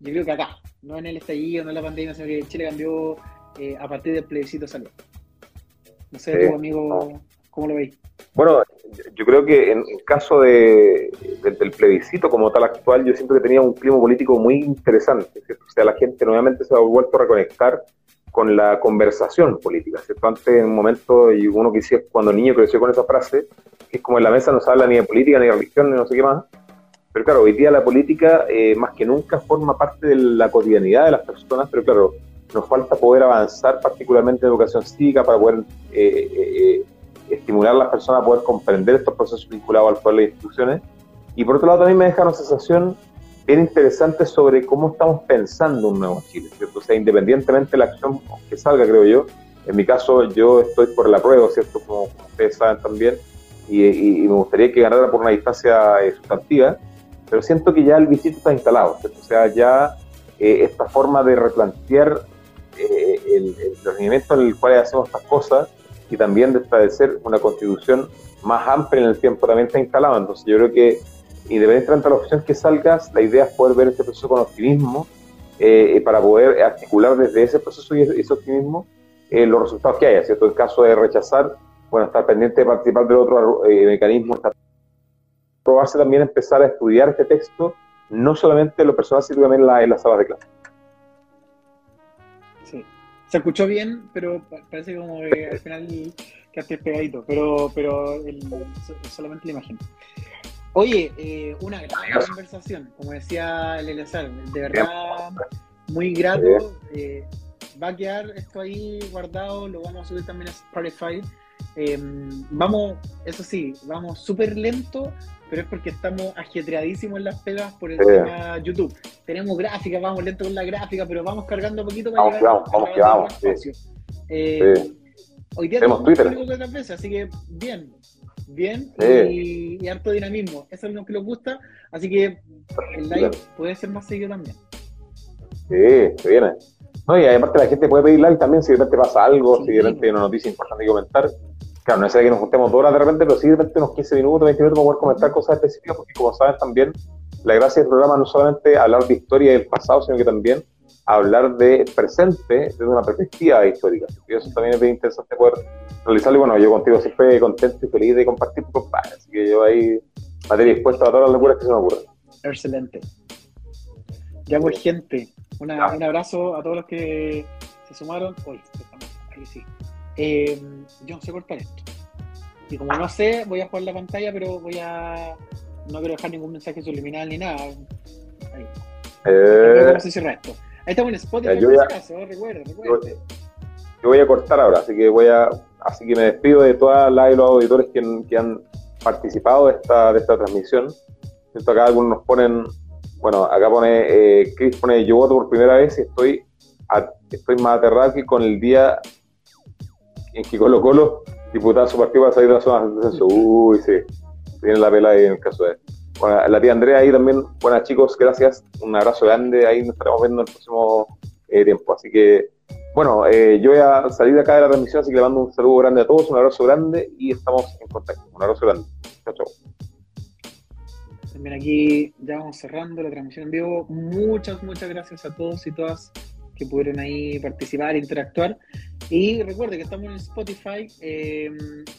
yo creo que acá, no en el estallido, no en la pandemia, sino que Chile cambió eh, a partir del plebiscito de salud. No sé, tu amigo, ¿cómo lo veis? Bueno, yo creo que en el caso de, del plebiscito como tal actual, yo siento que tenía un clima político muy interesante. O sea, la gente nuevamente se ha vuelto a reconectar con la conversación política, ¿cierto? Antes, en un momento, y uno que decía, cuando niño creció con esa frase, que es como en la mesa no se habla ni de política, ni de religión, ni no sé qué más. Pero claro, hoy día la política, eh, más que nunca, forma parte de la cotidianidad de las personas, pero claro, nos falta poder avanzar, particularmente en educación cívica, para poder eh, eh, estimular a las personas a poder comprender estos procesos vinculados al de las instituciones. Y por otro lado, también me deja una sensación bien interesante sobre cómo estamos pensando un nuevo Chile, ¿cierto? O sea, independientemente de la acción que salga, creo yo, en mi caso yo estoy por la prueba, ¿cierto? Como ustedes saben también, y, me gustaría que ganara por una distancia eh, sustantiva, pero siento que ya el visito está instalado, ¿cierto? O sea, ya eh, esta forma de replantear eh, el, el en el cual hacemos estas cosas y también de establecer una constitución más amplia en el tiempo también está instalado. Entonces yo creo que independientemente de la opción que salgas, la idea es poder ver este proceso con optimismo eh, para poder articular desde ese proceso y ese optimismo eh, los resultados que haya, ¿cierto? En caso de rechazar, bueno, estar pendiente de participar del otro eh, mecanismo, probarse también empezar a estudiar este texto, no solamente en lo personal, sino también la, en las salas de clase. Sí, se escuchó bien, pero parece como que al final quedaste pegadito, pero, pero el, solamente la imagen. Oye, eh, una gran conversación, como decía el Eleazar, de verdad muy grato. Eh, va a quedar esto ahí guardado, lo vamos a subir también a Spotify. Em, vamos, eso sí, vamos súper lento, pero es porque estamos ajetreadísimos en las pegas por el tema YouTube. Tenemos gráficas, vamos lento con la gráfica, pero vamos cargando un poquito para vamos, llegar, vamos, vamos, vamos. Eh, hoy día tenemos Twitter. Veces, así que bien, bien y, harto dinamismo. Eso es lo que nos gusta, así que el live puede ser más seguido también. Sí, se viene. No, y aparte la gente puede pedir live también si de repente pasa algo, si de repente hay una noticia importante que comentar. Claro, no es que nos juntemos dos horas de repente, pero sí de repente unos 15 minutos, 20 minutos para poder comentar cosas específicas, porque como saben también, la gracia del programa no solamente hablar de historia del pasado, sino que también hablar de presente desde una perspectiva histórica. Y eso también es bien interesante poder realizarlo. Y bueno, yo contigo siempre contento y feliz de compartir tu compadre. Así que yo ahí materia dispuesta a todas las locuras que se me ocurran. Excelente. Ya pues, gente, un abrazo a todos los que se sumaron. Hoy, ahí sí. Eh, yo no sé cortar esto. Y como no sé, voy a jugar la pantalla, pero voy a. No quiero dejar ningún mensaje subliminal ni nada. Ahí. Eh, ¿Cómo se cierra esto? Ahí estamos en Spotify, yo, caso, recuerda, recuerda. Yo, voy a cortar ahora, así que voy a, así que me despido de todas las y los auditores que, que han participado de esta, de esta transmisión. Siento acá algunos nos ponen, bueno, acá pone, eh, Chris pone, yo voto por primera vez y estoy, estoy más aterrado que con el día en que Colo Colo, diputado su partido, va a salir de la zona de descenso. Uy, sí, tiene la pela ahí en el caso de la tía Andrea ahí también. Buenas chicos, gracias. Un abrazo grande. Ahí nos estaremos viendo en el próximo eh, tiempo. Así que, bueno, eh, yo voy a salir de acá de la transmisión, así que le mando un saludo grande a todos, un abrazo grande y estamos en contacto. Un abrazo grande. Chao, chao. También aquí ya vamos cerrando la transmisión en vivo. Muchas, muchas gracias a todos y todas que pudieron ahí participar, interactuar. Y recuerde que estamos en Spotify. Eh,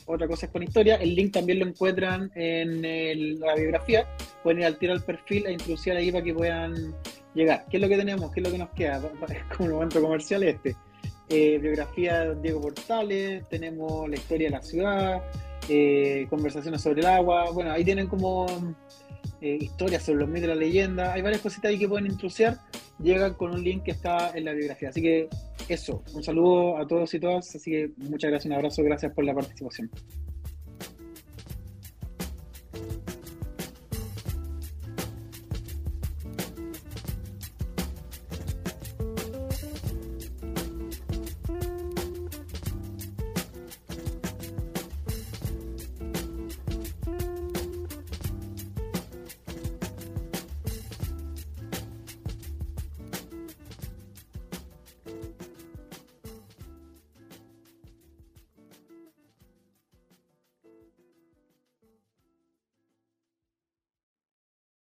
otra cosa es con historia. El link también lo encuentran en la biografía. Pueden ir al tiro al perfil e introducir ahí para que puedan llegar. ¿Qué es lo que tenemos? ¿Qué es lo que nos queda? (laughs) Como un momento comercial este. Eh, biografía de Diego Portales, tenemos la historia de la ciudad, eh, conversaciones sobre el agua. Bueno, ahí tienen como historias sobre los mitos de la leyenda. Hay varias cositas ahí que pueden introducir llegan con un link que está en la biografía. Así que eso, un saludo a todos y todas. Así que muchas gracias, un abrazo, gracias por la participación.